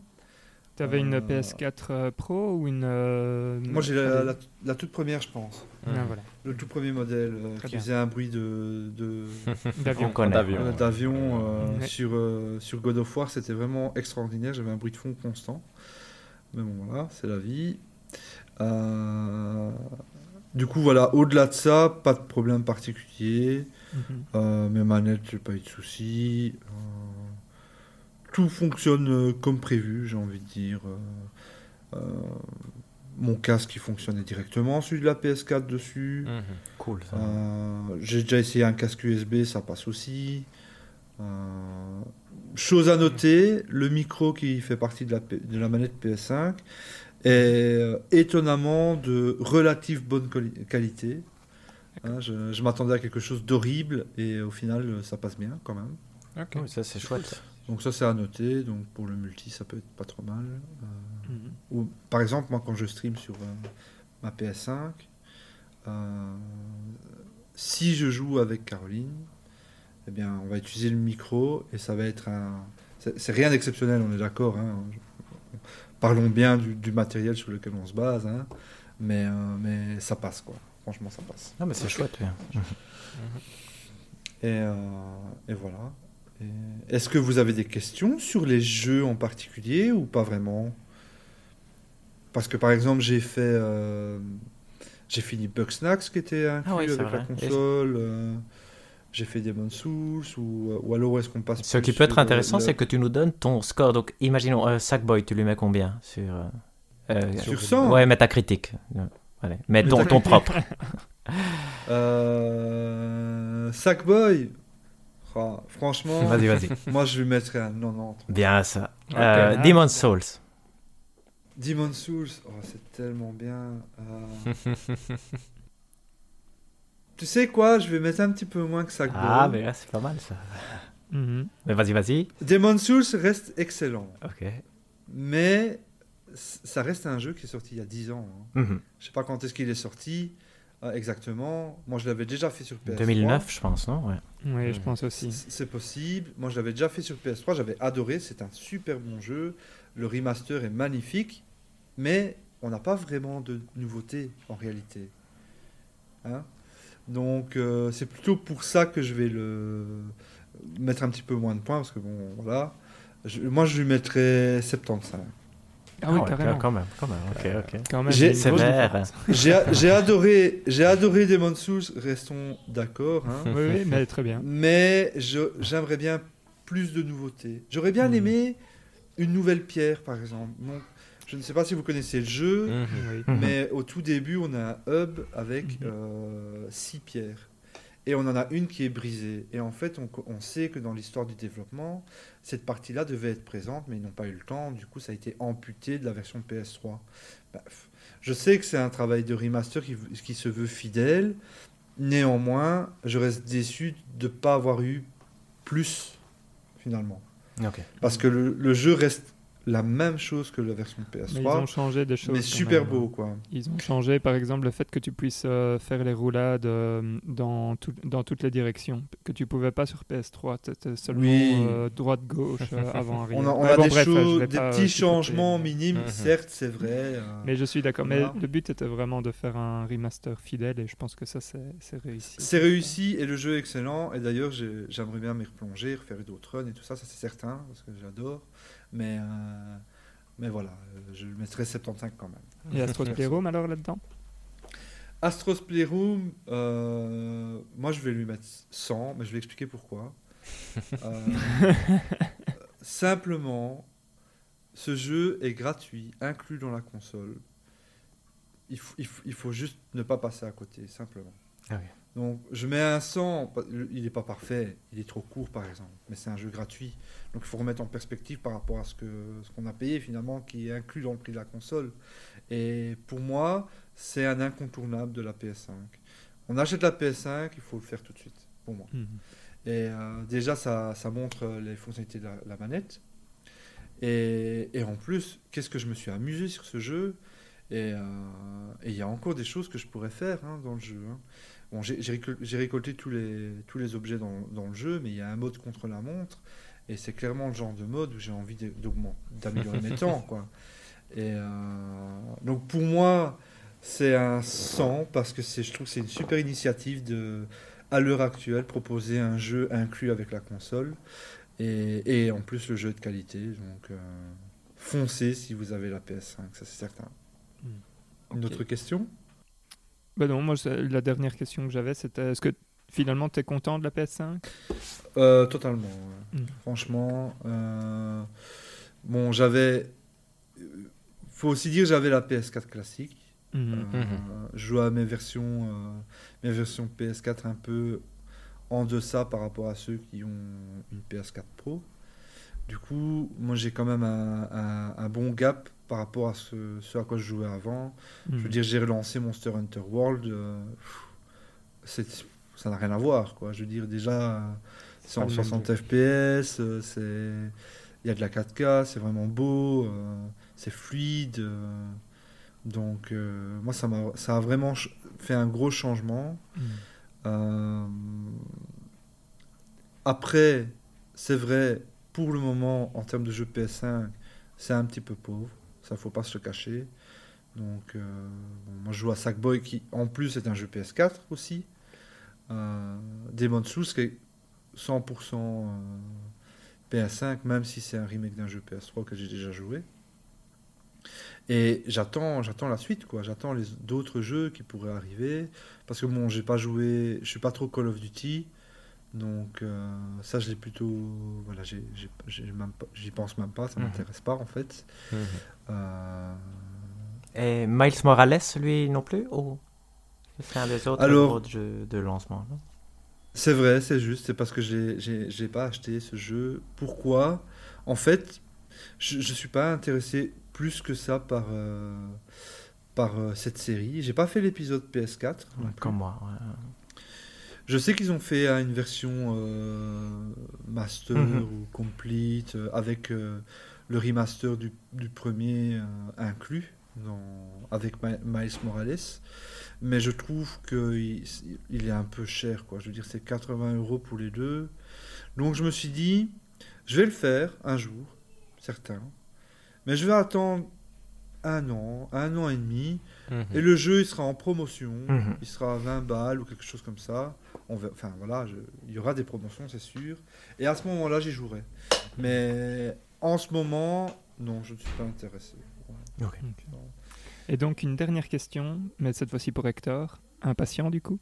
T'avais une Euh, PS4 euh, Pro ou une. euh, Moi j'ai la, la- la toute première, je pense, ah, voilà. le tout premier modèle euh, qui bien. faisait un bruit de de- (laughs) D'avion. D'avion. euh, d'avion euh, Ouais. sur euh, sur God of War, c'était vraiment extraordinaire. J'avais un bruit de fond constant. Mais bon, voilà, c'est la vie. Euh, Du coup, voilà, au-delà de ça, pas de problème particulier. Mhm. Euh, mes manettes, j'ai pas eu de soucis. Euh, tout fonctionne euh, comme prévu, j'ai envie de dire. Euh, mon casque, il fonctionnait directement, celui de la PS4 dessus. Mhm. Cool. ça. J'ai déjà essayé un casque USB, ça passe aussi. Chose à noter, le micro qui fait partie de la, de la manette PS5 est euh, étonnamment de relative bonne quali- qualité. Hein, je je m'attendais à quelque chose d'horrible et au final euh, ça passe bien quand même. Ça c'est chouette. Donc ça c'est à noter. Donc pour le multi ça peut être pas trop mal. Euh, Mhm. ou, par exemple, moi, quand je stream sur euh, ma PS5, euh, si je joue avec Caroline, eh bien, on va utiliser le micro et ça va être un. C'est c'est rien d'exceptionnel, on est d'accord. hein. Parlons bien du, du matériel sur lequel on se base, hein. mais, euh, mais ça passe, quoi. Franchement, ça passe. Non, mais c'est chouette. oui. Et, euh, et voilà. Et Est-ce que vous avez des questions sur les jeux en particulier ou pas vraiment? Parce que par exemple, j'ai fait. euh, j'ai fini Bugsnax qui était inclus Ah oui, avec la console. Euh, j'ai fait Demon's Souls ou, ou alors est-ce qu'on passe Ce qui peut être euh, intéressant, le- c'est que tu nous donnes ton score. Donc, imaginons, euh, Sackboy, tu lui mets combien sur, euh, euh, Sur 100 Ouais, métacritique. Euh, Allez, mets ton, ton propre. (laughs) (laughs) Euh, Sackboy Ah, Franchement, Vas-y, vas-y. (laughs) moi je lui mettrais un 90. Bien ça. Euh, Ah. Demon's Souls. Demon Souls, oh, c'est tellement bien. Tu sais quoi, je vais mettre un petit peu moins que Sackboy. Ah, mais là, c'est pas mal ça. (laughs) Mhm. Mais vas-y, vas-y. Demon Souls reste excellent, Ok. mais ça reste un jeu qui est sorti il y a 10 ans. hein. Mhm. Je sais pas quand est-ce qu'il est sorti euh, exactement. Moi, je l'avais déjà fait sur PS3. 2009, je pense, non? Ouais. Oui, je Mhm. pense aussi. C'est possible. Moi, je l'avais déjà fait sur PS3. J'avais adoré. C'est un super bon jeu. Le remaster est magnifique. Mais on n'a pas vraiment de nouveautés en réalité. Hein? Donc, euh, c'est plutôt pour ça que je vais le mettre un petit peu moins de points. Parce que bon, voilà. Je- moi, je lui mettrais 75. Ah oui, ouais, carrément. Quand même, quand même. Ok, ok. Quand même, J'ai- (laughs) adoré, j'ai adoré Demon Souls. Restons d'accord. hein. Oui, oui, mais très bien. Mais j'aimerais bien plus de nouveautés. J'aurais bien Hmm. aimé une nouvelle pierre, par exemple. Donc, je ne sais pas si vous connaissez le jeu, Mhm. Oui. Mhm. mais au tout début, on a un hub avec Mhm. euh, six pierres. Et on en a une qui est brisée. Et en fait, on, sait que dans l'histoire du développement, cette partie-là devait être présente, mais ils n'ont pas eu le temps. Du coup, ça a été amputé de la version PS3. Bref. Je sais que c'est un travail de remaster qui, qui se veut fidèle. Néanmoins, je reste déçu de ne pas avoir eu plus, finalement. Parce que le, le jeu reste la même chose que la version Mais ils PS3, ont changé des choses. mais super même. beau, quoi. Ils ont changé, par exemple, le fait que tu puisses euh, faire les roulades euh, dans, tout- dans toutes les directions, que tu pouvais pas sur PS3. C'était seulement Oui. euh, droite-gauche, (laughs) euh, avant, arrière. On a, on a bon, des, bref, choses, des pas, petits changements minimes, (laughs) certes, c'est vrai. euh, Mais je suis d'accord. Mais le but était vraiment de faire un remaster fidèle et je pense que ça, c'est réussi. C'est réussi et le jeu est excellent. Et d'ailleurs, j'ai- j'aimerais bien m'y replonger, refaire d'autres runs et tout ça, ça c'est certain, parce que j'adore. Mais, euh, mais voilà, euh, je le mettrai 75 quand même. Et Astros (laughs) Playroom alors là-dedans? Astros Playroom, euh, moi je vais lui mettre 100, mais je vais expliquer pourquoi. Euh, (laughs) simplement, ce jeu est gratuit, inclus dans la console. Il, faut- il faut- il faut juste ne pas passer à côté, simplement. Ah oui. Donc je mets un 100, pa- il n'est pas parfait, il est trop court par exemple, mais c'est un jeu gratuit. Donc il faut remettre en perspective par rapport à ce qu'on a payé finalement, qui est inclus dans le prix de la console. Et pour moi, c'est un incontournable de la PS5. On achète la PS5, il faut le faire tout de suite, pour moi. Mhm. Et euh, déjà, ça, ça montre les fonctionnalités de la, la manette. Et, et en plus, qu'est-ce que je me suis amusé sur ce jeu? Et euh, et il y a encore des choses que je pourrais faire hein, dans le jeu. hein. Bon, j'ai j'ai récol- j'ai récolté tous les, tous les objets dans, dans le jeu, mais il y a un mode contre la montre. Et c'est clairement le genre de mode où j'ai envie d'améliorer mes (laughs) temps. Quoi. Et euh, donc pour moi, c'est un 100 parce que je trouve que c'est une super initiative de, à l'heure actuelle, proposer un jeu inclus avec la console. Et, et en plus, le jeu est de qualité. Donc euh, foncez si vous avez la PS5, ça c'est certain. Hmm. Une autre question? Ben non, moi, la dernière question que j'avais, c'était est-ce que finalement tu es content de la PS5 Euh, Totalement. ouais. Mm. Franchement, euh, bon, j'avais. Faut aussi dire, j'avais la PS4 classique. Mhm. Euh, Je jouais à mes versions, euh, mes versions PS4 un peu en deçà par rapport à ceux qui ont une PS4 Pro. Du coup, moi j'ai quand même un, un- un bon gap par rapport à ce, ce à quoi je jouais avant. Je veux Mhm. dire, j'ai relancé Monster Hunter World. euh, pff, ça n'a rien à voir, quoi. Je veux dire, déjà, c'est en le même 60 jeu. FPS, euh, c'est, il y a de la 4K, c'est vraiment beau, euh, c'est fluide. euh, donc, moi, ça m'a, ça a vraiment fait un gros changement. Euh, après, c'est vrai, pour le moment, en termes de jeu PS5, c'est un petit peu pauvre. Ça, faut pas se le cacher. Donc, euh, moi, je joue à Sackboy, qui en plus est un jeu PS4 aussi. Euh, Demon Souls, qui est 100% euh, PS5, même si c'est un remake d'un jeu PS3 que j'ai déjà joué. Et j'attends, j'attends la suite, quoi. J'attends les d'autres jeux qui pourraient arriver, parce que bon, j'ai pas joué, je suis pas trop Call of Duty, donc euh, ça, je l'ai plutôt, voilà, j'y pense même pas, ça Mhm. m'intéresse pas en fait. Mhm. Euh, Et Miles Morales, lui non plus Ou c'est un des autres Alors- gros jeux de lancement C'est vrai, c'est juste, c'est parce que j'ai, pas acheté ce jeu. Pourquoi? En fait, je, je suis pas intéressé plus que ça par, euh, par euh, cette série. J'ai pas fait l'épisode PS4. non plus. Comme moi. ouais. Je sais qu'ils ont fait euh, une version euh, master Mhm. ou complete euh, avec le remaster du, du premier inclus dans, avec Mi- Miles Morales. Mais je trouve qu'il il est un peu cher. Quoi. Je veux dire, c'est 80 euros pour les deux. Donc je me suis dit, je vais le faire un jour, certain. Mais je vais attendre un an, un an et demi. Et le jeu, il sera en promotion. Mhm. Il sera à 20 balles ou quelque chose comme ça. On va, enfin voilà, je- il y aura des promotions, c'est sûr. Et à ce moment-là, j'y jouerai. Mais en ce moment, non, je ne suis pas intéressé. Et donc une dernière question, mais cette fois-ci pour Hector. Impatient du coup?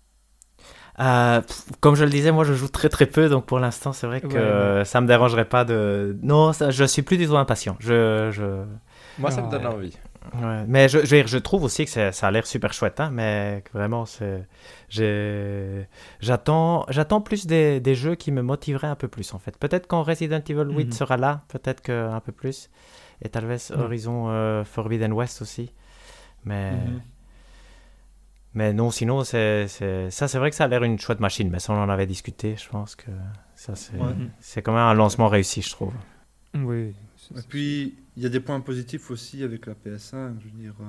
Euh, comme je le disais, moi je joue très très peu, donc pour l'instant c'est vrai que Ouais, euh, ça me dérangerait pas de. Non, ça, je suis plus du tout impatient. Je, je... Moi, ça me donne Ah. envie. Ouais. Mais je, trouve aussi que ça a l'air super chouette, hein, mais vraiment J'attends, plus des, des jeux qui me motiveraient un peu plus en fait. Peut-être quand Resident Evil 8 Mhm. sera là, peut-être que un peu plus. Et talvez. Horizon euh, Forbidden West aussi. Mais. Mhm. Mais non, sinon, c'est, ça, c'est vrai que ça a l'air une chouette machine, mais ça, on en avait discuté. Je pense que ça, c'est, Ouais. c'est quand même un lancement réussi, je trouve. Oui. Et puis, il y a des points positifs aussi avec la PS5. Je veux dire, euh,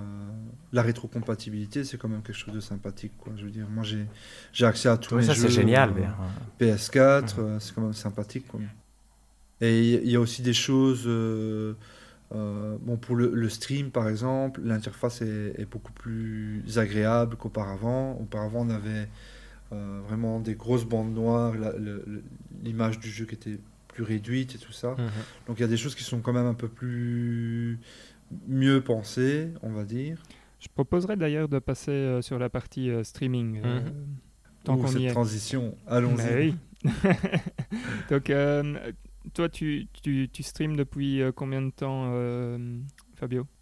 la rétrocompatibilité, c'est quand même quelque chose de sympathique. Quoi. Je veux dire, moi, j'ai, j'ai accès à tous Oui, les ça, jeux. c'est génial. euh, bien. PS4, Mhm. euh, c'est quand même sympathique. Quoi. Et il y a aussi des choses. euh, euh, bon, pour le, le stream, par exemple, l'interface est, est beaucoup plus agréable qu'auparavant. Auparavant, on avait euh, vraiment des grosses bandes noires, l'image du jeu qui était plus réduite et tout ça. Donc il y a des choses qui sont quand même un peu plus mieux pensées, on va dire. Je proposerais d'ailleurs de passer euh, sur la partie euh, streaming. euh, Mhm. Tant Ouh, qu'on cette y est. transition, allons-y. Oui. (laughs) Donc, euh, toi, tu, tu, tu streams depuis euh, combien de temps, euh,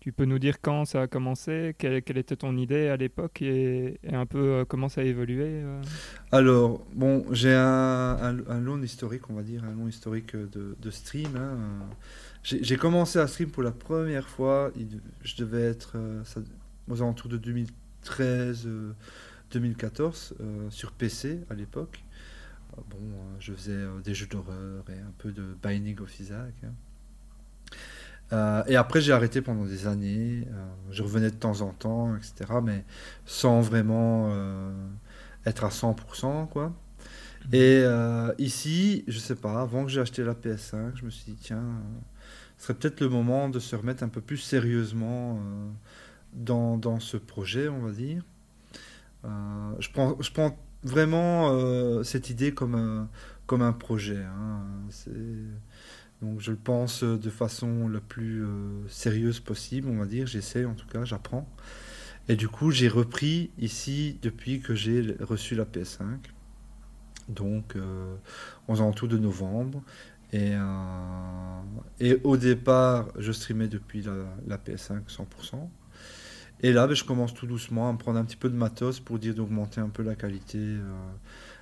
Tu peux nous dire quand ça a commencé, quelle, était ton idée à l'époque et, un peu euh, comment ça a évolué euh Alors, bon, j'ai un, long historique, on va dire, un long historique de, stream. hein. J'ai commencé à stream pour la première fois, je devais être euh, ça- aux alentours de 2013, euh, 2014, euh, sur PC à l'époque. Bon, je faisais des jeux d'horreur et un peu de Binding of Isaac. hein. Euh, et après, j'ai arrêté pendant des années. euh, je revenais de temps en temps, etc. Mais sans vraiment euh, être à 100%, quoi. Et euh, ici, je sais pas, avant que j'ai acheté la PS5, je me suis dit, tiens, ce serait peut-être le moment de se remettre un peu plus sérieusement dans, dans ce projet, on va dire. Je, prends, je prends vraiment cette idée comme un, comme un projet. hein. C'est- Donc je le pense de façon la plus euh, sérieuse possible, on va dire. J'essaie en tout cas, j'apprends. Et du coup, j'ai repris ici depuis que j'ai reçu la PS5. Donc, euh, aux alentours de novembre. Et, euh, et au départ, je streamais depuis la, la PS5 100%. Et là, ben, je commence tout doucement à me prendre un petit peu de matos pour dire d'augmenter un peu la qualité, euh,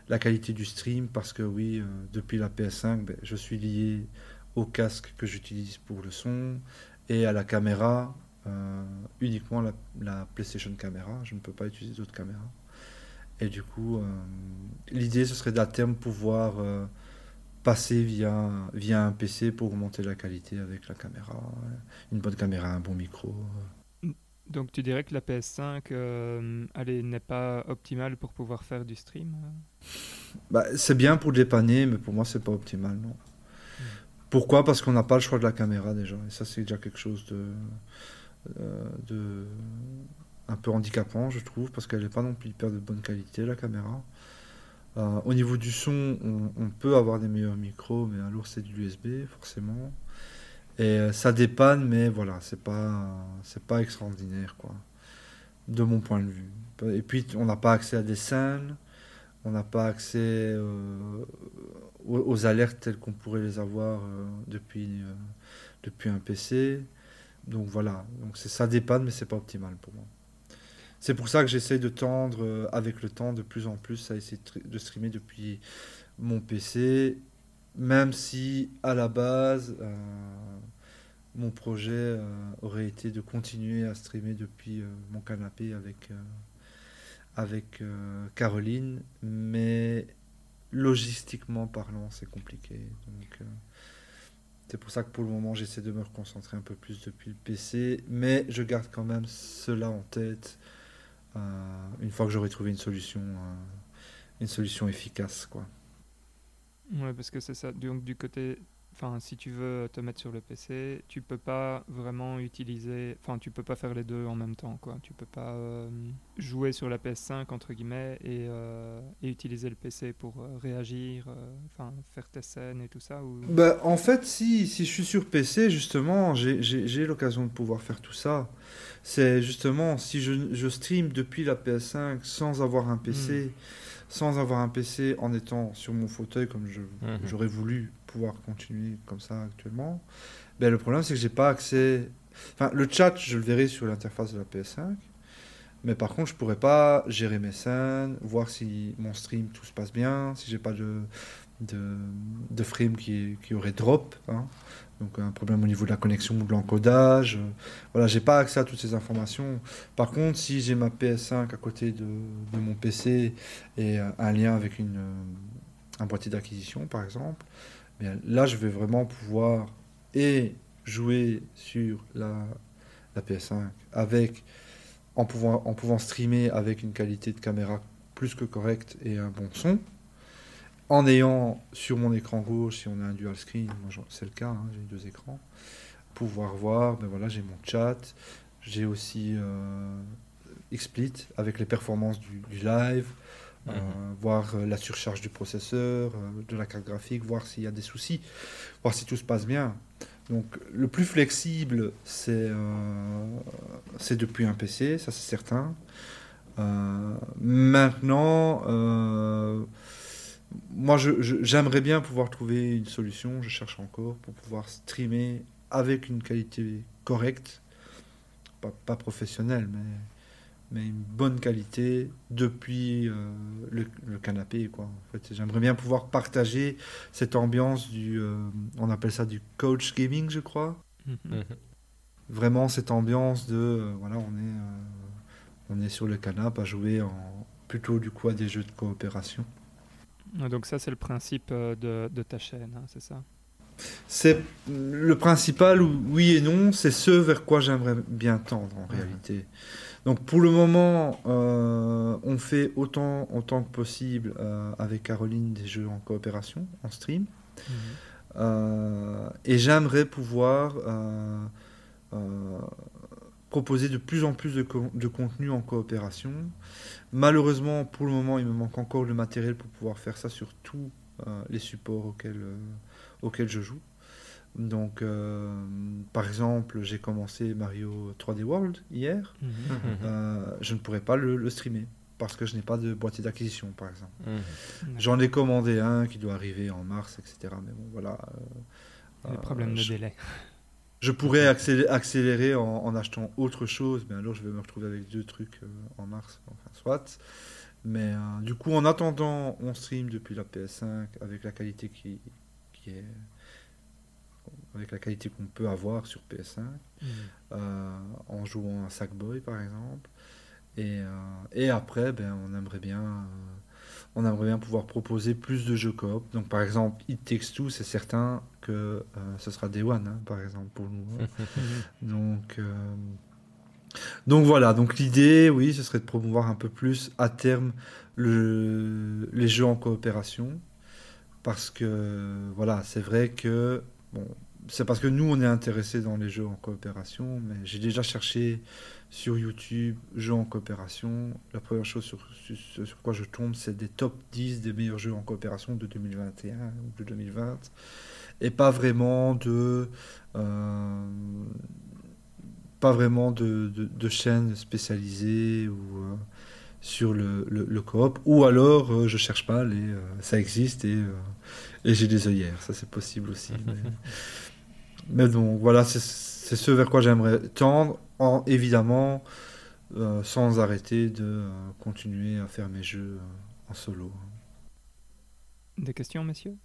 la qualité du stream. Parce que oui, euh, depuis la PS5, ben, je suis lié au casque que j'utilise pour le son et à la caméra, euh, uniquement la, la PlayStation caméra. Je ne peux pas utiliser d'autres caméras. Et du coup, euh, l'idée, ce serait d'à terme pouvoir euh, passer via, via un PC pour augmenter la qualité avec la caméra. Une bonne caméra, un bon micro. Donc, tu dirais que la PS5 euh, allez, n'est pas optimale pour pouvoir faire du stream? Bah, c'est bien pour dépanner, mais pour moi, c'est pas optimal, non. Pourquoi? Parce qu'on n'a pas le choix de la caméra déjà. Et ça, c'est déjà quelque chose de, euh, de un peu handicapant, je trouve, parce qu'elle n'est pas non plus hyper de bonne qualité, la caméra. Euh, au niveau du son, on, peut avoir des meilleurs micros, mais alors c'est de l'USB, forcément. Et euh, ça dépanne, mais voilà, c'est pas, c'est pas extraordinaire, quoi. De mon point de vue. Et puis, on n'a pas accès à des scènes. On n'a pas accès aux, alertes telles qu'on pourrait les avoir euh, depuis, euh, depuis un PC. Donc voilà, donc ça dépanne, mais c'est pas optimal pour moi. C'est pour ça que j'essaye de tendre euh, avec le temps de plus en plus à essayer de, tr- de streamer depuis mon PC, même si à la base, mon projet aurait été de continuer à streamer depuis mon canapé avec, avec Caroline, mais logistiquement parlant, c'est compliqué. Donc, c'est pour ça que pour le moment, j'essaie de me reconcentrer un peu plus depuis le PC, mais je garde quand même cela en tête une fois que j'aurai trouvé une solution, une solution efficace, quoi. Ouais, parce que c'est ça. Donc, du côté Enfin, si tu veux te mettre sur le PC, tu peux pas vraiment utiliser. Enfin, tu peux pas faire les deux en même temps, quoi. Tu peux pas euh, jouer sur la PS5 entre guillemets et, euh, et utiliser le PC pour euh, réagir, enfin faire tes scènes et tout ça. Ou... Bah, en fait, si si je suis sur PC, justement, j'ai l'occasion de pouvoir faire tout ça. C'est justement si je, je, stream depuis la PS5 sans avoir un PC. Hmm. Sans avoir un PC en étant sur mon fauteuil comme mhm. j'aurais voulu pouvoir continuer comme ça actuellement. Ben, le problème, c'est que j'ai pas accès. Enfin, le chat, je le verrai sur l'interface de la PS5. Mais par contre, je pourrais pas gérer mes scènes, voir si mon stream tout se passe bien, si j'ai pas de, de, de frame qui, qui aurait drop. Hein. Donc un problème au niveau de la connexion ou de l'encodage. Voilà, j'ai pas accès à toutes ces informations. Par contre, si j'ai ma PS5 à côté de, de mon PC et un lien avec une, un boîtier d'acquisition, par exemple, là, je vais vraiment pouvoir et jouer sur la, la PS5 avec, en, pouvant, en pouvant streamer avec une qualité de caméra plus que correcte et un bon son. En ayant sur mon écran gauche, si on a un dual screen, c'est le cas, hein, j'ai deux écrans, pouvoir voir, ben voilà, j'ai mon chat, j'ai aussi euh, XSplit avec les performances du live, euh, voir euh, la surcharge du processeur, euh, de la carte graphique, voir s'il y a des soucis, voir si tout se passe bien. Donc le plus flexible, c'est depuis un PC, ça c'est certain. maintenant, moi j'aimerais bien pouvoir trouver une solution, je cherche encore, pour pouvoir streamer avec une qualité correcte, pas professionnelle, mais mais une bonne qualité depuis euh, le, canapé. Quoi. En fait, j'aimerais bien pouvoir partager cette ambiance du, euh, on appelle ça du coach gaming, je crois. Mhm. Mhm. Vraiment cette ambiance de, euh, voilà, on est, on est sur le canapé à jouer en, plutôt du coup à des jeux de coopération. Donc ça, c'est le principe de, de ta chaîne, hein, c'est ça? C'est le principal, oui et non, c'est ce vers quoi j'aimerais bien tendre en réalité. Donc pour le moment, euh, on fait autant, autant que possible euh, avec Caroline des jeux en coopération, en stream. Mhm. Euh, et j'aimerais pouvoir proposer de plus en plus de, de, contenu en coopération. Malheureusement, pour le moment, il me manque encore le matériel pour pouvoir faire ça sur tous les supports auxquels, auxquels je joue. Donc, euh, par exemple, j'ai commencé Mario 3D World hier. Mhm. Mhm. Euh, je ne pourrais pas le, streamer parce que je n'ai pas de boîtier d'acquisition, par exemple. Mhm. J'en ai commandé un qui doit arriver en mars, etc. Mais bon, voilà. Euh, Les problèmes de délai. (laughs) Je pourrais accélérer, en, achetant autre chose, mais alors je vais me retrouver avec deux trucs en mars, enfin, soit. Mais du coup, en attendant, on stream depuis la PS5 avec la qualité qui, qui est avec la qualité qu'on peut avoir sur PS5, mhm. euh, en jouant à Sackboy par exemple. Et, euh, et après, ben, on aimerait bien. Euh, on aimerait bien pouvoir proposer plus de jeux coop. Donc, par exemple, It Takes Two, c'est certain que ce sera Day One, hein, par exemple, pour nous. (laughs) donc, donc voilà. Donc l'idée, oui, ce serait de promouvoir un peu plus à terme le, les jeux en coopération, parce que voilà, c'est vrai que bon, c'est parce que nous, on est intéressé dans les jeux en coopération, mais j'ai déjà cherché sur YouTube jeux en coopération. La première chose sur, sur, quoi je tombe, c'est des top 10 des meilleurs jeux en coopération de 2021 ou de 2020, et pas vraiment de. Euh, pas vraiment de, de, chaînes spécialisées ou euh, sur le, le, coop, ou alors euh, je cherche pas, les, ça existe et, et j'ai des œillères, ça c'est possible aussi. (laughs) Mais donc voilà, c'est ce vers quoi j'aimerais tendre, en, évidemment, euh, sans arrêter de euh, continuer à faire mes jeux euh, en solo. Des questions, messieurs?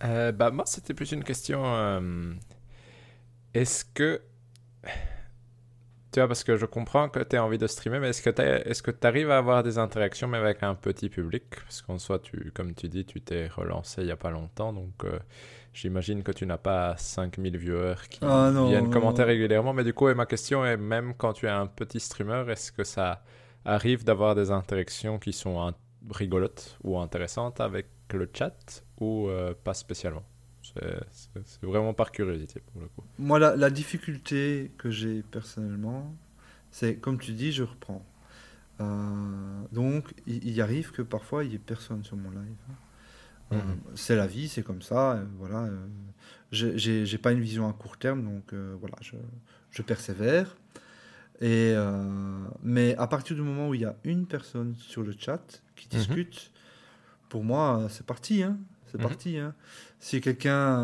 Bah, Moi, c'était plus une question. Est-ce que. Tu vois, parce que je comprends que tu as envie de streamer, mais est-ce que tu est-ce que arrives à avoir des interactions mais avec un petit public? Parce qu'en soi, tu, comme tu dis, tu t'es relancé il n'y a pas longtemps, donc euh, j'imagine que tu n'as pas 5000 viewers qui Ah, non, viennent non, commenter non. régulièrement. Mais du coup, et ma question est, même quand tu es un petit streamer, est-ce que ça arrive d'avoir des interactions qui sont rigolotes ou intéressantes avec le chat ou euh, pas spécialement? C'est vraiment par curiosité pour le coup. Moi, la, la difficulté que j'ai personnellement, c'est comme tu dis, je reprends. Euh, donc, il, il arrive que parfois il n'y ait personne sur mon live. Euh, c'est la vie, c'est comme ça. euh, voilà, euh, j'ai- pas une vision à court terme, donc voilà, je, je persévère. Et, mais à partir du moment où il y a une personne sur le chat qui Mhm. discute, pour moi, c'est parti. Hein, c'est Mhm. parti. Hein. Si quelqu'un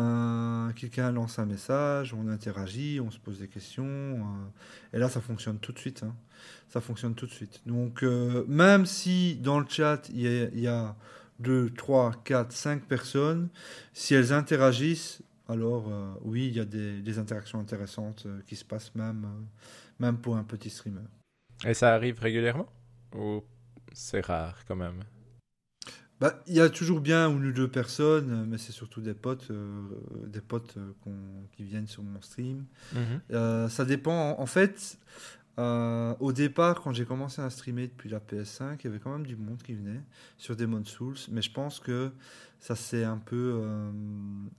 euh, quelqu'un lance un message, on interagit, on se pose des questions, euh, et là, ça fonctionne tout de suite. hein. Ça fonctionne tout de suite. Donc, euh, même si dans le chat, il y a, il y a 2, 3, 4, 5 personnes, si elles interagissent, alors euh, oui, il y a des, des interactions intéressantes euh, qui se passent même, euh, même pour un petit streamer. Et ça arrive régulièrement Ou c'est rare quand même? Bah, il y a toujours bien une ou deux personnes, mais c'est surtout des potes, des potes qui viennent sur mon stream. Euh, ça dépend. En fait, euh, au départ, quand j'ai commencé à streamer depuis la PS5, il y avait quand même du monde qui venait sur Demon's Souls, mais je pense que ça s'est un peu, euh,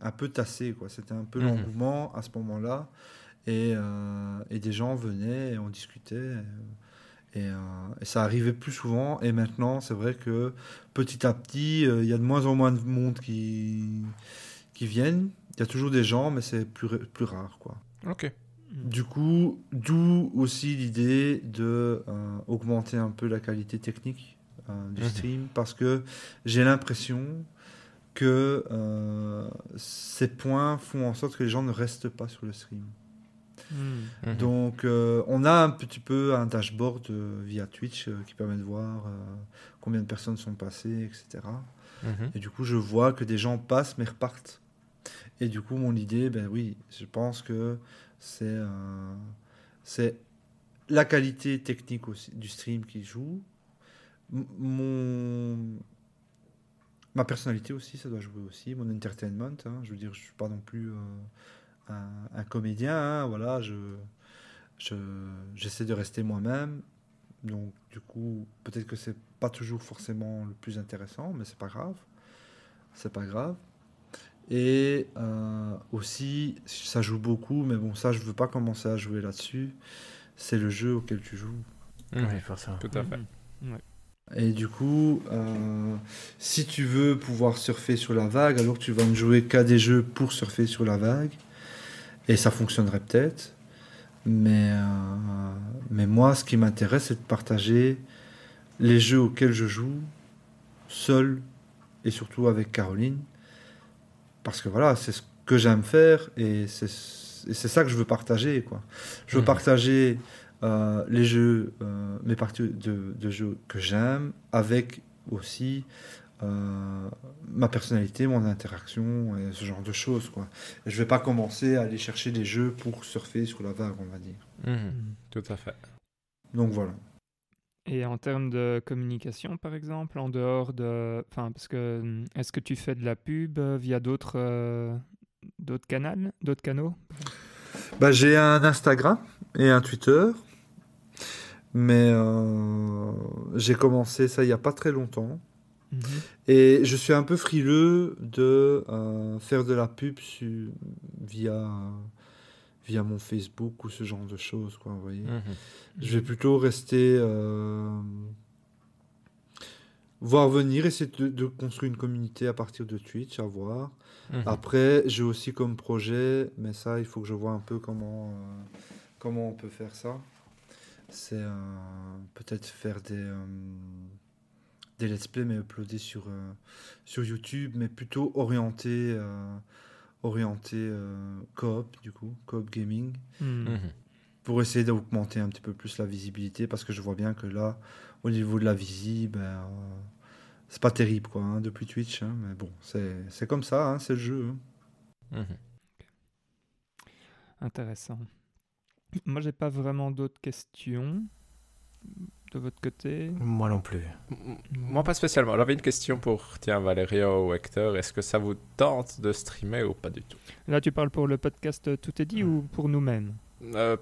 un peu tassé. quoi. C'était un peu Mhm. l'engouement à ce moment-là. Et, euh, et des gens venaient et on discutait. Et, et ça arrivait plus souvent. Et maintenant, c'est vrai que petit à petit, il y a de moins en moins de monde qui, qui viennent. Il y a toujours des gens, mais c'est plus, plus rare. quoi. Ok. Du coup, d'où aussi l'idée de euh, augmenter un peu la qualité technique euh, du Mhm. stream, parce que j'ai l'impression que euh, ces points font en sorte que les gens ne restent pas sur le stream. Hmm. Mhm. Donc, euh, on a un petit peu un dashboard euh, via Twitch euh, qui permet de voir euh, combien de personnes sont passées, etc. Mhm. Et du coup, je vois que des gens passent mais repartent. Et du coup, mon idée, ben oui, je pense que c'est c'est la qualité technique aussi du stream qui joue. Mon ma personnalité aussi, ça doit jouer aussi. Mon entertainment, hein. je veux dire, je suis pas non plus euh, un, comédien. hein, voilà, je je- j'essaie de rester moi-même. Donc, du coup, peut-être que c'est pas toujours forcément le plus intéressant, mais c'est pas grave. C'est pas grave. Et euh, aussi, ça joue beaucoup, mais bon, ça, je veux pas commencer à jouer là-dessus. C'est le jeu auquel tu joues. Mhm. Oui, forcément. Tout à fait. Ouais. Et du coup, euh, si tu veux pouvoir surfer sur la vague, alors tu vas ne jouer qu'à des jeux pour surfer sur la vague. Et ça fonctionnerait peut-être. Mais, euh, mais moi, ce qui m'intéresse, c'est de partager les jeux auxquels je joue seul et surtout avec Caroline. Parce que voilà, c'est ce que j'aime faire et c'est ça que je veux partager. Quoi. Je veux Mhm. partager euh, les jeux, euh, mes parties de, de jeux que j'aime, avec aussi euh, ma personnalité, mon interaction et ce genre de choses. Quoi. Et je vais pas commencer à aller chercher des jeux pour surfer sur la vague, on va dire. Hmm. Tout à fait. Donc voilà. Et en termes de communication, par exemple, en dehors de... Enfin, parce que... hum, Est-ce que tu fais de la pub euh, via d'autres euh, d'autres canaux, d'autres canaux? Bah, j'ai un Instagram et un Twitter. Mais euh, j'ai commencé ça il n'y a pas très longtemps. Mhm. Et je suis un peu frileux de euh, faire de la pub su- via, via mon Facebook ou ce genre de choses. Quoi, vous voyez. Mhm. Je vais plutôt rester. euh, voir venir, essayer de, de construire une communauté à partir de Twitch, à voir. Mhm. Après, j'ai aussi comme projet, mais ça, il faut que je vois un peu comment, euh, comment on peut faire ça. C'est euh, peut-être faire des, euh, des let's play, mais uploadés sur, sur YouTube, mais plutôt orienté, orienté euh, coop, du coup, coop gaming, Hmm. Mhm. pour essayer d'augmenter un petit peu plus la visibilité, parce que je vois bien que là, au niveau de la visie, ben, euh, c'est pas terrible, quoi, hein, depuis Twitch, hein, mais bon, c'est c'est comme ça, hein, c'est le jeu. hein. Mhm. intéressant. Moi, j'ai pas vraiment d'autres questions de votre côté? Moi non plus. Moi, pas spécialement. J'avais une question pour, tiens, Valéria ou Hector. Est-ce que ça vous tente de streamer ou pas du tout? Là, tu parles pour le podcast euh, Tout est dit ou pour nous-mêmes? Euh,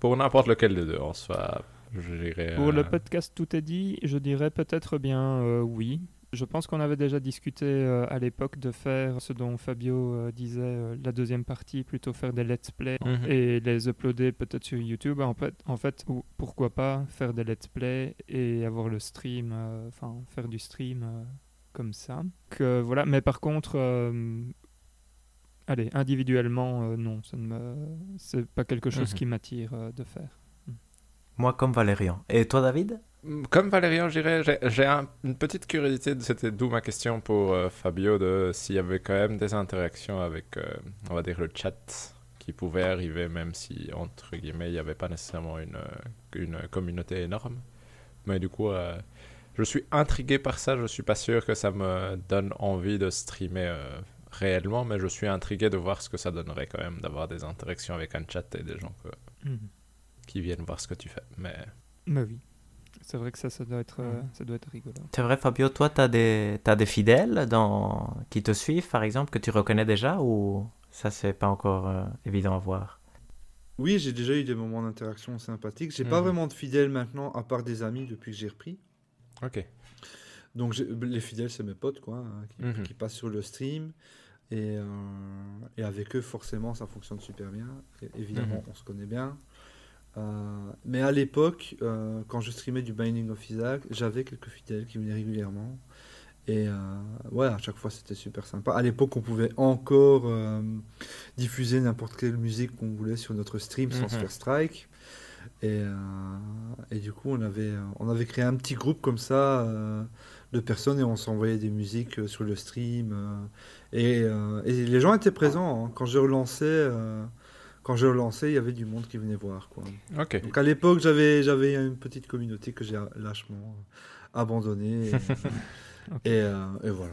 Pour n'importe lequel des deux, en soi. Je dirais. Pour le euh, podcast Tout est dit, je dirais peut-être bien euh, oui. Je pense qu'on avait déjà discuté euh, à l'époque de faire ce dont Fabio euh, disait, euh, la deuxième partie, plutôt faire des let's play Mhm. et les uploader peut-être sur YouTube. En fait, en fait ou pourquoi pas faire des let's play et avoir le stream, euh, enfin faire du stream euh, comme ça. Que, voilà. Mais par contre, euh, allez, individuellement, euh, non, ça ne me, c'est pas quelque chose Mhm. qui m'attire euh, de faire. Moi comme Valérian. Et toi David? Comme Valérian, je dirais, j'ai- j'ai un- une petite curiosité, c'était d'où ma question pour euh, Fabio, de s'il y avait quand même des interactions avec, euh, on va dire, le chat qui pouvait arriver, même si, entre guillemets, il n'y avait pas nécessairement une, euh, une communauté énorme. Mais du coup, euh, je suis intrigué par ça, je suis pas sûr que ça me donne envie de streamer réellement, mais je suis intrigué de voir ce que ça donnerait quand même, d'avoir des interactions avec un chat et des gens que- Mhm. qui viennent voir ce que tu fais. Mais Mais oui, c'est vrai que ça, ça doit être, euh, ça doit être rigolo. C'est vrai Fabio, toi tu as des, t'as des fidèles dans... qui te suivent par exemple, que tu reconnais déjà ou ça c'est pas encore euh, évident à voir? Oui, j'ai déjà eu des moments d'interaction sympathiques. J'ai pas Mhm. vraiment de fidèles maintenant, à part des amis depuis que j'ai repris. ok. Donc les fidèles, c'est mes potes, quoi, hein, qui, Mhm. qui passent sur le stream. Et, euh, et avec eux, forcément, ça fonctionne super bien. Et évidemment, Mhm. on se connaît bien. Euh, mais à l'époque, euh, quand je streamais du Binding of Isaac, j'avais quelques fidèles qui venaient régulièrement. Et euh, ouais, à chaque fois, c'était super sympa. À l'époque, on pouvait encore euh, diffuser n'importe quelle musique qu'on voulait sur notre stream sans Mhm. se faire strike. Et, et du coup, on avait, on avait créé un petit groupe comme ça de personnes et on s'envoyait des musiques sur le stream. et, et les gens étaient présents. hein. Quand je relançais, quand je relançais, il y avait du monde qui venait voir. Quoi. Donc à l'époque, j'avais, j'avais une petite communauté que j'ai lâchement abandonnée. (laughs) Et, euh, et voilà.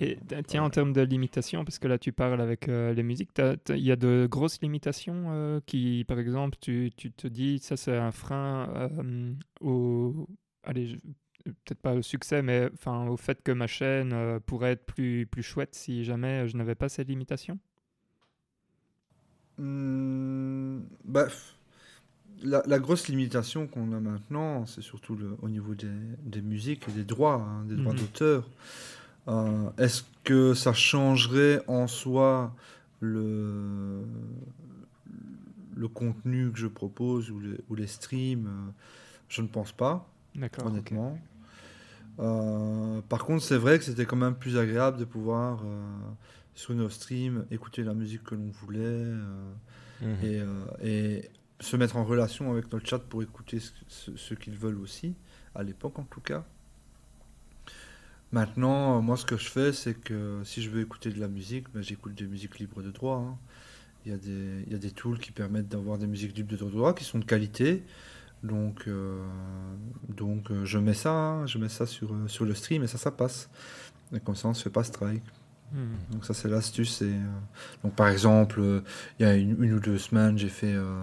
Et t- tiens, en termes de limitations, parce que là tu parles avec euh, les musiques, il y a de grosses limitations euh, qui, par exemple, tu, tu te dis, ça c'est un frein euh, au... Allez, peut-être pas au succès, mais enfin au fait que ma chaîne euh, pourrait être plus, plus chouette si jamais je n'avais pas ces limitations? Hmm, bah, la, la grosse limitation qu'on a maintenant, c'est surtout le- au niveau des, des musiques et des droits, hein, des droits Mhm. d'auteur. Euh, Est-ce que ça changerait en soi le, le contenu que je propose ou les, ou les streams? Euh, Je ne pense pas, honnêtement. Euh, par contre, c'est vrai que c'était quand même plus agréable de pouvoir, euh, sur nos streams, écouter la musique que l'on voulait. euh, Mhm. et, euh, et se mettre en relation avec notre chat pour écouter ce, ce- ce qu'ils veulent aussi, à l'époque en tout cas. Maintenant, euh, moi ce que je fais, c'est que si je veux écouter de la musique, ben, j'écoute des musiques libres de droit. hein. Il, y a des, il y a des tools qui permettent d'avoir des musiques libres de droit qui sont de qualité. Donc, euh, donc je mets ça, hein, je mets ça sur, sur le stream et ça, ça passe. Et comme ça, on ne se fait pas strike. Mhm. Donc ça c'est l'astuce. Et, euh, donc par exemple, euh, il y a une, une ou deux semaines, j'ai fait, euh,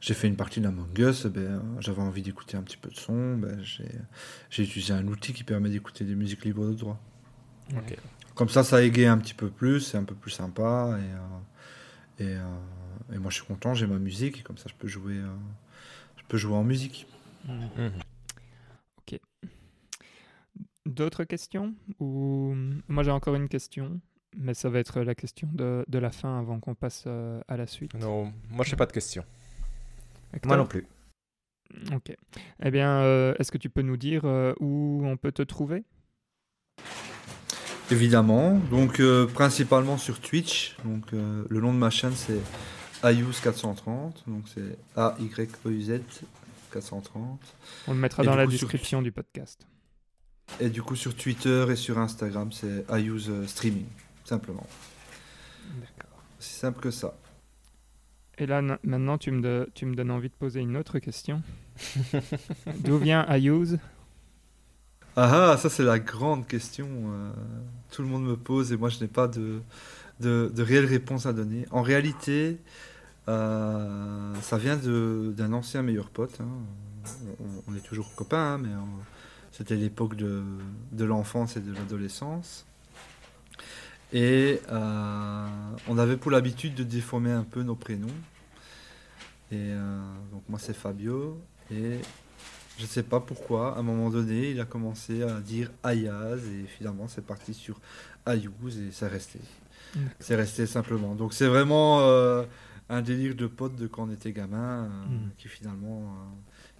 j'ai fait une partie d'Among Us. eh Ben, euh, j'avais envie d'écouter un petit peu de son. Ben, j'ai, j'ai utilisé un outil qui permet d'écouter des musiques libres de droit. Comme ça, ça égaye un petit peu plus, c'est un peu plus sympa. Et, euh, et, euh, et moi je suis content, j'ai ma musique. Et comme ça, je peux jouer, euh, je peux jouer en musique. Mhm. D'autres questions Ou moi j'ai encore une question, mais ça va être la question de, de la fin avant qu'on passe euh, à la suite. Non, moi je n'ai pas de questions. Hector Moi non plus. Ok. Eh bien, euh, est-ce que tu peux nous dire euh, où on peut te trouver? Évidemment. Donc euh, principalement sur Twitch. Donc euh, le nom de ma chaîne c'est Ayus430. Donc c'est A Y E U Z 430. On le mettra Et dans la coup, sur- description du podcast. Et du coup sur Twitter et sur Instagram c'est Ayus euh, Streaming. Simplement. D'accord. C'est simple que ça. Et là, na- maintenant, tu me, de- tu me donnes envie de poser une autre question. (laughs) D'où vient Ayuse? Ah ah, ça c'est la grande question. euh, tout le monde me pose et moi je n'ai pas de, de, de réelle réponse à donner. En réalité, Euh, ça vient d'un ancien meilleur pote. hein. On, on est toujours copains, hein, mais c'était l'époque de, de l'enfance et de l'adolescence. Et euh, on avait pour l'habitude de déformer un peu nos prénoms. Et euh, donc moi c'est Fabio. Et je ne sais pas pourquoi, à un moment donné, il a commencé à dire Ayaz. Et finalement c'est parti sur Ayouz et c'est resté. C'est resté simplement. Donc c'est vraiment euh, un délire de pote de quand on était gamin euh, Mm. qui finalement,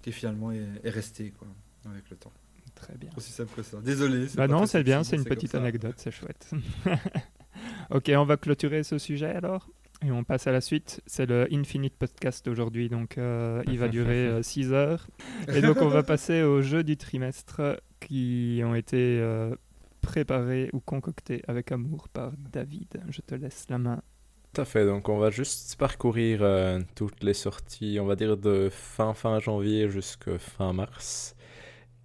qui finalement est, est resté quoi, avec le temps. Très bien. Aussi simple que ça. Désolé. Bah non, c'est bien, c'est une petite anecdote, c'est chouette. (laughs) ok, on va clôturer ce sujet alors. Et on passe à la suite. C'est le Infinite Podcast aujourd'hui, donc euh, il va durer (laughs) 6 heures. Et donc on va passer aux jeux du trimestre qui ont été euh, préparés ou concoctés avec amour par David. Je te laisse la main. Tout à fait, donc on va juste parcourir euh, toutes les sorties, on va dire de fin fin janvier jusqu'à fin mars.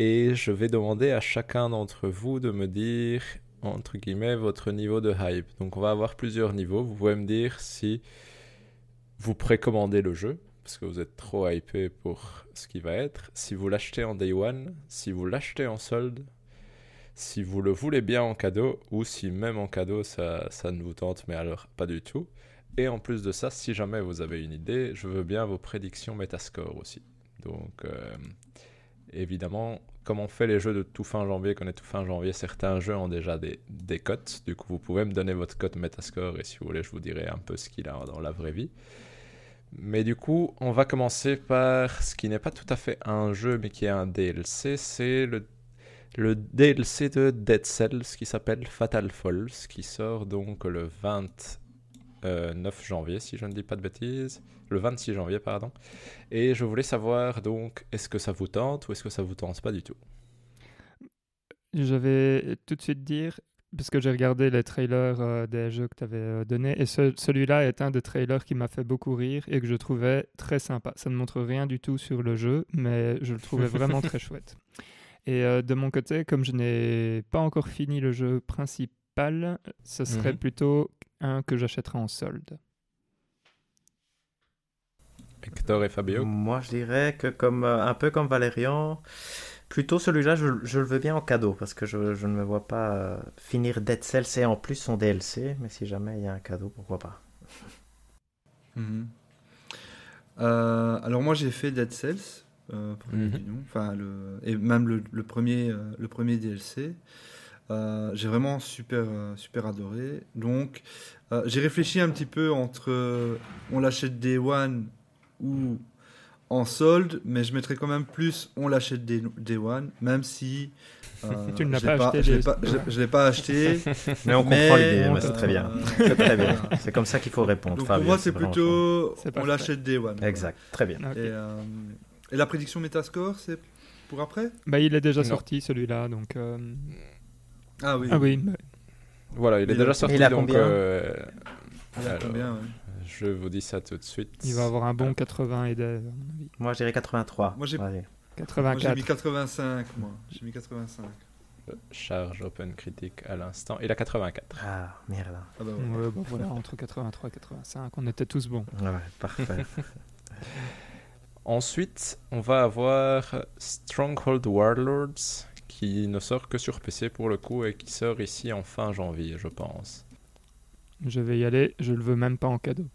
Et je vais demander à chacun d'entre vous de me dire, entre guillemets, votre niveau de hype. Donc on va avoir plusieurs niveaux. Vous pouvez me dire si vous précommandez le jeu, parce que vous êtes trop hypé pour ce qui va être. Si vous l'achetez en day one, si vous l'achetez en solde, si vous le voulez bien en cadeau, ou si même en cadeau ça, ça ne vous tente, mais alors pas du tout. Et en plus de ça, si jamais vous avez une idée, je veux bien vos prédictions Metascore aussi. Donc, euh, évidemment, comme on fait les jeux de tout fin janvier, qu'on est tout fin janvier, certains jeux ont déjà des, des cotes. Du coup, vous pouvez me donner votre cote Metascore et si vous voulez, je vous dirai un peu ce qu'il a dans la vraie vie. Mais du coup, on va commencer par ce qui n'est pas tout à fait un jeu, mais qui est un DLC. C'est le, le DLC de Dead Cells qui s'appelle Fatal Falls, qui sort donc le 29 janvier, si je ne dis pas de bêtises. Le 26 janvier, pardon. Et je voulais savoir donc, est-ce que ça vous tente ou est-ce que ça vous tente pas du tout? Je vais tout de suite dire, parce que j'ai regardé les trailers euh, des jeux que tu avais donnés, et ce- celui-là est un des trailers qui m'a fait beaucoup rire et que je trouvais très sympa. Ça ne montre rien du tout sur le jeu, mais je le trouvais vraiment très (laughs) chouette. Et euh, de mon côté, comme je n'ai pas encore fini le jeu principal, ce serait Mhm. plutôt un que j'achèterai en solde. Hector et Fabio? Moi, je dirais que comme euh, un peu comme Valérian, plutôt celui-là, je, je le veux bien en cadeau parce que je, je ne me vois pas euh, finir Dead Cells et en plus son DLC. Mais si jamais il y a un cadeau, pourquoi pas (laughs) Mhm. Euh, alors moi j'ai fait Dead Cells, euh, pour Mhm. enfin le, et même le, le premier, euh, le premier DLC. Euh, j'ai vraiment super, euh, super adoré. Donc euh, j'ai réfléchi un petit peu entre on l'achète Day One ou en solde, mais je mettrais quand même plus on l'achète Day, Day One, même si euh, (laughs) Tu ne l'as pas acheté je l'ai des- pas, je- je l'ai pas acheté. (laughs) Mais on Mais, comprend l'idée, euh, mais c'est très bien. C'est très bien. C'est comme ça qu'il faut répondre. Donc pour moi c'est plutôt on l'achète Day One. Exact, très bien. Et, euh, et la prédiction Metascore, c'est pour après? Bah, il est déjà Non. sorti celui-là, donc. Euh, Ah oui. Ah oui, Voilà, il est Il déjà sorti il a donc. combien euh, Il a alors, combien ouais. Je vous dis ça tout de suite. il va avoir un bon 80 et des, à mon avis. Moi, je dirais 83. Moi, j'ai- Vas-y. Moi j'ai 84. mis 85, moi. J'ai mis 85. Euh, Charge Open Critique à l'instant. Il a 84. Ah, merde. Ah bah ouais. Ouais, bah voilà, entre 83 et 85, on était tous bons. Ouais, parfait. (laughs) Ensuite, on va avoir Stronghold Warlords qui ne sort que sur PC pour le coup et qui sort ici en fin janvier, je pense. Je vais y aller, je le veux même pas en cadeau.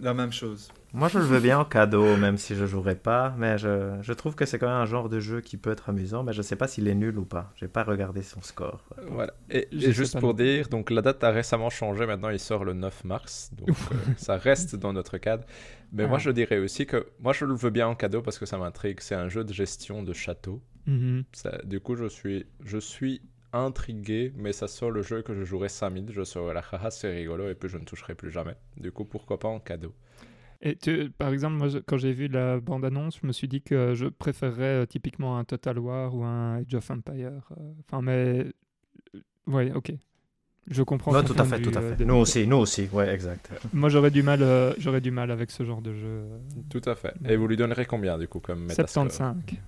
La même chose. Moi, je le veux bien en cadeau, même si je jouerai pas. Mais je, je trouve que c'est quand même un genre de jeu qui peut être amusant. Mais je sais pas s'il est nul ou pas. J'ai pas regardé son score. Voilà. Et, juste pour non dire, donc la date a récemment changé. Maintenant, il sort le 9 mars. Donc euh, ça reste dans notre cadre. Mais moi, Ah. je dirais aussi que moi, je le veux bien en cadeau parce que ça m'intrigue. C'est un jeu de gestion de château. Mhm. Ça- du coup, je suis, je suis intrigué, mais ça sort le jeu que je jouerai 5000. Je serai là, haha, c'est rigolo, et puis je ne toucherai plus jamais. Du coup, pourquoi pas en cadeau Et tu- par exemple, moi, je- quand j'ai vu la bande-annonce, je me suis dit que je préférerais euh, typiquement un Total War ou un Age of Empire. euh, Enfin, mais. euh, Ouais, ok. Je comprends. Ton tout à fait, tout à fait. Nous aussi, nous aussi. Ouais, exact. Moi, j'aurais du mal, euh, j'aurais du mal avec ce genre de jeu. euh, Tout à fait. Et vous lui donnerez combien, du coup, comme Metascore? 75.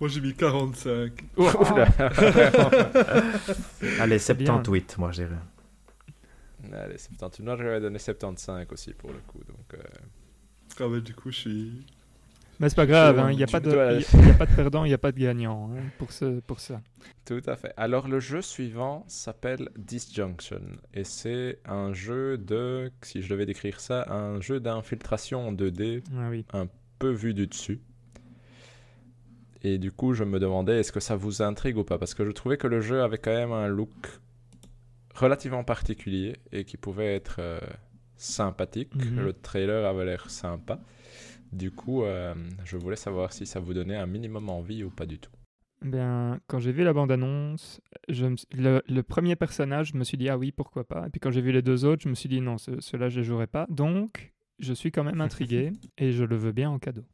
Moi j'ai mis 45. (laughs) (laughs) Allez, C'est bien. 78, moi, je dirais. Allez, 78. Moi, j'aurais donné 75 aussi pour le coup. Donc, euh, Ah ouais, du coup, je suis. Mais c'est pas grave, hein, il n'y a, pas de- a- a pas perdant, il n'y a pas de gagnant hein, pour, ce, pour ça. Tout à fait. Alors le jeu suivant s'appelle Disjunction et c'est un jeu de, si je devais décrire ça, un jeu d'infiltration en 2D Ah oui. peu vu du dessus. Et du coup, je me demandais est-ce que ça vous intrigue ou pas? Parce que je trouvais que le jeu avait quand même un look relativement particulier et qui pouvait être euh, sympathique. Mhm. Le trailer avait l'air sympa. Du coup, euh, je voulais savoir si ça vous donnait un minimum envie ou pas du tout. Ben, quand j'ai vu la bande-annonce, me le, le premier personnage, je me suis dit, ah oui, pourquoi pas? Et puis quand j'ai vu les deux autres, je me suis dit, non, ce- ceux-là, je ne jouerai pas. Donc, je suis quand même (laughs) intrigué et je le veux bien en cadeau.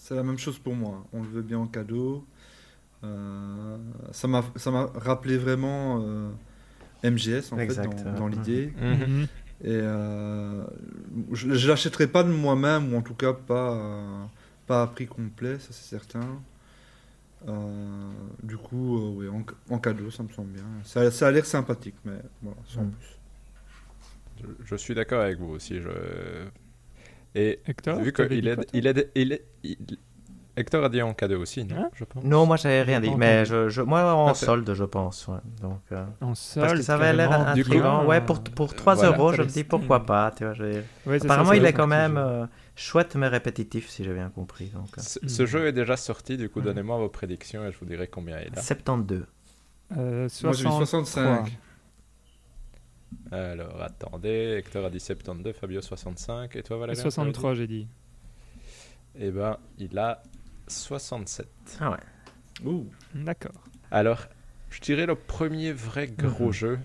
C'est la même chose pour moi. On le veut bien en cadeau. Euh, ça m'a ça m'a rappelé vraiment euh, MGS en Exact, fait dans, ouais. dans l'idée. Mhm. Et euh, je, je l'achèterai pas de moi-même ou en tout cas pas euh, pas à prix complet, ça c'est certain. Euh, du coup, euh, oui, en, en cadeau, ça me semble bien. Ça, ça a l'air sympathique, mais voilà, sans Mm. plus. Je, je suis d'accord avec vous aussi. Je... Et Hector, vu qu'il est, toi il est, il est, il- Hector a dit en cadeau aussi, non Hein Je pense. Non, moi j'avais rien dit, mais je, je- moi en Ah, solde, je pense. ouais. Donc, euh, En parce solde, que ça avait l'air intriguant. Ouais, pour, pour 3 Voilà. euros, je me dis pourquoi pas. Tu vois, je- Ouais, ça, Apparemment, ça il va est quand même euh, chouette mais répétitif, si j'ai bien compris. Donc, euh, Ce, ce Mhm. jeu est déjà sorti, du coup, donnez-moi vos prédictions et je vous dirai combien il a. 72. Euh, Moi j'ai mis 63. 65. Alors, attendez, Hector a dit 72, Fabio 65, et toi Valérie 63, j'ai dit. Eh ben, il a 67. Ah ouais. Ouh. D'accord. Alors, je dirais le premier vrai gros Mhm. jeu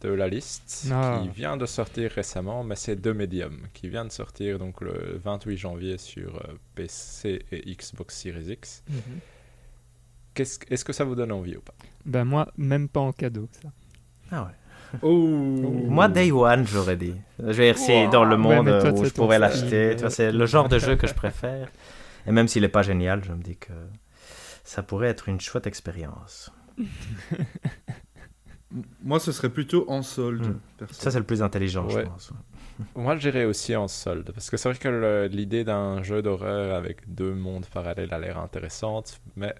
de la liste Ah. qui vient de sortir récemment, mais c'est The Medium qui vient de sortir donc le 28 janvier sur euh, PC et Xbox Series X. Qu'est-ce que- Est-ce que ça vous donne envie ou pas? Ben moi, même pas en cadeau, ça. Ah ouais. Oh. Moi, Day One, j'aurais dit. Je veux dire, si dans le Ouais, monde mais toi, où c'est je pourrais l'acheter, euh. c'est le genre de jeu que je préfère. Et même s'il n'est pas génial, je me dis que ça pourrait être une chouette expérience. Moi ce serait plutôt en solde. Mm. perso. Ça, c'est le plus intelligent, Ouais. je pense. (laughs) Moi, j'irais aussi en solde, parce que c'est vrai que l'idée d'un jeu d'horreur avec deux mondes parallèles a l'air intéressante, mais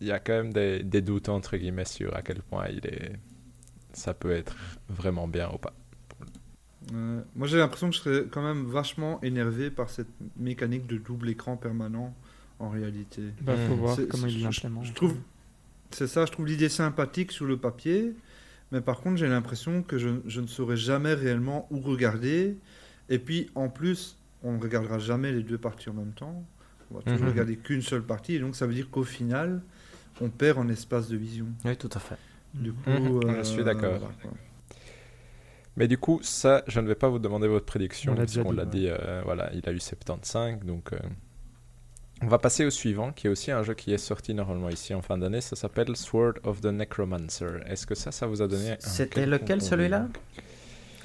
il y a quand même des, des doutes entre guillemets sur à quel point il est, ça peut être vraiment bien ou pas. Ouais. Moi j'ai l'impression que je serais quand même vachement énervé par cette mécanique de double écran permanent en réalité. Ben, faut Mhm. voir comment je- il l'implémente. Je trouve, c'est ça, je trouve l'idée sympathique sur le papier, mais par contre j'ai l'impression que je, je ne saurais jamais réellement où regarder. Et puis en plus, on ne regardera jamais les deux parties en même temps. On va toujours Mhm. regarder qu'une seule partie, et donc ça veut dire qu'au final, on perd en espace de vision. Oui, tout à fait. Du Mhm. coup, euh, Je suis d'accord. voilà, quoi. Mais du coup, ça, je ne vais pas vous demander votre prédiction, On l'a parce déjà qu'on dit, l'a ouais. dit, euh, voilà, il a eu 75, donc euh, on va passer au suivant, qui est aussi un jeu qui est sorti normalement ici en fin d'année, ça s'appelle Sword of the Necromancer. Est-ce que ça, ça vous a donné un C'était lequel, celui-là?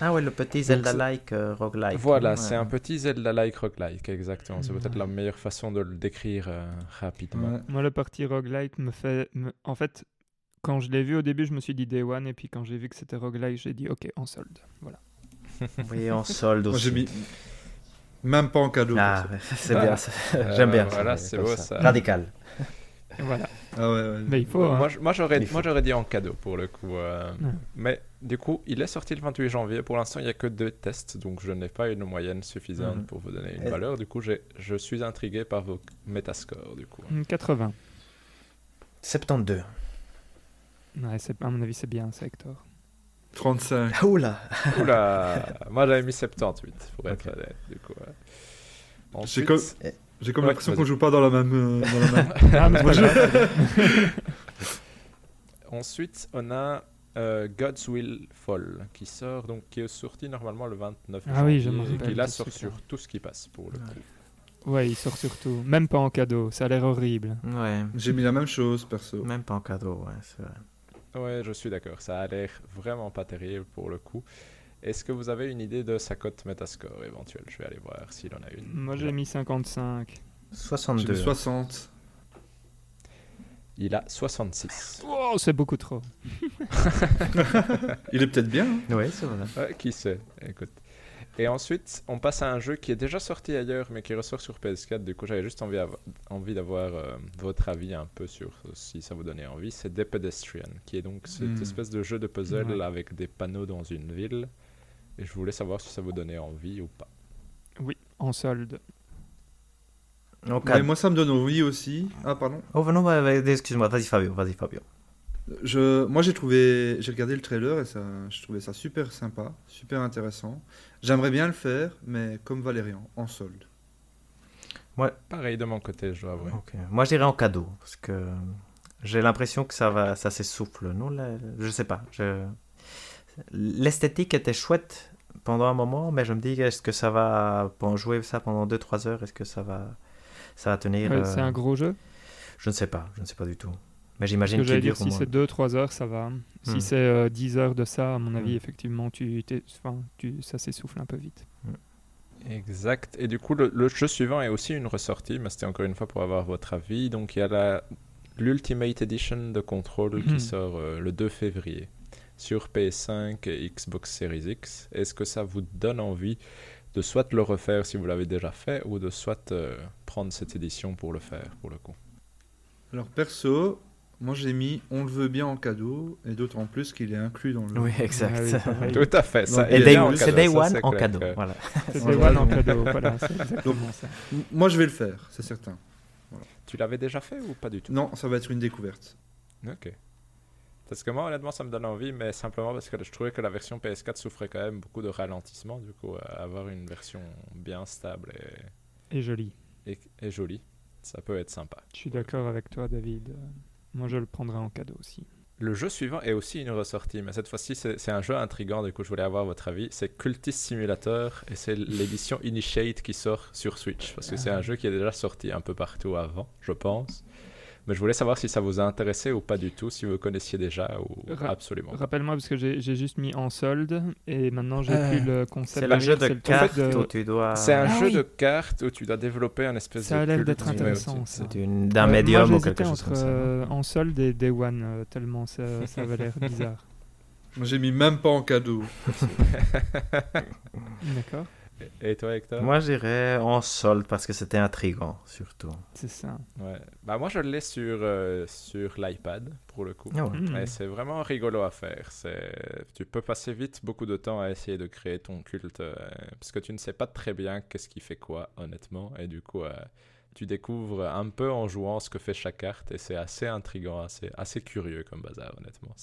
Ah ouais, le petit Zelda-like euh, roguelike. Voilà, Ouais. c'est un petit Zelda-like roguelike, exactement. C'est peut-être la meilleure façon de le décrire euh, rapidement. Ouais. Moi, le parti roguelike me fait. me- En fait, quand je l'ai vu au début, je me suis dit Day One, et puis quand j'ai vu que c'était roguelike, j'ai dit OK, en solde. Voilà. (laughs) Oui, en solde aussi. j'ai mis même pas en cadeau. Ah, (laughs) c'est Ah. bien. ça. Euh, J'aime bien. voilà, c'est beau, ça. Radical. (laughs) Voilà. Ah ouais, ouais. Mais il faut. hein. Moi, j'aurais, moi, dit en cadeau pour le coup. euh, Ouais. Mais du coup, il est sorti le 28 janvier. Pour l'instant, il n'y a que deux tests, donc je n'ai pas une moyenne suffisante Mhm. pour vous donner une Et- valeur. Du coup, j'ai, je suis intrigué par vos métascores. Du coup. Hum, 80. 72. Ouais, c'est- à mon avis, c'est bien, ça, Hector. 35. Ah, Oula Oula (laughs) Moi, j'avais mis 78 pour être honnête. Du coup, ouais. J'ai comme, j'ai comme Ouais, l'impression vas-y. qu'on joue pas dans la même. euh, dans la même- (laughs) Ah, mais c'est pas grave. (laughs) ensuite, on a euh, God's Will Fall qui sort, donc qui est sorti normalement le 29 Ah oui, je janvier et qui là sort sur tout ce qui passe pour le Ouais. coup. Ouais, il sort surtout. Même pas en cadeau, ça a l'air horrible. Ouais, J'ai mis la même chose perso. même pas en cadeau, ouais, c'est vrai. Ouais, je suis d'accord. Ça a l'air vraiment pas terrible pour le coup. Est-ce que vous avez une idée de sa cote Metascore éventuelle? Je vais aller voir s'il en a une. Moi, j'ai mis 55. J'ai 62. mis 60. Il a 66. Oh, c'est beaucoup trop. (laughs) Il est peut-être bien. hein. Oui, c'est vrai. Ouais, qui sait? Écoute. Et ensuite, on passe à un jeu qui est déjà sorti ailleurs, mais qui ressort sur PS4. Du coup, j'avais juste envie, avo- envie d'avoir euh, votre avis un peu sur si ça vous donnait envie. C'est The Pedestrian, qui est donc cette Hmm. espèce de jeu de puzzle Ouais. avec des panneaux dans une ville. Et je voulais savoir si ça vous donnait envie ou pas. Oui, en solde. Ouais, moi, ça me donne envie aussi. Ah, pardon. Oh, non, ouais, ouais, excuse-moi, vas-y Fabio, vas-y Fabio. Je, moi, j'ai trouvé, j'ai regardé le trailer et ça, je trouvais ça super sympa, super intéressant. J'aimerais bien le faire, mais comme Valérian, en solde. Pareil de mon côté, je dois avouer. Moi, je dirais en cadeau, parce que j'ai l'impression que ça va, ça s'essouffle, non la- Je sais pas. Je... L'esthétique était chouette pendant un moment, mais je me dis, est-ce que ça va, pour jouer ça pendant 2-3 heures, est-ce que ça va, ça va tenir Ouais, euh, C'est un gros jeu? Je ne sais pas, je ne sais pas du tout. Mais Ce j'imagine que j'allais dire, si c'est 2-3 heures, ça va. Si Hmm. c'est euh, 10 heures de ça, à mon avis, Hmm. effectivement, tu, tu, ça s'essouffle un peu vite. Exact. Et du coup, le, le jeu suivant est aussi une ressortie, mais c'était encore une fois pour avoir votre avis. Donc, il y a la l'Ultimate Edition de Control qui sort euh, le 2 février sur PS5 et Xbox Series X. Est-ce que ça vous donne envie de soit le refaire si vous l'avez déjà fait, ou de soit euh, prendre cette édition pour le faire, pour le coup? Alors, perso, moi, j'ai mis On le veut bien en cadeau, et d'autant plus qu'il est inclus dans le. Oui, exact. Ah oui. Tout à fait. Ça, Et day- c'est cadeau, Day ça, One c'est en cadeau. que- Voilà. (laughs) C'est Day One en cadeau, voilà, ça. Moi, je vais le faire, c'est certain. Tu l'avais déjà fait ou pas du tout? Non, ça va être une découverte. Ok. Parce que moi, honnêtement, ça me donne envie, mais simplement parce que je trouvais que la version PS4 souffrait quand même beaucoup de ralentissement. Du coup, avoir une version bien stable et, Et joli. et, et jolie, ça peut être sympa. Je suis d'accord avec toi, David. Moi, je le prendrai en cadeau aussi. Le jeu suivant est aussi une ressortie, mais cette fois-ci, c'est c'est un jeu intrigant. Du coup, je voulais avoir votre avis. C'est Cultist Simulator et c'est l'édition Initiate qui sort sur Switch. Parce que c'est un jeu qui est déjà sorti un peu partout avant, je pense. Mais je voulais savoir si ça vous a intéressé ou pas du tout, si vous connaissiez déjà ou Ra- absolument. pas. Rappelle-moi, parce que j'ai juste mis en solde et maintenant j'ai Euh, plus le concept. C'est le jeu de cartes de- où tu dois. C'est un Ah jeu oui. de cartes où tu dois développer un espèce Ça de a l'air d'être intéressant, ça. D'un Euh, médium moi, ou quelque chose entre comme ça. euh, en solde et Day One, euh, tellement ça, ça avait l'air bizarre. Moi, j'ai mis même pas en cadeau. D'accord Et toi, Hector? Moi, j'irais en solde parce que c'était intriguant, surtout. C'est ça. Ouais. Bah, moi, je l'ai sur, euh, sur l'iPad, pour le coup. Ouais. Mais c'est vraiment rigolo à faire. C'est... Tu peux passer vite beaucoup de temps à essayer de créer ton culte, euh, parce que tu ne sais pas très bien qu'est-ce qui fait quoi, honnêtement. Et du coup, euh, tu découvres un peu en jouant ce que fait chaque carte, et c'est assez intriguant, assez, assez curieux comme bazar, honnêtement.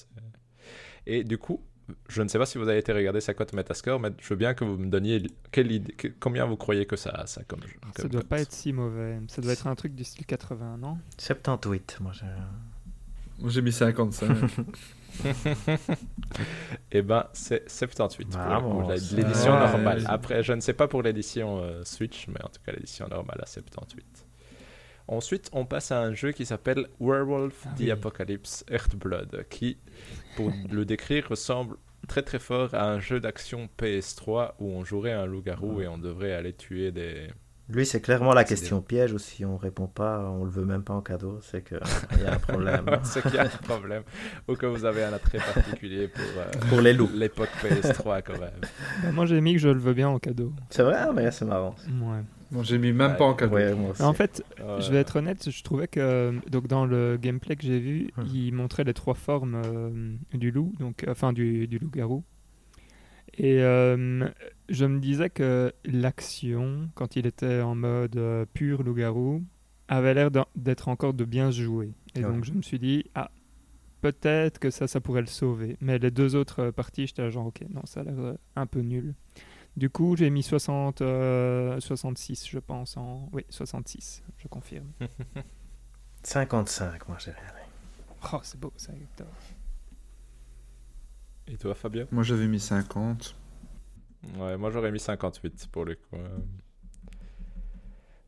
Et du coup, je ne sais pas si vous avez été regarder sa cote Metascore, mais je veux bien que vous me donniez quelle idée, que- combien vous croyez que ça a, ça, comme jeu. Ça comme doit cote. pas être si mauvais. Ça doit être un truc du style 80, non? 78, moi. je- Moi, j'ai mis 55. (laughs) Eh ben, c'est 78 pour l'édition normale. Après, je ne sais pas pour l'édition euh, Switch, mais en tout cas, l'édition normale à 78. Ensuite, on passe à un jeu qui s'appelle Werewolf Ah the oui. Apocalypse Earthblood, qui, pour (laughs) le décrire, ressemble très très fort à un jeu d'action PS3 où on jouerait un loup-garou et on devrait aller tuer des... Lui, c'est clairement la question piège. Ou si on répond pas, on le veut même pas en cadeau. C'est qu'il (laughs) y a un problème. (laughs) C'est qu'il y a un problème. Ou que vous avez un attrait particulier pour, euh, Pour les loups. l'époque PS3 quand même. Bah, Moi, j'ai mis que je le veux bien en cadeau. C'est vrai, Ah, mais c'est marrant. Ouais. Moi, j'ai mis même pas en cadeau. Ouais. En fait, Euh, je vais être honnête, je trouvais que donc dans le gameplay que j'ai vu, Hmm. il montrait les trois formes euh, du loup, donc enfin du, du loup-garou. Et euh, je me disais que l'action, quand il était en mode euh, pur loup-garou, avait l'air d'être encore de bien se jouer. Et Ouais. donc je me suis dit, ah, peut-être que ça, ça pourrait le sauver. Mais les deux autres euh, parties, j'étais là genre, ok, non, ça a l'air euh, un peu nul. Du coup, j'ai mis 60, euh, 66, je pense. En... Oui, 66, je confirme. 55, moi, j'ai rien. Oh, c'est beau ça, Hector. Et toi, Fabien? Moi, j'avais mis 50. Ouais, moi j'aurais mis 58 pour le coup. euh.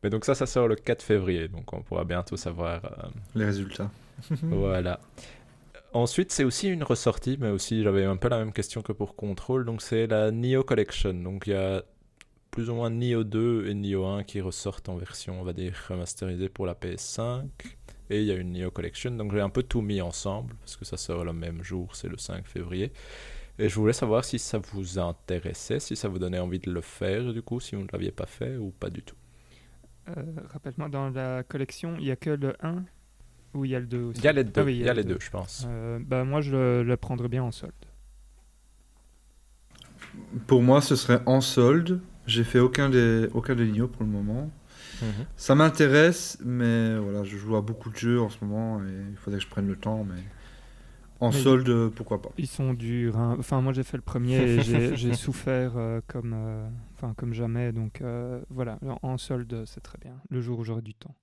Mais donc ça, ça sort le 4 février, donc on pourra bientôt savoir. euh, Les résultats. (laughs) Voilà. Ensuite, c'est aussi une ressortie, mais aussi j'avais un peu la même question que pour Control, donc c'est la Neo Collection. Donc il y a plus ou moins Neo 2 et Neo 1 qui ressortent en version, on va dire, remasterisée pour la PS5. et il y a une Neo Collection. Donc j'ai un peu tout mis ensemble parce que ça sort le même jour, c'est le 5 février. Et je voulais savoir si ça vous intéressait, si ça vous donnait envie de le faire du coup, si vous ne l'aviez pas fait ou pas du tout. Euh, Rappelle-moi, dans la collection, il n'y a que le 1 ou il y a le 2 aussi Il y a les deux, Ah oui, il y a les deux, je pense. Euh, bah, moi, je le, le prendrais bien en solde. Pour moi, ce serait en solde. J'ai fait aucun des, aucun des Nioh pour le moment. Mhm. Ça m'intéresse, mais voilà, je joue à beaucoup de jeux en ce moment et il faudrait que je prenne le temps, mais en Mais- solde, pourquoi pas. Ils sont durs. hein. Enfin, moi, j'ai fait le premier et (laughs) j'ai souffert euh, comme, euh, enfin, comme jamais. Donc, euh, voilà, en solde, c'est très bien. Le jour où j'aurai du temps.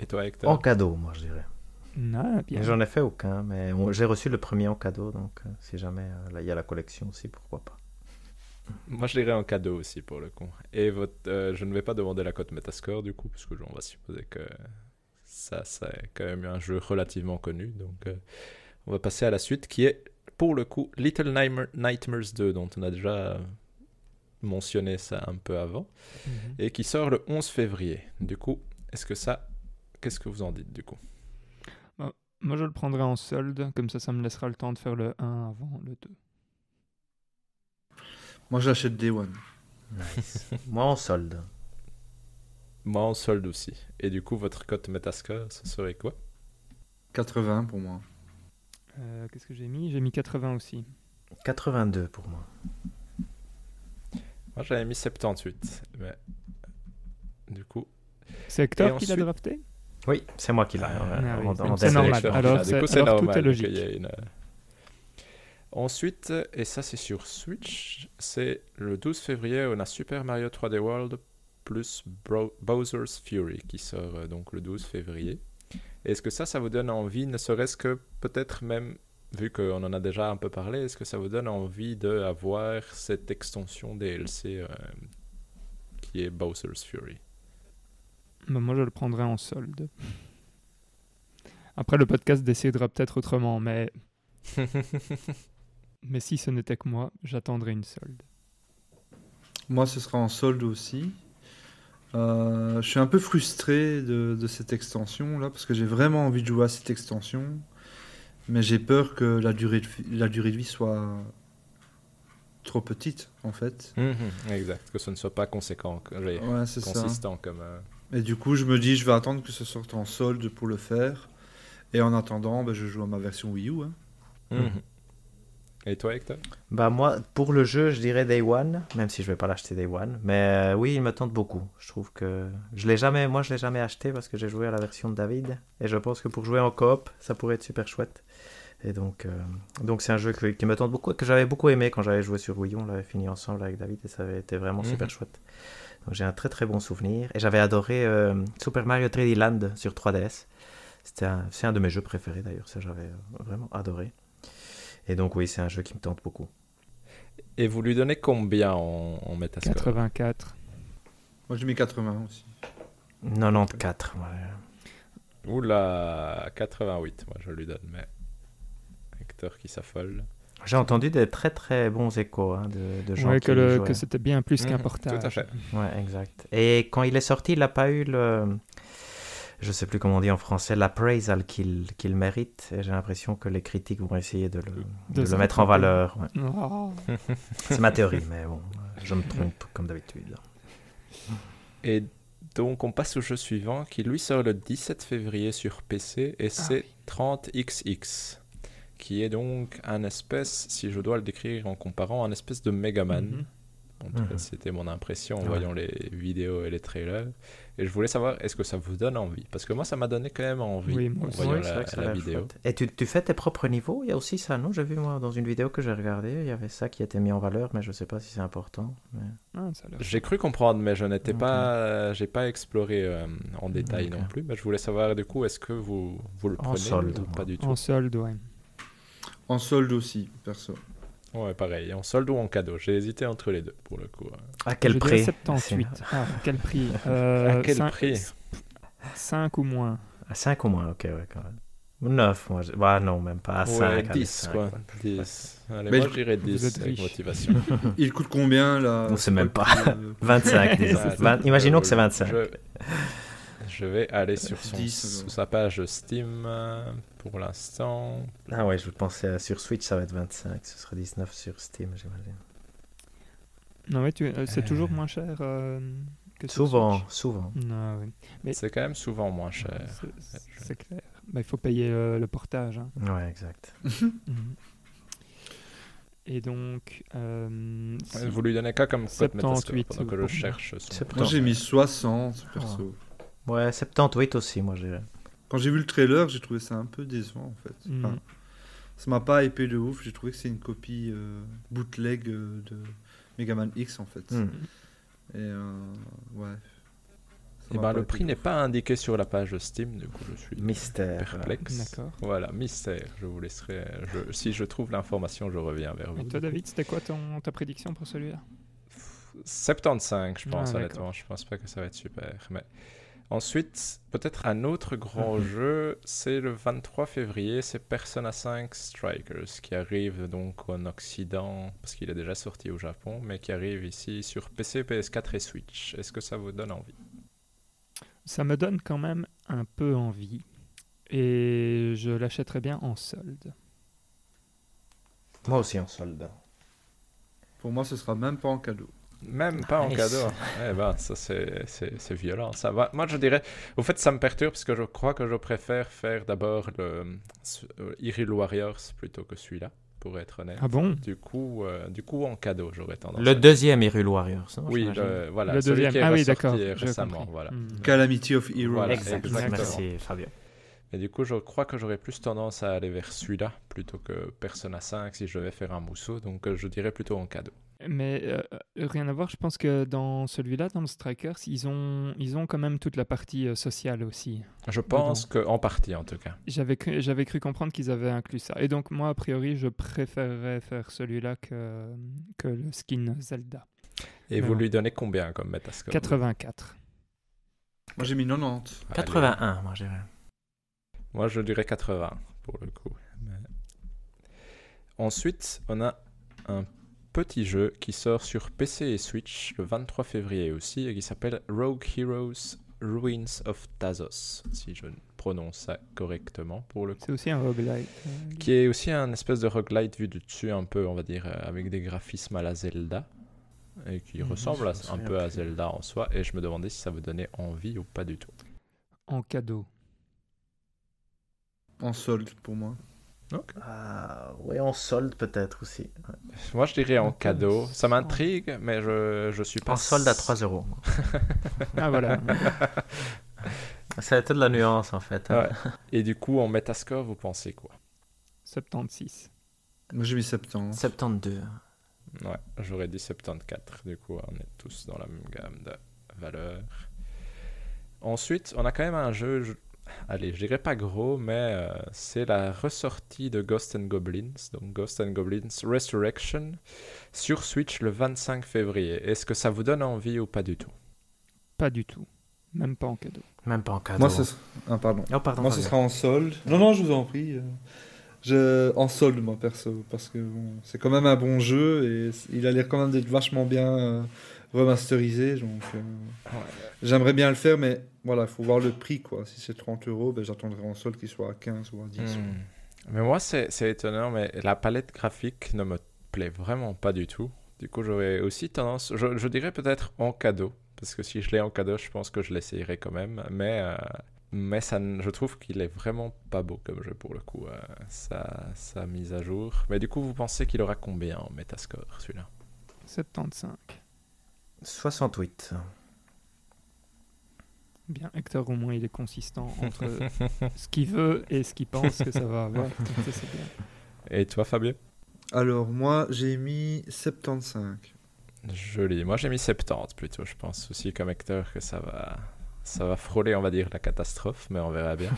Et toi, Hector En cadeau, moi je dirais. Bien. J'en ai fait aucun, mais on- j'ai reçu le premier en cadeau, donc euh, si jamais euh, là, il y a la collection aussi, pourquoi pas. Moi, je dirais en cadeau aussi pour le coup. Et votre, euh, je ne vais pas demander la cote Metascore du coup, parce que on va supposer que ça, c'est quand même un jeu relativement connu. Donc, euh, on va passer à la suite qui est pour le coup Little Nightmare- Nightmares 2, dont on a déjà mentionné ça un peu avant, Mhm. et qui sort le 11 février. Du coup, est-ce que ça. Qu'est-ce que vous en dites du coup? Moi, je le prendrai en solde. Comme ça, ça me laissera le temps de faire le 1 avant le 2. Moi, j'achète Day One. Nice. (laughs) moi en solde. Moi en solde aussi. Et du coup, votre cote Metascore, ce serait quoi? 80 pour moi. Euh, Qu'est-ce que j'ai mis? J'ai mis 80 aussi. 82 pour moi. Moi, j'avais mis 78. Mais. Du coup, C'est Hector qui l'a drafté? Oui, c'est moi qui l'ai. Ah, euh, ah oui, c'est normal. Alors, c'est- du coup, c'est alors tout normal est logique. y une- Ensuite, et ça c'est sur Switch, c'est le 12 février, on a Super Mario 3D World plus Bro- Bowser's Fury qui sort euh, donc le 12 février. Est-ce que ça, ça vous donne envie, ne serait-ce que peut-être même, vu qu'on en a déjà un peu parlé, est-ce que ça vous donne envie d'avoir cette extension DLC euh, qui est Bowser's Fury? Bah, moi, je le prendrai en solde. Après, le podcast décidera peut-être autrement, mais, (laughs) mais si ce n'était que moi, j'attendrai une solde. Moi, ce sera en solde aussi. Euh, je suis un peu frustré de, de cette extension là parce que j'ai vraiment envie de jouer à cette extension, mais j'ai peur que la durée de, vie- la durée de vie soit trop petite en fait. Exact, que ce ne soit pas conséquent, Ouais, c'est ça. consistant comme... euh, Et du coup, je me dis, je vais attendre que ce sorte en solde pour le faire. Et en attendant, ben, je joue à ma version Wii U. hein. Mhm. Et toi, Hector? Bah moi, pour le jeu, je dirais Day One, même si je vais pas l'acheter Day One. Mais euh, oui, il me tente beaucoup. Je trouve que je l'ai jamais, moi je l'ai jamais acheté parce que j'ai joué à la version de David. Et je pense que pour jouer en coop, ça pourrait être super chouette. Et donc, euh, donc c'est un jeu que- qui me tente beaucoup et que j'avais beaucoup aimé quand j'avais joué sur Wii U. On l'avait fini ensemble avec David et ça avait été vraiment Mhm. super chouette. Donc j'ai un très très bon souvenir. Et j'avais adoré euh, Super Mario 3D Land sur 3DS. C'était un, c'est un de mes jeux préférés d'ailleurs. Ça j'avais vraiment adoré. Et donc oui, c'est un jeu qui me tente beaucoup. Et vous lui donnez combien en, en Metascore? 84. Moi, j'ai mis 80 aussi. 94. ouais. Oula, 88, moi je lui donne, mais Hector qui s'affole. J'ai entendu des très très bons échos hein, de, de gens Ouais, qui que, que c'était bien plus qu'un Mhm, portage. Tout à fait. Ouais, exact. Et quand il est sorti, il n'a pas eu le. Je sais plus comment on dit en français, l'appraisal qu'il qu'il mérite. Et j'ai l'impression que les critiques vont essayer de le, De le mettre en valeur. ouais. Oh. (laughs) C'est ma théorie, mais bon, je me trompe comme d'habitude. Et donc on passe au jeu suivant qui lui sort le 17 février sur PC et c'est 30XX. Qui est donc un espèce, si je dois le décrire en comparant, un espèce de Megaman. Mhm. En tout cas, Mhm. c'était mon impression en Ouais. voyant les vidéos et les trailers. Et je voulais savoir, est-ce que ça vous donne envie? Parce que moi, ça m'a donné quand même envie Oui, en voyant Oui, c'est la, vrai que ça a la vidéo. chouette. Et tu, tu fais tes propres niveaux? Il y a aussi ça, non? J'ai vu moi dans une vidéo que j'ai regardée, il y avait ça qui était mis en valeur, mais je sais pas si c'est important. mais- Ah, J'ai cru comprendre, mais je n'étais pas, j'ai pas exploré euh, en détail non plus. Mais je voulais savoir du coup, est-ce que vous, vous le En prenez solde, ou moi. pas du tout? En solde, ouais. En solde aussi, perso. Ouais, pareil, en solde ou en cadeau. J'ai hésité entre les deux pour le coup. hein. À quel Je prix 78. C'est- Ah, quel prix (laughs) à euh, quel cin- prix 5 ou moins. À 5 au moins, ok, ouais, quand même. 9, moi. je- Bah non, même pas. À 5. Ouais, 10 quoi. 10. Allez, Mais moi je- je dirais vous 10 êtes avec motivation. (laughs) Il coûte combien là? On sait même euh, (laughs) 25, disons. Ouais, Vingt- Imaginons que c'est je- 25. Je, Je vais aller sur son, 10, alors. sur sa page Steam euh, pour l'instant. Ah ouais, je pensais à- sur Switch, ça va être 25. Ce sera 19 sur Steam, j'imagine. Non, tu- euh, c'est Euh. toujours moins cher euh, que sur Souvent, souvent. Non, oui. Mais- C'est quand même souvent moins cher. C'est- clair. Bah, il faut payer le portage. hein. Ouais, exact. (laughs) Mhm. Et donc, euh, si- Vous lui donnez quoi comme code 78, Metascore pendant que je cherche son... 70. Moi j'ai mis 60 perso. Ouais, 78 aussi, moi, j'ai. Quand j'ai vu le trailer, j'ai trouvé ça un peu décevant en fait. Mhm. Enfin, ça m'a pas hypé de ouf. J'ai trouvé que c'est une copie euh, bootleg euh, de Mega Man X en fait. Hmm. Et euh, ouais. Eh ben, le prix n'est pas indiqué sur la page Steam, du coup je suis Mystère. perplexe. D'accord. Voilà, mystère. Je vous laisserai. je- si je trouve l'information, je reviens vers vous. Et toi, David, c'était quoi ton, ta prédiction pour celui-là? 75, je pense, Ah, honnêtement. Je pense pas que ça va être super. Mais ensuite, peut-être un autre grand Mhm. jeu, c'est le 23 février, c'est Persona 5 Strikers, qui arrive donc en Occident, parce qu'il est déjà sorti au Japon, mais qui arrive ici sur PC, PS4 et Switch. Est-ce que ça vous donne envie? Ça me donne quand même un peu envie. Et je l'achèterais bien en solde. Moi aussi en solde. Pour moi, ce sera même pas en cadeau. Même pas en cadeau. Eh ben, ça c'est- violent. Ça va. Moi je dirais, au fait ça me perturbe parce que je crois que je préfère faire d'abord le euh, Hyrule Warriors plutôt que celui-là, pour être honnête. Ah bon? Du coup, euh, du coup en cadeau j'aurais tendance. Le à- deuxième Hyrule Warriors. non, Oui, le- voilà. Le celui deuxième. qui est Ah oui, d'accord. récemment, voilà. Hmm. Calamity of Heroes. Voilà, Exact. exactement. Merci, Fabio. Et du coup, je crois que j'aurais plus tendance à aller vers celui-là plutôt que Persona 5 si je devais faire un mousseau. Donc euh, je dirais plutôt en cadeau. Mais euh, rien à voir, je pense que dans celui-là, dans le Strikers, ils ont, ils ont quand même toute la partie euh, sociale aussi. Je pense que en partie en tout cas. J'avais cru, j'avais cru comprendre qu'ils avaient inclus ça. Et donc, moi, a priori, je préférerais faire celui-là que, que le skin Zelda. Et Mais vous lui donnez combien comme Metascore 84. Moi j'ai mis 90. Allez. 81, moi, je dirais. Moi, je dirais 80 pour le coup. Mais- Ensuite, on a un petit jeu qui sort sur PC et Switch le 23 février aussi et qui s'appelle Rogue Heroes Ruins of Tazos, si je prononce ça correctement pour le coup. C'est aussi un roguelite. euh, Qui est aussi un espèce de roguelite vu du dessus, un peu, on va dire, euh, avec des graphismes à la Zelda. Et qui Mhm, ressemble à- un peu à. Zelda en soi. Et je me demandais si ça vous donnait envie ou pas du tout. en cadeau. En solde pour moi. Ah, oui, en solde peut-être aussi. Ouais. Moi, je dirais en cadeau. Ça m'intrigue, mais je, je suis pas. En solde à 3 euros. Ah voilà. (laughs) C'était de la nuance en fait. hein. Ouais. Et du coup, en Metascore, vous pensez quoi? 76. Moi j'ai mis 70. 72. Ouais, j'aurais dit 74. Du coup, on est tous dans la même gamme de valeurs. Ensuite, on a quand même un jeu. Allez, je dirais pas gros, mais euh, c'est la ressortie de Ghost and Goblins, donc Ghost and Goblins Resurrection, sur Switch le 25 février. Est-ce que ça vous donne envie ou pas du tout? Pas du tout. Même pas en cadeau. Même pas en cadeau. Moi ce sera... ah, pardon. Oh, pardon. Moi ce Fabien. sera en solde. Non non, je vous en prie. euh, Je... En solde moi perso parce que bon, c'est quand même un bon jeu et il a l'air quand même d'être vachement bien euh, remasterisé donc euh, j'aimerais bien le faire mais voilà, il faut voir le prix quoi. Si c'est 30 euros, ben, j'attendrai en solde qu'il soit à 15 ou à 10. Hmm. Mais moi, c'est c'est étonnant, mais la palette graphique ne me plaît vraiment pas du tout. Du coup, j'aurais aussi tendance, je, je dirais peut-être en cadeau, parce que si je l'ai en cadeau, je pense que je l'essayerai quand même. Mais, euh, mais ça, je trouve qu'il est vraiment pas beau comme jeu pour le coup, euh, sa, sa mise à jour. Mais du coup, vous pensez qu'il aura combien en Metascore celui-là? 75. 68. Bien, Hector, au moins, il est consistant entre ce qu'il veut et ce qu'il pense que ça va avoir. Donc, ça, c'est bien. Et toi, Fabien? Alors moi j'ai mis 75. Joli. Moi, j'ai mis 70 plutôt. Je pense aussi comme Hector que ça va, ça va frôler, on va dire, la catastrophe, mais on verra bien.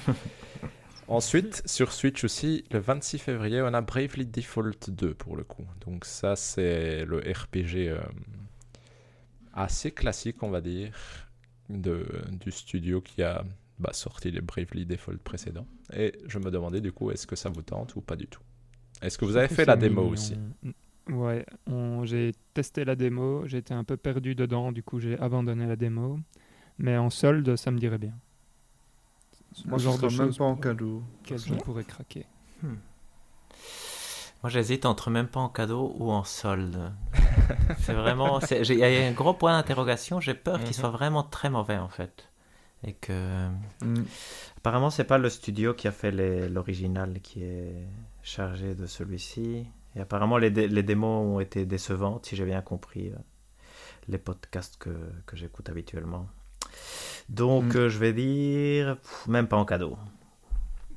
(laughs) Ensuite, sur Switch aussi, le 26 février, on a Bravely Default 2 pour le coup. Donc ça, c'est le RPG euh, assez classique, on va dire, de, du studio qui a bah, sorti les Bravely Default précédents. Et je me demandais du coup, est-ce que ça vous tente ou pas du tout? Est-ce que vous avez Je fait la démo mignon. aussi? Ouais, on- j'ai testé la démo, j'ai été un peu perdu dedans, du coup j'ai abandonné la démo. Mais en solde, ça me dirait bien. Moi, de sera même pas en cadeau. Quel je pourrais craquer. Moi, j'hésite entre même pas en cadeau ou en solde. (laughs) c'est vraiment. Il y a un gros point d'interrogation. J'ai peur qu'il Mhm. soit vraiment très mauvais, en fait. Et que. Mm. Apparemment, c'est pas le studio qui a fait l'original qui est chargé de celui-ci. Et apparemment, les, dé- les démos ont été décevantes, si j'ai bien compris euh, les podcasts que, que j'écoute habituellement. Donc, Mm. euh, je vais dire pff, même pas en cadeau.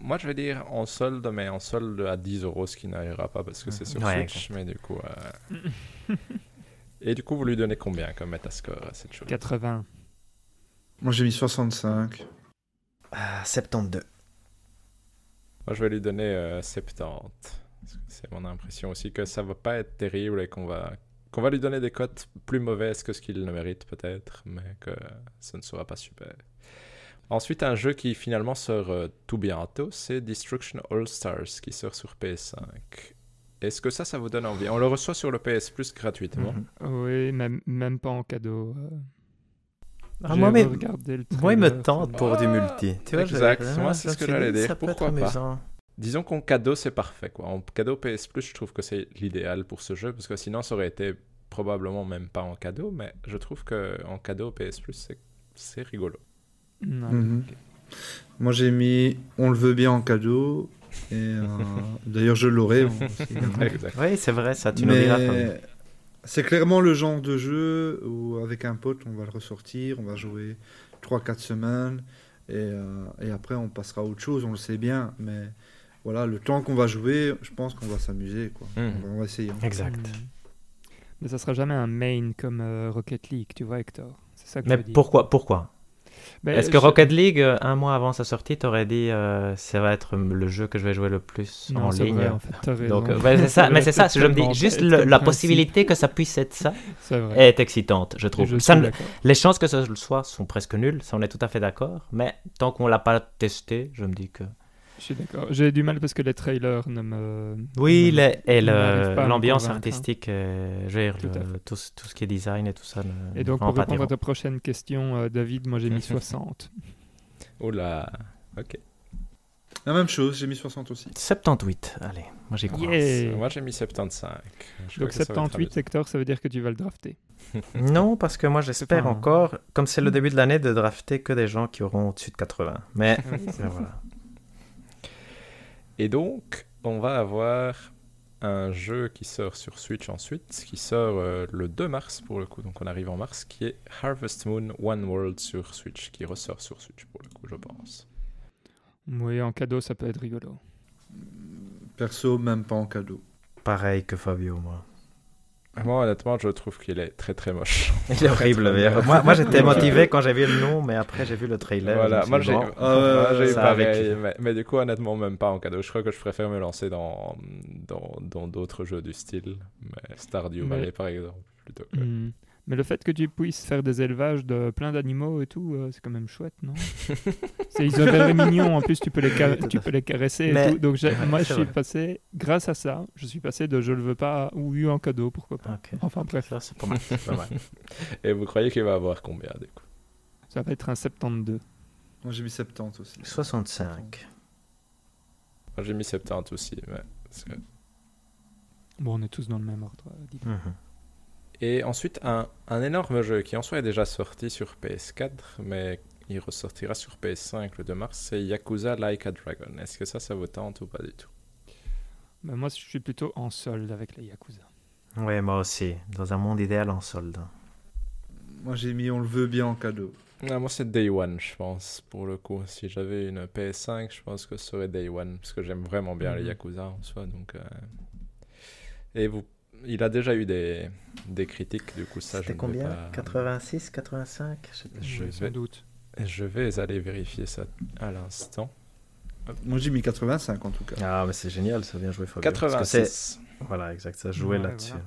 Moi, je vais dire en solde, mais en solde à 10 euros, ce qui n'arrivera pas parce que c'est sur Ouais, Switch. Mais du coup. euh, (laughs) Et du coup, vous lui donnez combien comme Metascore à cette chose? 80. Moi, j'ai mis 65. Ah, 72. Moi, je vais lui donner euh, 70. Parce que C'est mon impression aussi que ça va pas être terrible et qu'on va, qu'on va lui donner des cotes plus mauvaises que ce qu'il ne mérite peut-être, mais que ce ne sera pas super. Ensuite, un jeu qui finalement sort euh, tout bientôt, c'est Destruction All Stars qui sort sur PS5. Est-ce que ça, ça vous donne envie? On le reçoit sur le PS Plus gratuitement. Mhm. Oui, même, même pas en cadeau. euh. Ah, moi, mais- regardé le Moi, il me tente pour du Ah, multi. Tu vois, je- exact. je- Moi, je c'est ce que j'allais dire. ça peut être Pourquoi pas? amusant. Disons qu'en cadeau, c'est parfait. Quoi. En cadeau PS Plus, je trouve que c'est l'idéal pour ce jeu, parce que sinon, ça aurait été probablement même pas en cadeau, mais je trouve que en cadeau PS Plus, c'est- c'est rigolo. Non. Mhm. Moi, j'ai mis On le veut bien en cadeau. Et euh, (laughs) d'ailleurs, je l'aurai. (laughs) Oui, c'est vrai, ça, tu nous diras. Fabien. Mais c'est clairement le genre de jeu où, avec un pote, on va le ressortir, on va jouer 3-4 semaines, et, euh, et après, on passera à autre chose, on le sait bien. Mais voilà, le temps qu'on va jouer, je pense qu'on va s'amuser. quoi. Mhm. On, va, on va essayer. Exact. Mm. Mais ça sera jamais un main comme euh, Rocket League, tu vois, Hector. C'est ça que Mais je veux dire. pourquoi, pourquoi? Est-ce que Rocket League, euh, un mois avant sa sortie, t'aurais dit euh, ça va être le jeu que je vais jouer le plus Non, en ligne? vrai, en fait. Donc, euh, ouais, c'est ça, (laughs) mais c'est ça, je me dis, juste le- la possibilité que ça puisse être ça (laughs) vrai. est excitante, je trouve. Je Ça ne- les chances que ce le soit sont presque nulles, ça on est tout à fait d'accord, mais tant qu'on l'a pas testé, je me dis que... Je suis d'accord. J'ai du mal parce que les trailers ne me. Oui, ne- les- et l'ambiance hein. artistique, euh, veux dire, Tout le- ce- tout ce qui est design et tout ça. ne- Et donc, pour répondre à ta prochaine question, euh, David, moi j'ai mis 60. Oula. Ok. La même chose, j'ai mis 60 aussi. 78, allez, moi. Yeah. Moi, j'ai mis 75. Je Donc que ça va être 78 Hector, ça veut dire que tu vas le drafter. (laughs) Non, parce que moi j'espère encore, comme c'est le début de l'année, de drafter que des gens qui auront au-dessus de 80. Mais (laughs) mais voilà. Et donc, on va avoir un jeu qui sort sur Switch ensuite, qui sort euh, le 2 mars pour le coup, donc on arrive en mars, qui est Harvest Moon One World sur Switch, qui ressort sur Switch pour le coup, je pense. Oui, en cadeau, ça peut être rigolo. Perso, même pas en cadeau. Pareil que Fabio, moi. Moi, honnêtement, je trouve qu'il est très très moche. (laughs) Il est horrible. Moi, moi j'étais (laughs) motivé quand j'ai vu le nom, mais après j'ai vu le trailer. voilà, moi j'ai dit, bon, ouais, moi, j'ai eu ça pareil, avec- mais, mais du coup, honnêtement, même pas en cadeau. Je crois que je préfère me lancer dans dans dans d'autres jeux du style, mais Stardew Mais- Valley par exemple, plutôt que. Mais le fait que tu puisses faire des élevages de plein d'animaux et tout, euh, c'est quand même chouette, non (laughs) C'est ils ont l'air (laughs) mignons, en plus tu peux les, ca- Tout à tu peux les caresser et tout. Donc Ouais, moi je suis vrai. passé, grâce à ça, je suis passé de je le veux pas ou eu en cadeau, pourquoi pas. Enfin bref, Ça, c'est pas mal. c'est pas mal. (laughs) Et vous croyez qu'il va avoir combien du coup? Ça va être un 72. Moi, j'ai mis 70 aussi. 65. Moi j'ai mis 70 aussi, que- Bon, on est tous dans le même ordre. euh, dis. Et ensuite, un, un énorme jeu qui en soi est déjà sorti sur PS4, mais il ressortira sur PS5 le 2 mars, c'est Yakuza Like a Dragon. Est-ce que ça, ça vous tente ou pas du tout? Mais moi je suis plutôt en solde avec les Yakuza. Ouais, moi aussi. Dans un monde idéal en solde. Moi, j'ai mis On le veut bien en cadeau. Non, Moi, c'est Day One, je pense, pour le coup. Si j'avais une PS5, je pense que ce serait Day One, parce que j'aime vraiment bien les Mhm. Yakuza en soi. Donc, euh, Et vous... il a déjà eu des, des critiques, du coup, ça, je C'était combien? pas- 86, 85 Je sais pas. Je vais- sans doute. Je vais aller vérifier ça à l'instant. Moi, j'ai mis 85 en tout cas. Ah, mais c'est génial, ça vient jouer Fabio. Parce que c'est- 86. Voilà, exact, ça jouait Ouais, là-dessus. voilà.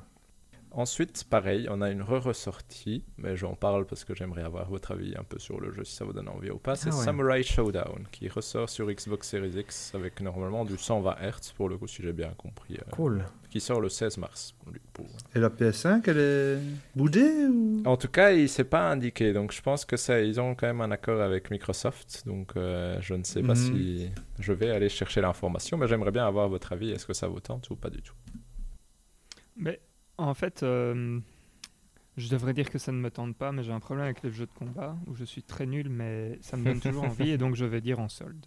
Ensuite, pareil, on a une re-ressortie, mais j'en parle parce que j'aimerais avoir votre avis un peu sur le jeu, si ça vous donne envie ou pas. C'est Ah ouais. Samurai Showdown, qui ressort sur Xbox Series X avec normalement du 120 Hz, pour le coup, si j'ai bien compris. euh, Cool. qui sort le 16 mars. pour- Et la PS5, elle est boudée ou? En tout cas, il s'est pas indiqué, donc je pense que ça, ils ont quand même un accord avec Microsoft, donc euh, je ne sais pas Mhm. si je vais aller chercher l'information, mais j'aimerais bien avoir votre avis. Est-ce que ça vous tente ou pas du tout? Mais en fait, euh, je devrais dire que ça ne me tente pas, mais j'ai un problème avec les jeux de combat où je suis très nul, mais ça me donne toujours envie et donc je vais dire en solde.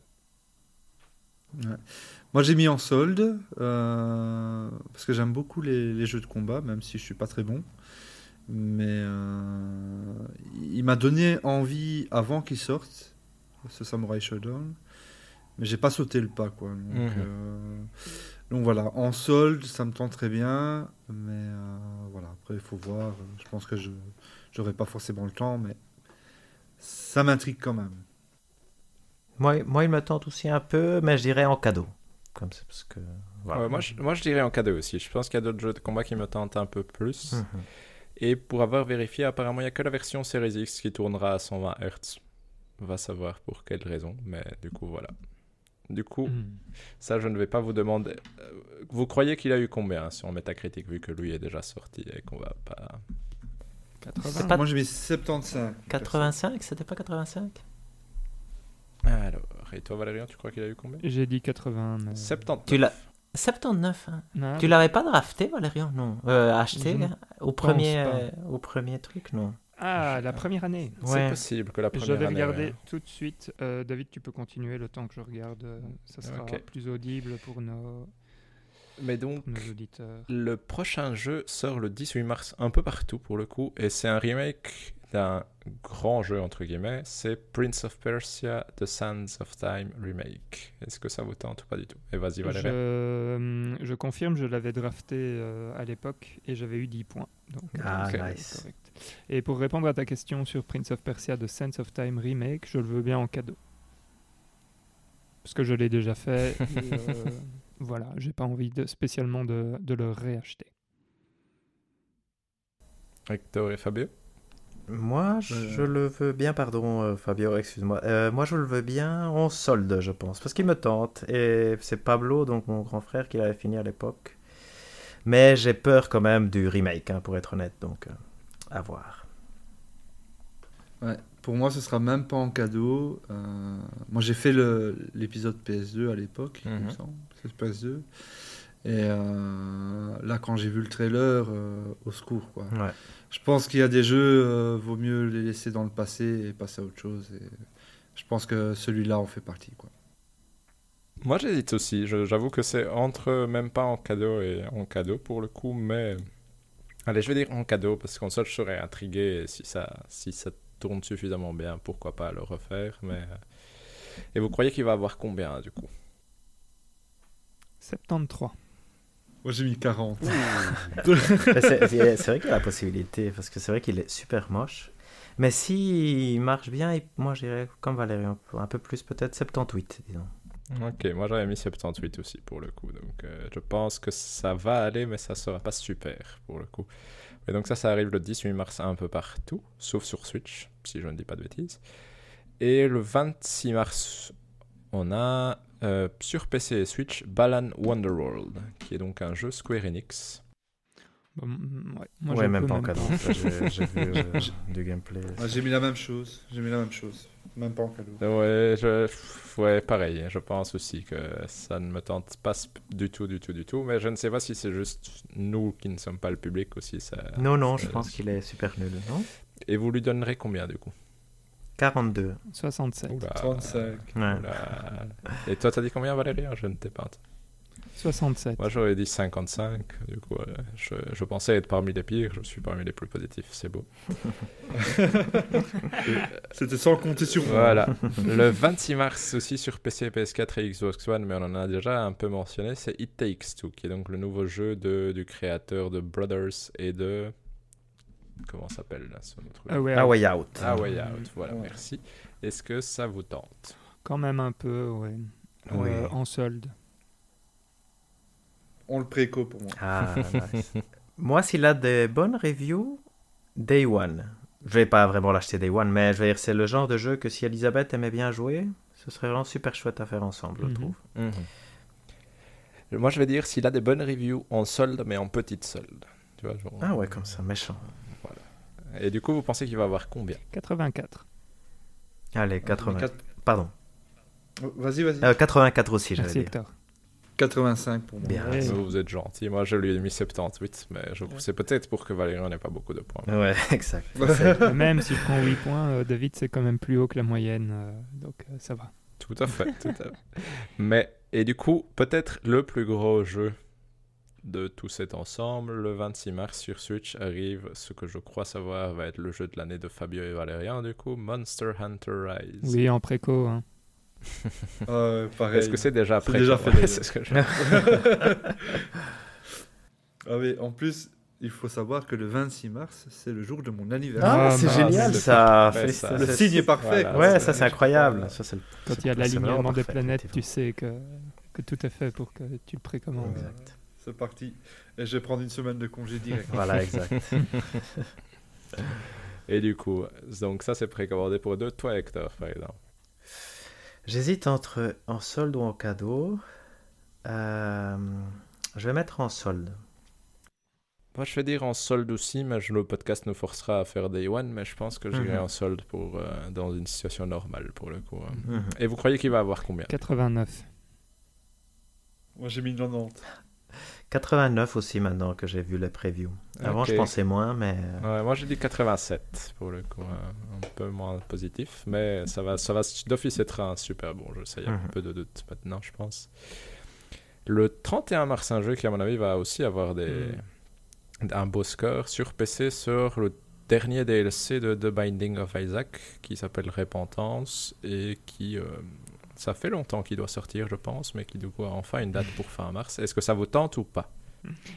Moi, j'ai mis en solde euh, parce que j'aime beaucoup les, les jeux de combat, même si je suis pas très bon. Mais euh, il m'a donné envie avant qu'il sorte, ce Samurai Showdown. Mais j'ai pas sauté le pas, quoi. Donc, Mhm. euh, donc voilà, en solde, ça me tente très bien. Mais euh, voilà, après, il faut voir. Je pense que je n'aurai pas forcément le temps, mais ça m'intrigue quand même. Moi, moi, il me tente aussi un peu, mais je dirais en cadeau. Comme ça, parce que. voilà. Ouais, moi, je, moi, je dirais en cadeau aussi. Je pense qu'il y a d'autres jeux de combat qui me tentent un peu plus. Mhm. Et pour avoir vérifié, apparemment, il n'y a que la version Series X qui tournera à 120 Hz. On va savoir pour quelle raison, mais du coup, voilà. Du coup, Hmm. ça, je ne vais pas vous demander. Euh, Vous croyez qu'il a eu combien sur Metacritic, vu que lui est déjà sorti et qu'on va pas. 80. pas- Moi, j'ai mis 75. 85, c'était pas 85 Alors, et toi, Valérian, tu crois qu'il a eu combien? J'ai dit 80. mais- 79. Tu l'as. 79, hein. Non, Tu l'avais pas drafté, Valérian Non. Euh, acheté Je hein, au, premier, euh, au premier truc, non. Ah, la première année. C'est Ouais. possible que la première Je vais année, regarder ouais. tout de suite. Euh, David, tu peux continuer le temps que je regarde. euh, Ça sera plus audible pour nos, Mais donc, nos auditeurs. le prochain jeu sort le 18 mars un peu partout pour le coup, et c'est un remake d'un grand jeu entre guillemets, c'est Prince of Persia The Sands of Time Remake. Est-ce que ça vous tente ou pas du tout? Et vas-y Je, Valérie. euh, je confirme, je l'avais drafté euh, à l'époque et j'avais eu 10 points. Donc, Ah, nice. correct. Et pour répondre à ta question sur Prince of Persia The Sense of Time Remake, je le veux bien en cadeau. Parce que je l'ai déjà fait. (laughs) et, euh, voilà, j'ai pas envie de, spécialement de, de le réacheter. Hector et Fabio? Moi, je Euh. le veux bien, pardon, euh, Fabio, excuse-moi. Euh, moi, je le veux bien en solde, je pense, parce qu'il me tente. Et c'est Pablo, donc mon grand frère, qui l'avait fini à l'époque. Mais j'ai peur quand même du remake, hein, pour être honnête, donc euh, à voir. Ouais, pour moi, ce sera même pas en cadeau. Euh, moi, j'ai fait l'épisode PS2 à l'époque, il me Mhm. semble. C'est PS2. Et euh, là, quand j'ai vu le trailer, euh, au secours, quoi. Ouais. Je pense qu'il y a des jeux, euh, vaut mieux les laisser dans le passé et passer à autre chose. Et je pense que celui-là en fait partie, quoi. Moi j'hésite aussi, j'avoue que c'est entre même pas en cadeau et en cadeau pour le coup, mais... Allez, je vais dire en cadeau, parce qu'en ça je serais intrigué, si ça, si ça tourne suffisamment bien, pourquoi pas le refaire, mais... Et vous croyez qu'il va avoir combien du coup? 73. Moi, j'ai mis 40. (laughs) Mais c'est vrai qu'il y a la possibilité, parce que c'est vrai qu'il est super moche. Mais s'il marche bien, moi je dirais, comme Valérie, un peu- un peu plus peut-être 78, disons. Ok, moi j'avais mis 78 aussi pour le coup, donc euh, je pense que ça va aller, mais ça sera pas super pour le coup. Et donc ça, ça arrive le 18 mars un peu partout, sauf sur Switch, si je ne dis pas de bêtises. Et le 26 mars, on a euh, sur PC et Switch Balan Wonderworld, qui est donc un jeu Square Enix. Mm, ouais, Moi, ouais, je même pas en cadeau. Ça, J'ai vu euh, (laughs) du gameplay. Ouais, j'ai mis la même chose. J'ai mis la même chose. Même pas en cadeau. Ouais, je... ouais, pareil, je pense aussi que ça ne me tente pas du tout, du tout, du tout, mais je ne sais pas si c'est juste nous qui ne sommes pas le public aussi. Ça... Non, non, je Euh, pense qu'il est super nul, non? Et vous lui donnerez combien du coup? 42. 67. Oula. 35. Ouais. Oula. Et toi, t'as dit combien, Valérie? Je ne t'ai pas entendu. 67. Moi, j'aurais dit 55. Du coup, euh, je, je pensais être parmi les pires. Je suis parmi les plus positifs. C'est beau. (laughs) C'était sans compter sur moi. Voilà. Le 26 mars aussi sur PC, PS4 et Xbox One, mais on en a déjà un peu mentionné, c'est It Takes Two, qui est donc le nouveau jeu de, du créateur de Brothers et de... Comment s'appelle là son autre jeu Ah ouais, A Way Out. Ah Way Out, voilà, Ouais. merci. Est-ce que ça vous tente? Quand même un peu, ouais. Euh, Oui. en solde. On le préco pour moi. Ah, (laughs) nice. Moi, s'il a des bonnes reviews, Day One. Je vais pas vraiment l'acheter Day One, mais je veux dire, c'est le genre de jeu que si Elisabeth aimait bien jouer, ce serait vraiment super chouette à faire ensemble, je Mhm. trouve. Moi, je vais dire s'il a des bonnes reviews en solde, mais en petite solde. Tu vois, genre- Ah ouais, comme ça, méchant. Et du coup, vous pensez qu'il va avoir combien? 84. Allez, 80. Quatre- Pardon. Oh, Vas-y, vas-y. Euh, 84 aussi, j'allais dire. Hector. 85 pour moi. Bien. Ouais. Vous êtes gentil. Moi, je lui ai mis 78, mais je... c'est peut-être pour que Valérian n'ait pas beaucoup de points. Ouais, (laughs) exact. (laughs) Même si je prends 8 points, euh, David, c'est quand même plus haut que la moyenne. euh, donc euh, ça va. Tout à fait, tout à fait. Mais, et du coup, peut-être le plus gros jeu de tout cet ensemble, le 26 mars sur Switch arrive, ce que je crois savoir va être le jeu de l'année de Fabio et Valérian, du coup, Monster Hunter Rise. Oui, en préco. hein. Euh, pareil. Est-ce que c'est déjà C'est prêt déjà fait, Ouais, déjà. (laughs) c'est ce que je- (laughs) Ah oui, en plus, il faut savoir que le 26 mars, c'est le jour de mon anniversaire. Ah, Ah, c'est génial c'est ça. parfait, ça. Le signe est parfait. Voilà. Ouais, c'est- ça c'est incroyable. Ça, c'est le- Quand il y a c'est l'alignement des planètes, tu sais que, que tout est fait pour que tu le précommandes. Exact. C'est parti. Et je vais prendre une semaine de congé direct. Voilà, (laughs) exact. Et du coup, donc ça c'est précommandé pour deux. Toi, Hector, par exemple. J'hésite entre en solde ou en cadeau. Euh, je vais mettre en solde. Moi, je vais dire en solde aussi, mais je- le podcast nous forcera à faire Day One, mais je pense que j'irai Mhm. en solde pour, euh, dans une situation normale pour le coup. hein. Mhm. Et vous croyez qu'il va avoir combien? 89. Moi, j'ai mis 90. 89 aussi maintenant que j'ai vu les previews. Avant, je pensais moins, mais Ouais, moi j'ai dit 87 pour le coup, hein. un peu moins positif, mais ça va, ça va d'office être un super bon jeu, ça y a Mhm. peu de doute maintenant, je pense. Le 31 mars, un jeu qui à mon avis va aussi avoir des, un beau score sur PC sur le dernier DLC de The Binding of Isaac qui s'appelle Repentance et qui, euh, ça fait longtemps qu'il doit sortir, je pense, mais qui du coup a enfin une date pour fin mars. Est-ce que ça vous tente ou pas?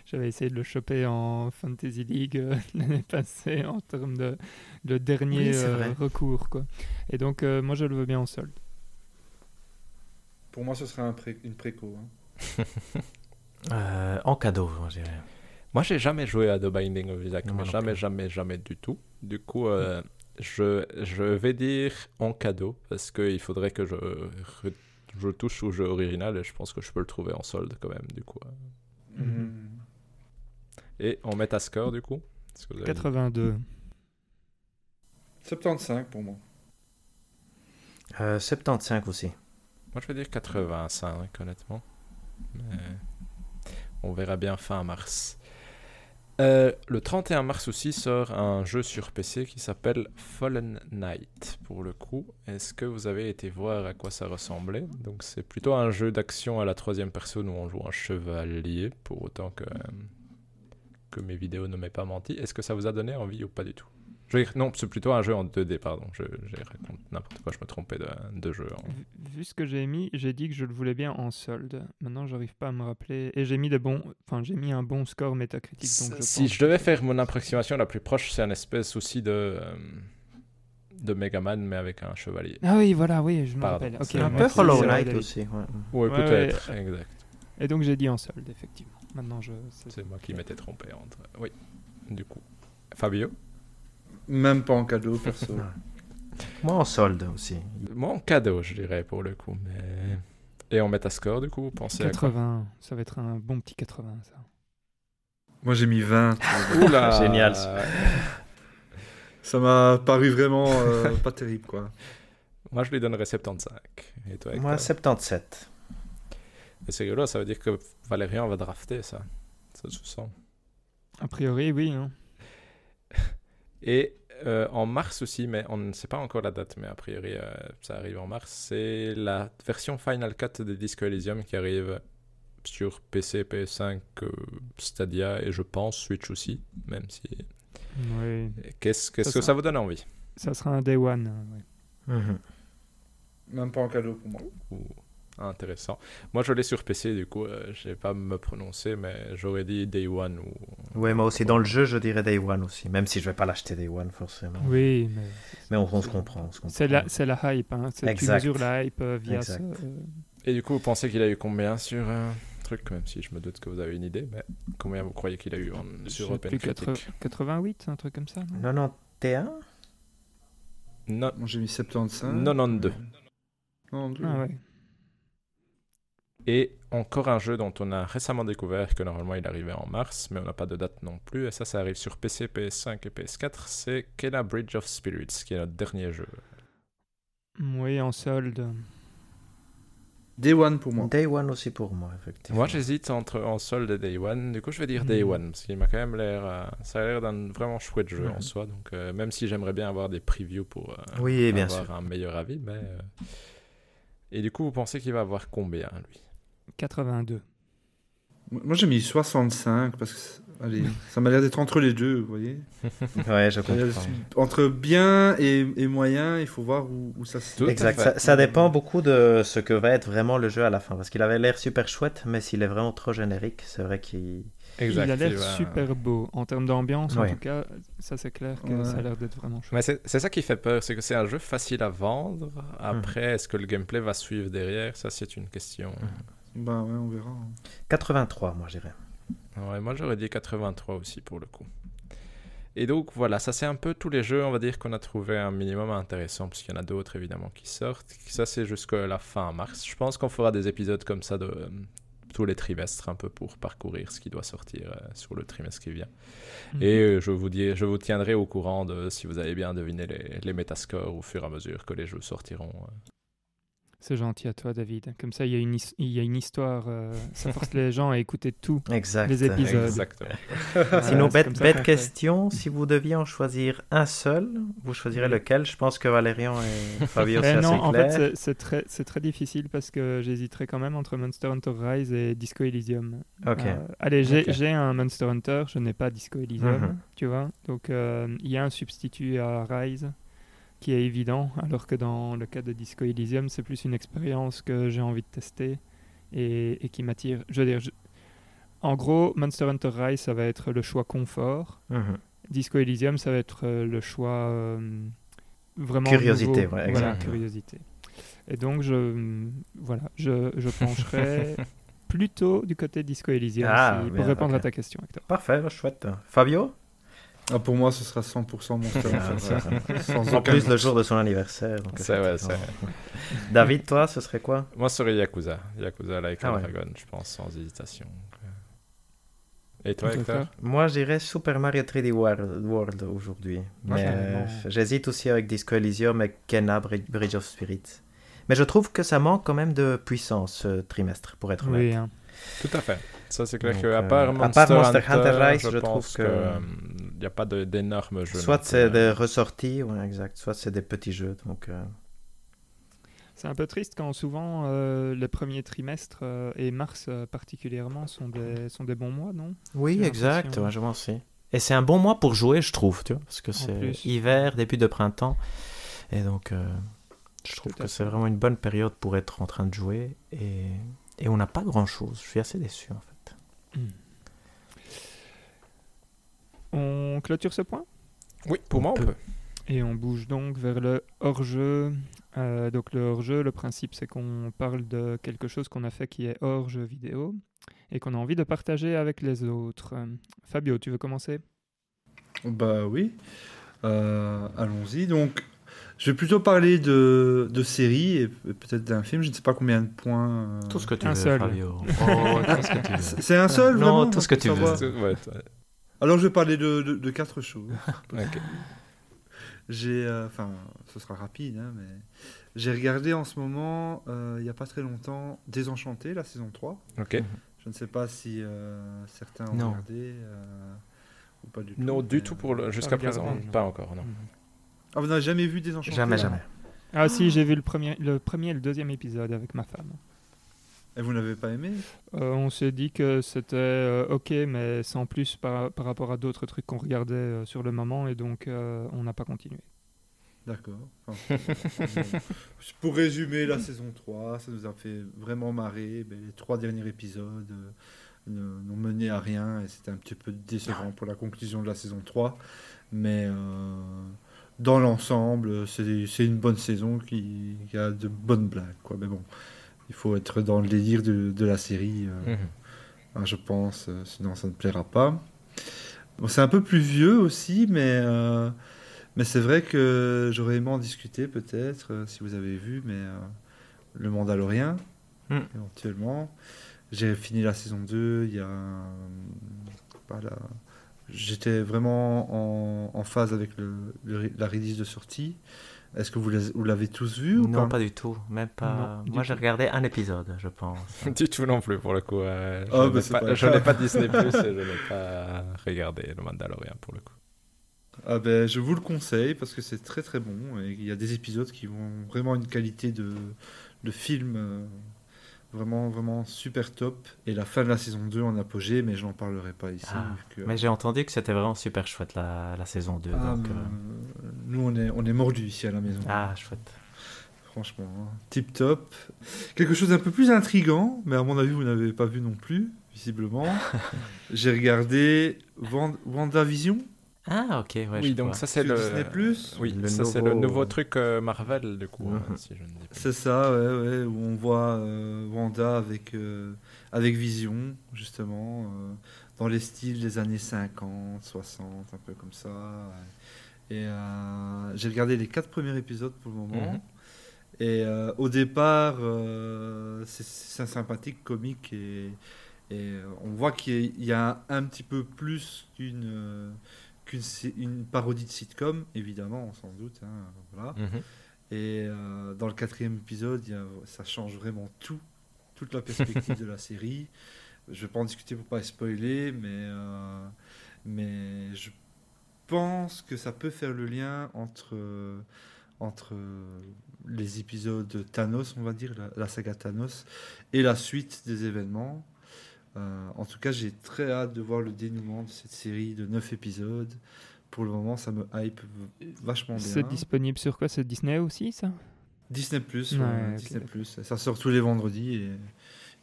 J'avais essayé de le choper en Fantasy League euh, (laughs) l'année passée en termes de, de dernier Oui, euh, recours. Quoi. Et donc, euh, moi, je le veux bien en solde. Pour moi, ce serait un pré- une préco. hein. (laughs) euh, en cadeau, je dirais. Moi, j'ai jamais joué à The Binding of Isaac, non jamais, jamais, jamais du tout. Du coup, euh, je, je vais dire en cadeau, parce qu'il faudrait que je, re- je touche au jeu original, et je pense que je peux le trouver en solde quand même, du coup. euh. Mhm. Et on met à score, du coup Est-ce que vous avez- 82. 75 pour moi. Euh, 75 aussi. Moi, je vais dire 85, honnêtement. Mais on verra bien fin mars. Euh, le 31 mars aussi sort un jeu sur PC qui s'appelle Fallen Knight. Pour le coup, est-ce que vous avez été voir à quoi ça ressemblait? Donc, c'est plutôt un jeu d'action à la troisième personne où on joue un chevalier, pour autant que, que mes vidéos ne m'aient pas menti. Est-ce que ça vous a donné envie ou pas du tout? Je non, c'est plutôt un jeu en 2D, pardon. Je, je raconte n'importe quoi, je me trompais de, de jeu. en- Vu- Vu ce que j'ai mis, j'ai dit que je le voulais bien en solde. Maintenant, j'arrive pas à me rappeler. Et j'ai mis des bons, enfin, j'ai mis un bon score métacritique. Donc je si pense je devais faire mon approximation la plus proche, c'est un espèce aussi de, euh, de Megaman, mais avec un chevalier. Ah oui, voilà, oui, je me rappelle. Ok, c'est un peu Hollow Knight aussi. ouais. Peut-être, exact. Et donc j'ai dit en solde, effectivement. Maintenant, je. c'est- C'est moi qui m'étais trompé entre. Oui, du coup. Fabio? Même pas en cadeau, perso. Moi en solde aussi. Moi, en cadeau, je dirais, pour le coup. Mais... Et on met à score, du coup, vous pensez à quoi 80, ça va être un bon petit 80, ça. Moi, j'ai mis 20. Oula (laughs) Génial. (laughs) Ça m'a paru vraiment euh, pas terrible, quoi. Moi, je lui donnerais 75. Et toi, Moi Hector 77. Et C'est rigolo, ça veut dire que Valérian va drafter ça. Ça se sent. A priori, oui. hein. (laughs) Et euh, en mars aussi, mais on ne sait pas encore la date, mais a priori euh, ça arrive en mars, c'est la version Final Cut de Disco Elysium qui arrive sur PC, PS5, euh, Stadia et je pense Switch aussi, même si... Oui. Qu'est-ce qu'est-ce Ça que sera- ça vous donne envie? Ça sera un day one. hein, ouais. Mhm. Même pas en cadeau pour moi. Ou- Intéressant. Moi je l'ai sur PC, du coup euh, je vais pas me prononcer, mais j'aurais dit Day One ou... Ouais, moi aussi. Dans le jeu, je dirais Day One aussi. Même si je vais pas l'acheter Day One, forcément. Oui, mais Mais on, on se comprend. on se comprend. c'est la, hype. Hein. C'est- Tu Exact. mesures la hype euh, via Exact. ce, euh, Et du coup vous pensez qu'il a eu combien sur euh, truc, même si je me doute que vous avez une idée. Mais combien vous croyez qu'il a eu en, sur Open plus, Critic 80 88, un truc comme ça. non? 91 Non, Moi j'ai mis 75. 92. 92. Ah ouais. Et encore un jeu dont on a récemment découvert que normalement il arrivait en mars, mais on n'a pas de date non plus. Et ça, ça arrive sur PC, PS5 et PS4. C'est Kena Bridge of Spirits, qui est notre dernier jeu. Oui, en solde. Day One pour moi. Day One aussi pour moi, effectivement. Moi, j'hésite entre en solde et Day One. Du coup, je vais dire Day Mhm. One, parce qu'il m'a quand même l'air. euh, ça a l'air d'un vraiment chouette jeu en Mhm. soi. Donc, euh, même si j'aimerais bien avoir des previews pour euh, Oui, bien avoir sûr. un meilleur avis, mais. euh, Et du coup, vous pensez qu'il va avoir combien, lui? 82. Moi j'ai mis 65 parce que allez, ça m'a l'air d'être entre les deux, vous voyez. (laughs) Ouais, je comprends. Entre bien et, et moyen, il faut voir où, où ça se Exact. Ça, ça dépend beaucoup de ce que va être vraiment le jeu à la fin. Parce qu'il avait l'air super chouette, mais s'il est vraiment trop générique, c'est vrai qu'il. Exact. il a l'air super beau. En termes d'ambiance, en tout cas, ça c'est clair que Ouais. ça a l'air d'être vraiment chouette. Mais c'est c'est ça qui fait peur, c'est que c'est un jeu facile à vendre. Après, est-ce que le gameplay va suivre derrière? Ça, c'est une question. Bah ouais, on verra. hein. 83, moi, je dirais. Ouais, moi, j'aurais dit 83 aussi pour le coup. Et donc, voilà, ça, c'est un peu tous les jeux, on va dire, qu'on a trouvé un minimum intéressant, puisqu'il y en a d'autres, évidemment, qui sortent. Ça, c'est jusqu'à la fin mars. Je pense qu'on fera des épisodes comme ça de euh, tous les trimestres, un peu pour parcourir ce qui doit sortir euh, sur le trimestre qui vient. Mhm. Et euh, je vous, dis, je vous tiendrai au courant de si vous avez bien deviné les, les métascores au fur et à mesure que les jeux sortiront. C'est gentil à toi, David. Comme ça, il y a une, il y a une histoire. euh, ça force (laughs) les gens à écouter tout. Exact. Les épisodes. Exactement. Sinon, Voilà, c'est bête, question, si vous deviez en choisir un seul, vous choisirez lequel? Je pense que Valérian et (laughs) Fabio, c'est Eh assez non, en fait, clair. c'est- c'est très, c'est très difficile parce que j'hésiterais quand même entre Monster Hunter Rise et Disco Elysium. Ok. Euh, allez, j'ai un Monster Hunter, je n'ai pas Disco Elysium, Mhm. tu vois. Donc, euh, il y a un substitut à Rise qui est évident, alors que dans le cas de Disco Elysium, c'est plus une expérience que j'ai envie de tester et, et qui m'attire. Je veux dire, je- en gros, Monster Hunter Rise, ça va être le choix confort. Mhm. Disco Elysium, ça va être euh, le choix euh, vraiment Curiosité, nouveau. ouais, voilà, curiosité. Et donc je mm, voilà, je, je pencherai (laughs) plutôt du côté Disco Elysium Ah, pour répondre à ta question, Hector. Parfait, chouette. Fabio? Ah, pour moi, ce sera 100% Monster (laughs) Ah, Hunter. Sans En plus, le jour de son anniversaire. donc C'est vrai, effectivement. David, toi, ce serait quoi? Moi, ce serait Yakuza. Yakuza Like Ah ouais. Dragon, je pense, sans hésitation. Et toi, Hector? Moi, je dirais Super Mario 3D World, World aujourd'hui. Mais euh, j'hésite aussi avec Disco Elysium et Kena Bri- Bridge of Spirits. Mais je trouve que ça manque quand même de puissance ce trimestre, pour être honnête. Oui, hein. Tout à fait. Ça, c'est clair Donc, que, à euh, part à Monster, part Monster Hunter, Hunter Rise, je, je trouve que- Il n'y a pas d'énormes jeux. Soit c'est plus, des ressorties, ouais, exact. Soit c'est des petits jeux. Donc, euh, c'est un peu triste quand souvent euh, les premiers trimestres euh, et mars euh, particulièrement sont des sont des bons mois, non? Oui, exact. Ouais, je pense aussi. Et c'est un bon mois pour jouer, je trouve, tu vois, parce que c'est hiver, début de printemps. Et donc, euh, je trouve que c'est vraiment une bonne période pour être en train de jouer. Et, et on n'a pas grand-chose. Je suis assez déçu, en fait. On clôture ce point? Oui, pour On moi, on peut. Et on bouge donc vers le hors-jeu. Euh, donc le hors-jeu, le principe c'est qu'on parle de quelque chose qu'on a fait qui est hors jeu vidéo et qu'on a envie de partager avec les autres. Euh, Fabio, tu veux commencer? Bah oui. Euh, Allons-y. Donc, je vais plutôt parler de, de séries et peut-être d'un film. Je ne sais pas combien de points. euh, Tout ce que tu Un veux, seul. Fabio. (laughs) Oh. C'est un seul Non, vraiment tout ce que tu veux. ouais. Alors, je vais parler de, de- de quatre choses. (laughs) J'ai, euh, enfin, ce sera rapide, hein, mais j'ai regardé en ce moment, euh, il n'y a pas très longtemps, Désenchanté, la saison 3. Ok. Je ne sais pas si euh, certains ont Non. regardé euh, ou pas du tout. Non, du tout euh, pour le... jusqu'à présent. Pas encore, non. Ah, vous n'avez jamais vu Désenchanté Jamais, jamais. Ah si, j'ai vu le premier, le premier et le deuxième épisode avec ma femme. Et vous n'avez pas aimé Euh, on s'est dit que c'était euh, ok, mais sans plus par, par rapport à d'autres trucs qu'on regardait euh, sur le moment, et donc on n'a pas continué. D'accord. Enfin. (laughs) Pour résumer la saison 3, ça nous a fait vraiment marrer. Ben, les trois derniers épisodes n'ont mené à rien et c'était un petit peu décevant pour la conclusion de la saison 3. Mais dans l'ensemble, c'est c'est une bonne saison qui, qui a de bonnes blagues. Quoi. Mais bon, il faut être dans le délire de, de la série. euh, Mhm. hein, je pense, euh, sinon ça ne plaira pas. Bon, c'est un peu plus vieux aussi, mais, euh, mais c'est vrai que j'aurais aimé en discuter peut-être, si vous avez vu, mais euh, Le Mandalorien, Hmm. éventuellement. J'ai fini la saison 2 il y a... Voilà. J'étais vraiment en, en phase avec le, le- la release de sortie. Est-ce que vous l'avez tous vu ou Non, pas pas du tout. Même pas. Non, Moi, j'ai regardé un épisode, je pense. (laughs) Du tout non plus pour le coup. euh, Ah, je bah, n'ai pas, pas Disney (laughs) Plus et je n'ai pas regardé le Mandalorian pour le coup. Ah ben, je vous le conseille parce que c'est très très bon et il y a des épisodes qui ont vraiment une qualité de, de film euh, vraiment vraiment super top et la fin de la saison 2 en apogée mais je n'en parlerai pas ici Ah, que- Mais j'ai entendu que c'était vraiment super chouette la, la saison 2. Ah, donc, euh, nous on est on est mordus ici à la maison ah, chouette. franchement hein. tip top quelque chose d'un peu plus intrigant mais à mon avis vous n'avez pas vu non plus visiblement (laughs) j'ai regardé Wand- WandaVision Ah, ok, ouais, oui, je donc vois. ça c'est le. Disney Plus Oui, Le ça c'est le nouveau- nouveau truc euh, Marvel du coup, euh, si je ne dis pas. C'est ça, ouais, ouais, où on voit euh, Wanda avec, euh, avec Vision, justement, euh, dans les styles des années 50, 60, un peu comme ça. Et euh, j'ai regardé les quatre premiers épisodes pour le moment. Mhm. Et euh, au départ, euh, c'est- c'est un sympathique comique et, et euh, on voit qu'il y a un petit peu plus qu'une euh, qu'une une parodie de sitcom, évidemment, sans doute. hein, voilà. Mhm. Et euh, dans le quatrième épisode, il y a- ça change vraiment tout, toute la perspective de la (laughs) série. Je vais pas en discuter pour pas spoiler, mais, euh, mais je pense que ça peut faire le lien entre, entre les épisodes de Thanos, on va dire, la, la saga Thanos, et la suite des événements. Euh, en tout cas, j'ai très hâte de voir le dénouement de cette série de 9 épisodes. Pour le moment, ça me hype vachement bien. C'est disponible sur quoi? C'est Disney aussi, ça? Disney Plus, Ouais, Disney. Plus. Ça sort tous les vendredis et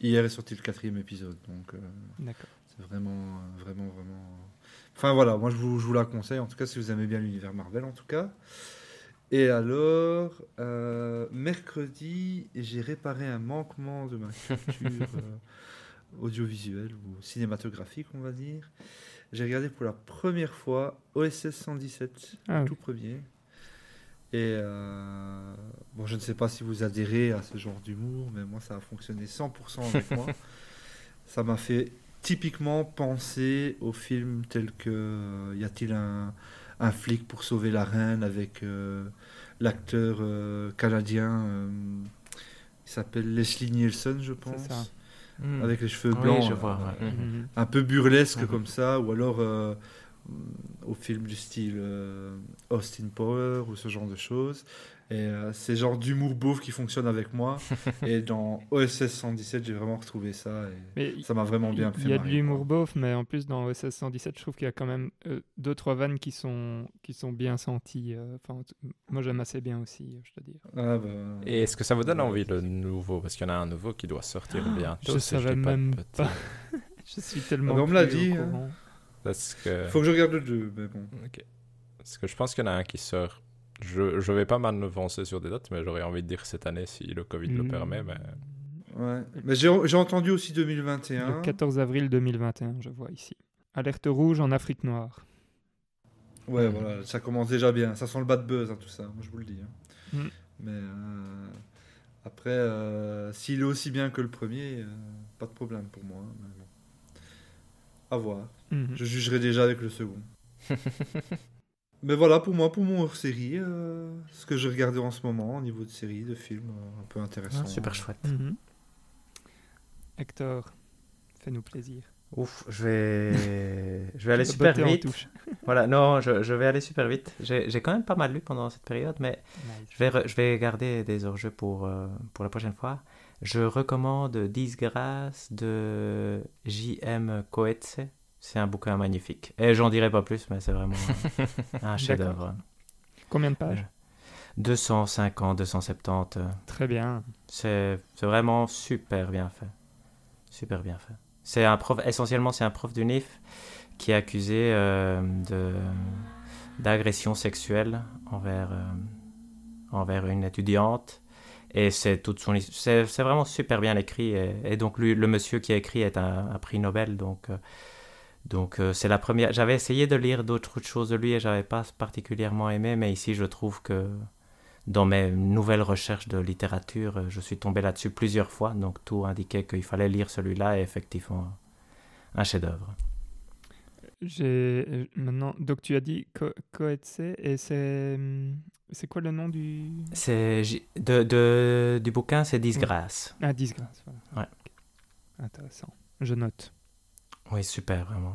hier est sorti le quatrième épisode. Donc euh, c'est vraiment, vraiment, vraiment. Enfin voilà, moi je vous, je vous la conseille. En tout cas, si vous aimez bien l'univers Marvel, en tout cas. Et alors, euh, mercredi, j'ai réparé un manquement de ma culture (laughs) audiovisuelle ou cinématographique, on va dire. J'ai regardé pour la première fois OSS 117, Ah oui. tout premier. Et euh, bon, je ne sais pas si vous adhérez à ce genre d'humour, mais moi ça a fonctionné 100% avec moi. (laughs) Ça m'a fait typiquement penser aux films tels que euh, Y a-t-il un, un flic pour sauver la reine avec euh, l'acteur canadien, il s'appelle Leslie Nielsen, je pense, Hmm. avec les cheveux Oui, blancs, je euh, vois, ouais. Mhm. Mhm. un peu burlesque Mhm. comme ça, ou alors euh, au film du style euh, Austin Power ou ce genre de choses. Et euh, c'est genre d'humour beauf qui fonctionne avec moi. (laughs) et dans OSS 117, j'ai vraiment retrouvé ça et Mais il ça m'a vraiment bien fait il y a de l'humour beauf, mais en plus dans OSS 117, je trouve qu'il y a quand même euh, deux trois vannes qui sont qui sont bien senties. euh, Enfin, moi j'aime assez bien aussi, je dois dire. Ah, bah, Et est-ce que ça vous donne envie le nouveau? Parce qu'il y en a un nouveau qui doit sortir bientôt. je si savais de même pas. (laughs) Je suis tellement. Ah bah, on me l'a dit, hein. courant. Parce que... Faut que je regarde le 2, mais bon. Ok. Parce que je pense qu'il y en a un qui sort. Je, je vais pas m'avancer sur des dates, mais j'aurais envie de dire cette année si le Covid le Hmm. permet. Mais... Ouais. Mais j'ai j'ai entendu aussi 2021. Le 14 avril 2021, je vois ici. Alerte rouge en Afrique noire. Ouais, voilà, ça commence déjà bien. Ça sent le bad buzz, hein, tout ça, moi je vous le dis. hein. Mm. Mais euh, après, euh, s'il est aussi bien que le premier, euh, pas de problème pour moi. hein, mais bon. À voir. Mhm. Je jugerai déjà avec le second. (laughs) mais voilà, pour moi, pour mon hors-série, euh, ce que j'ai regardé en ce moment au niveau de série, de films, euh, un peu intéressant. Ah, super chouette. Mhm. Hector, fais-nous plaisir. Ouf, je vais, (laughs) je vais aller super vite. (laughs) Voilà, non, je, je vais aller super vite. J'ai j'ai quand même pas mal lu pendant cette période, mais je vais, re- je vais garder des hors-jeux pour, euh, pour la prochaine fois. Je recommande Disgrâce de J.M. Coetze. C'est un bouquin magnifique. Et j'en dirai pas plus, mais c'est vraiment un (laughs) chef-d'œuvre. Combien de pages 250, 270. euh, Très bien. C'est vraiment super bien fait. Super bien fait. C'est un prof, essentiellement, c'est un prof d'UNIF qui est accusé euh, de d'agression sexuelle envers, euh, envers une étudiante Et c'est toute son c'est c'est vraiment super bien écrit. Et, et donc lui, le monsieur qui a écrit est un, un prix Nobel. Donc euh, donc euh, c'est la première. J'avais essayé de lire d'autres choses de lui et j'avais pas particulièrement aimé. Mais ici, je trouve que dans mes nouvelles recherches de littérature, euh, je suis tombé là-dessus plusieurs fois. Donc tout indiquait qu'il fallait lire celui-là et effectivement un chef-d'œuvre. J'ai euh, maintenant. Donc tu as dit Ko- Koetse et c'est hum, c'est quoi le nom du? C'est de, de- du bouquin, c'est Disgrâce. Ah disgrâce. Voilà. Ouais. Intéressant. Je note. Oui, super, vraiment.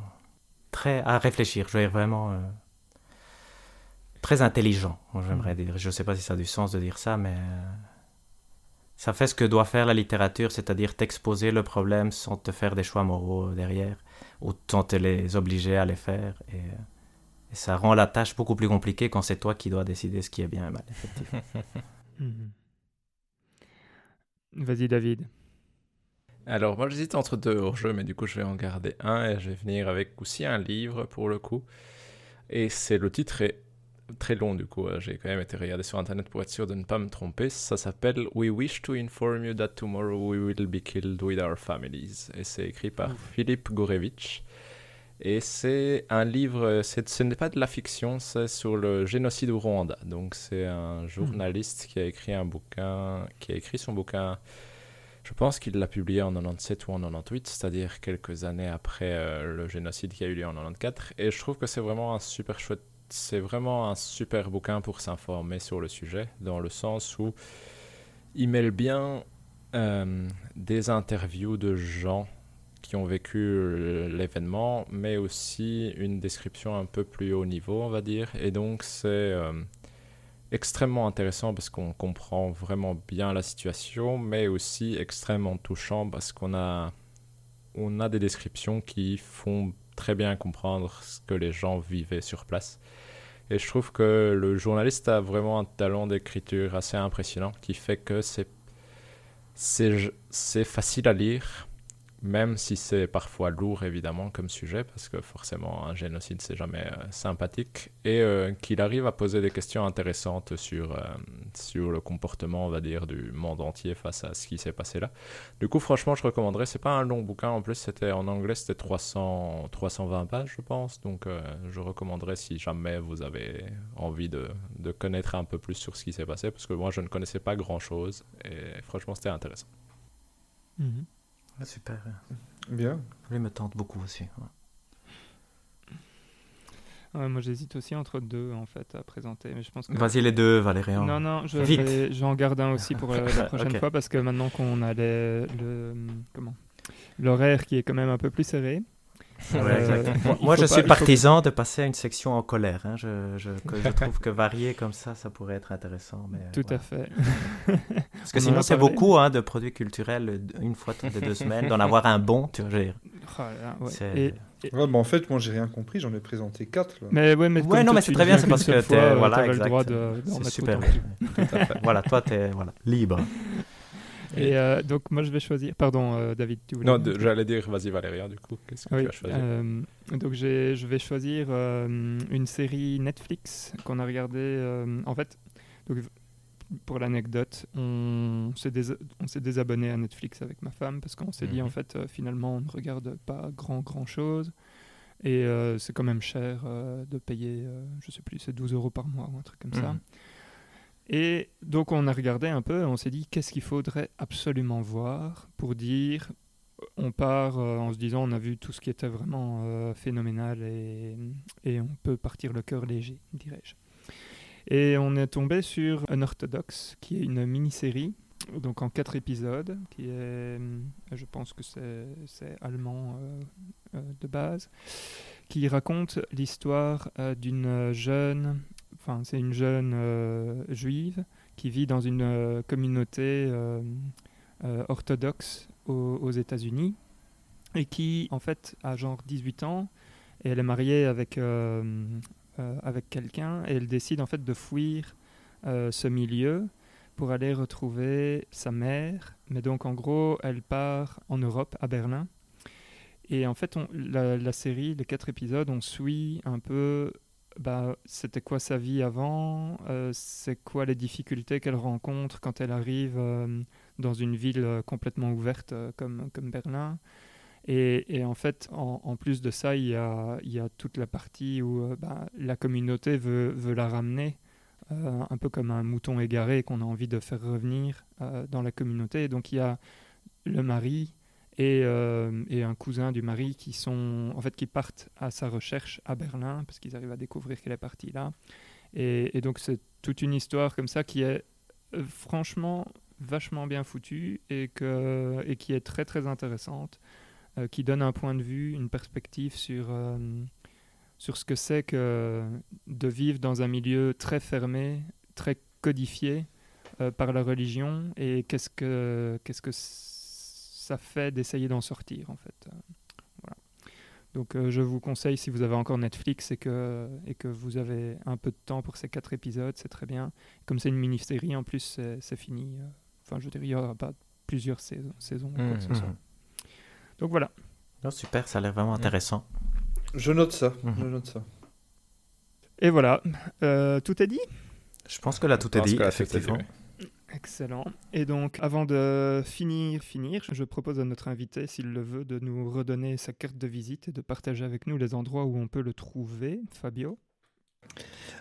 Très à réfléchir. Je veux dire vraiment euh, très intelligent. J'aimerais dire. Je ne sais pas si ça a du sens de dire ça, mais euh, ça fait ce que doit faire la littérature, c'est-à-dire t'exposer le problème sans te faire des choix moraux derrière, ou sans te les obliger à les faire. Et, euh, et ça rend la tâche beaucoup plus compliquée quand c'est toi qui dois décider ce qui est bien et mal. effectivement. (laughs) Mhm. Vas-y David. Alors, moi, j'hésite entre deux hors-jeux, mais du coup, je vais en garder un et je vais venir avec aussi un livre pour le coup. Et c'est le titre est très long, du coup. euh, J'ai quand même été regarder sur internet pour être sûr de ne pas me tromper. Ça s'appelle We wish to inform you that tomorrow we will be killed with our families. Et c'est écrit par Philippe Gorevitch. Et c'est un livre, c'est- ce n'est pas de la fiction, c'est sur le génocide au Rwanda. Donc c'est un journaliste qui a écrit un bouquin, qui a écrit son bouquin je pense qu'il l'a publié en 97 ou en 98, c'est-à-dire quelques années après euh, le génocide qui a eu lieu en 94. Et je trouve que c'est vraiment un super chouette, c'est vraiment un super bouquin pour s'informer sur le sujet, dans le sens où il mêle bien euh, des interviews de gens qui ont vécu euh, l'événement, mais aussi une description un peu plus haut niveau, on va dire. Et donc c'est extrêmement intéressant parce qu'on comprend vraiment bien la situation, mais aussi extrêmement touchant parce qu'on a, on a des descriptions qui font très bien comprendre ce que les gens vivaient sur place. Et je trouve que le journaliste a vraiment un talent d'écriture assez impressionnant qui fait que c'est, c'est, facile à lire, même si c'est parfois lourd évidemment comme sujet, parce que forcément un génocide c'est jamais euh, sympathique, et euh, qu'il arrive à poser des questions intéressantes sur, euh, sur le comportement, on va dire, du monde entier face à ce qui s'est passé là. Du coup, franchement, je recommanderais, c'est pas un long bouquin, en plus c'était en anglais, c'était 300, 320 pages je pense, donc je recommanderais si jamais vous avez envie de, de connaître un peu plus sur ce qui s'est passé, parce que moi je ne connaissais pas grand chose, et franchement c'était intéressant. Mhm. super. Bien. Lui me tente beaucoup aussi. ouais. Ouais, moi j'hésite aussi entre deux en fait à présenter, mais je pense que Vas-y les deux, Valérian. Non, non, je Vite. vais, j'en garde un aussi pour euh, la (laughs) prochaine fois parce que maintenant qu'on a les- le comment l'horaire qui est quand même un peu plus serré. Ouais, euh. Moi, je pas- suis faut- partisan de passer à une section en colère. hein. Je, je- que je (laughs) trouve que varier comme ça, ça pourrait être intéressant. Mais, Tout voilà. à fait. (laughs) Parce que On sinon, c'est beaucoup hein, de produits culturels une fois toutes les deux semaines, d'en avoir un bon. Tu vois, je veux dire, Oh là là, ouais. c'est- Et- Ouais, bah en fait, moi, j'ai rien compris. J'en ai présenté quatre. Là. mais ouais, mais Ouais, comme non, mais tu c'est très bien, c'est parce que euh, voilà, t'avais le exact. droit de, c'est super. tu voilà, toi, t'es voilà, libre. Et euh, donc moi je vais choisir. Pardon, euh, David, tu voulais. Non, j'allais dire, vas-y Valérian, du coup, qu'est-ce que Oui, tu as choisi euh, donc je vais choisir une série Netflix qu'on a regardée. en fait, donc, pour l'anecdote, on s'est dés- désabonné à Netflix avec ma femme parce qu'on s'est dit en Mhm. fait finalement on ne regarde pas grand grand chose et c'est quand même cher de payer, je sais plus, c'est 12 euros par mois ou un truc comme ça. Et donc on a regardé un peu on s'est dit qu'est-ce qu'il faudrait absolument voir pour dire on part euh, en se disant on a vu tout ce qui était vraiment euh, phénoménal et, et on peut partir le cœur léger, dirais-je. Et on est tombé sur Unorthodox, qui est une mini-série, donc en quatre épisodes, qui est, je pense que c'est allemand euh, de base, qui raconte l'histoire d'une jeune, c'est une jeune euh, juive qui vit dans une euh, communauté euh, orthodoxe aux, États-Unis et qui en fait a genre 18 ans et elle est mariée avec, avec quelqu'un et elle décide en fait de fuir ce milieu pour aller retrouver sa mère. Mais donc en gros, elle part en Europe, à Berlin. Et en fait, la série, les quatre épisodes, on suit un peu bah, c'était quoi sa vie avant, euh, c'est quoi les difficultés qu'elle rencontre quand elle arrive euh, dans une ville euh, complètement ouverte comme, comme Berlin? Et, et en fait, en, en, plus de ça, il y a, il y a toute la partie où bah, la communauté veut, veut la ramener, un peu comme un mouton égaré qu'on a envie de faire revenir dans la communauté. Donc il y a le mari, et, euh, et, un cousin du mari qui sont en fait qui partent à sa recherche à Berlin parce qu'ils arrivent à découvrir qu'elle est partie là. Et, et donc c'est toute une histoire comme ça qui est euh, franchement vachement bien foutue et que et qui est très très intéressante euh, qui donne un point de vue une perspective sur sur ce que c'est que de vivre dans un milieu très fermé très codifié par la religion et qu'est-ce que qu'est-ce que ça fait d'essayer d'en sortir en fait. Euh, voilà. Donc euh, je vous conseille si vous avez encore Netflix et que, et que vous avez un peu de temps pour ces quatre épisodes, c'est très bien. Comme c'est une mini-série en plus, c'est fini. Euh, enfin je dirais, il n'y aura pas plusieurs saisons. saisons quoi ce soit. Donc voilà. Oh, super, ça a l'air vraiment intéressant. Je note ça, je note ça. Et voilà, tout est dit? Je pense que là tout est dit, effectivement. Excellent. Et donc, avant de finir, finir, je propose à notre invité, s'il le veut, de nous redonner sa carte de visite et de partager avec nous les endroits où on peut le trouver. Fabio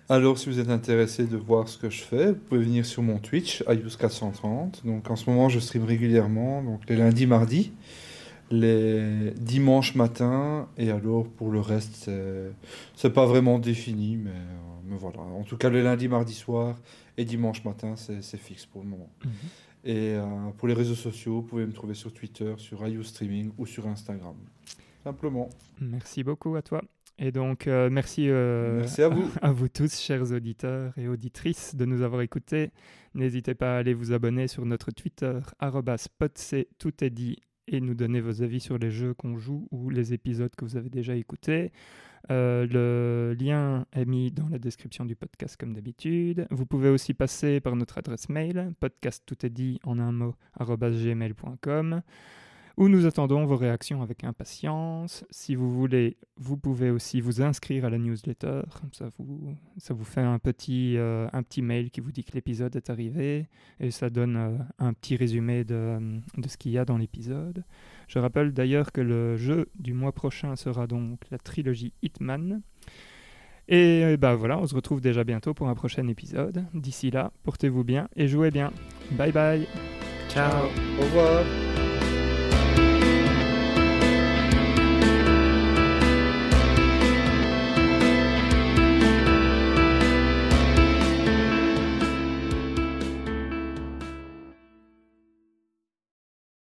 alors, si vous êtes intéressé de voir ce que je fais, vous pouvez venir sur mon Twitch, Ayus430. Donc, en ce moment, je stream régulièrement, donc les lundis, mardis, les dimanches matins, et alors pour le reste, c'est pas vraiment défini, mais, euh, mais, voilà. En tout cas, le lundi, mardi soir et dimanche matin, c'est fixe pour le moment. Mhm. Et euh, pour les réseaux sociaux, vous pouvez me trouver sur Twitter, sur IU Streaming ou sur Instagram. Simplement. Merci beaucoup à toi. Et donc, euh, merci, euh, merci à, vous. (laughs) à vous tous, chers auditeurs et auditrices, de nous avoir écoutés. N'hésitez pas à aller vous abonner sur notre Twitter, @spotc tout est dit, et nous donner vos avis sur les jeux qu'on joue ou les épisodes que vous avez déjà écoutés. Euh, le lien est mis dans la description du podcast comme d'habitude. Vous pouvez aussi passer par notre adresse mail, podcast tout est dit en un mot, gmail.com où nous attendons vos réactions avec impatience. Si vous voulez, vous pouvez aussi vous inscrire à la newsletter. Ça vous, ça vous fait un petit, euh, un petit mail qui vous dit que l'épisode est arrivé et ça donne euh, un petit résumé de, de ce qu'il y a dans l'épisode. Je rappelle d'ailleurs que le jeu du mois prochain sera donc la trilogie Hitman. Et ben voilà, on se retrouve déjà bientôt pour un prochain épisode. D'ici là, portez-vous bien et jouez bien. Bye bye. Ciao. Au revoir.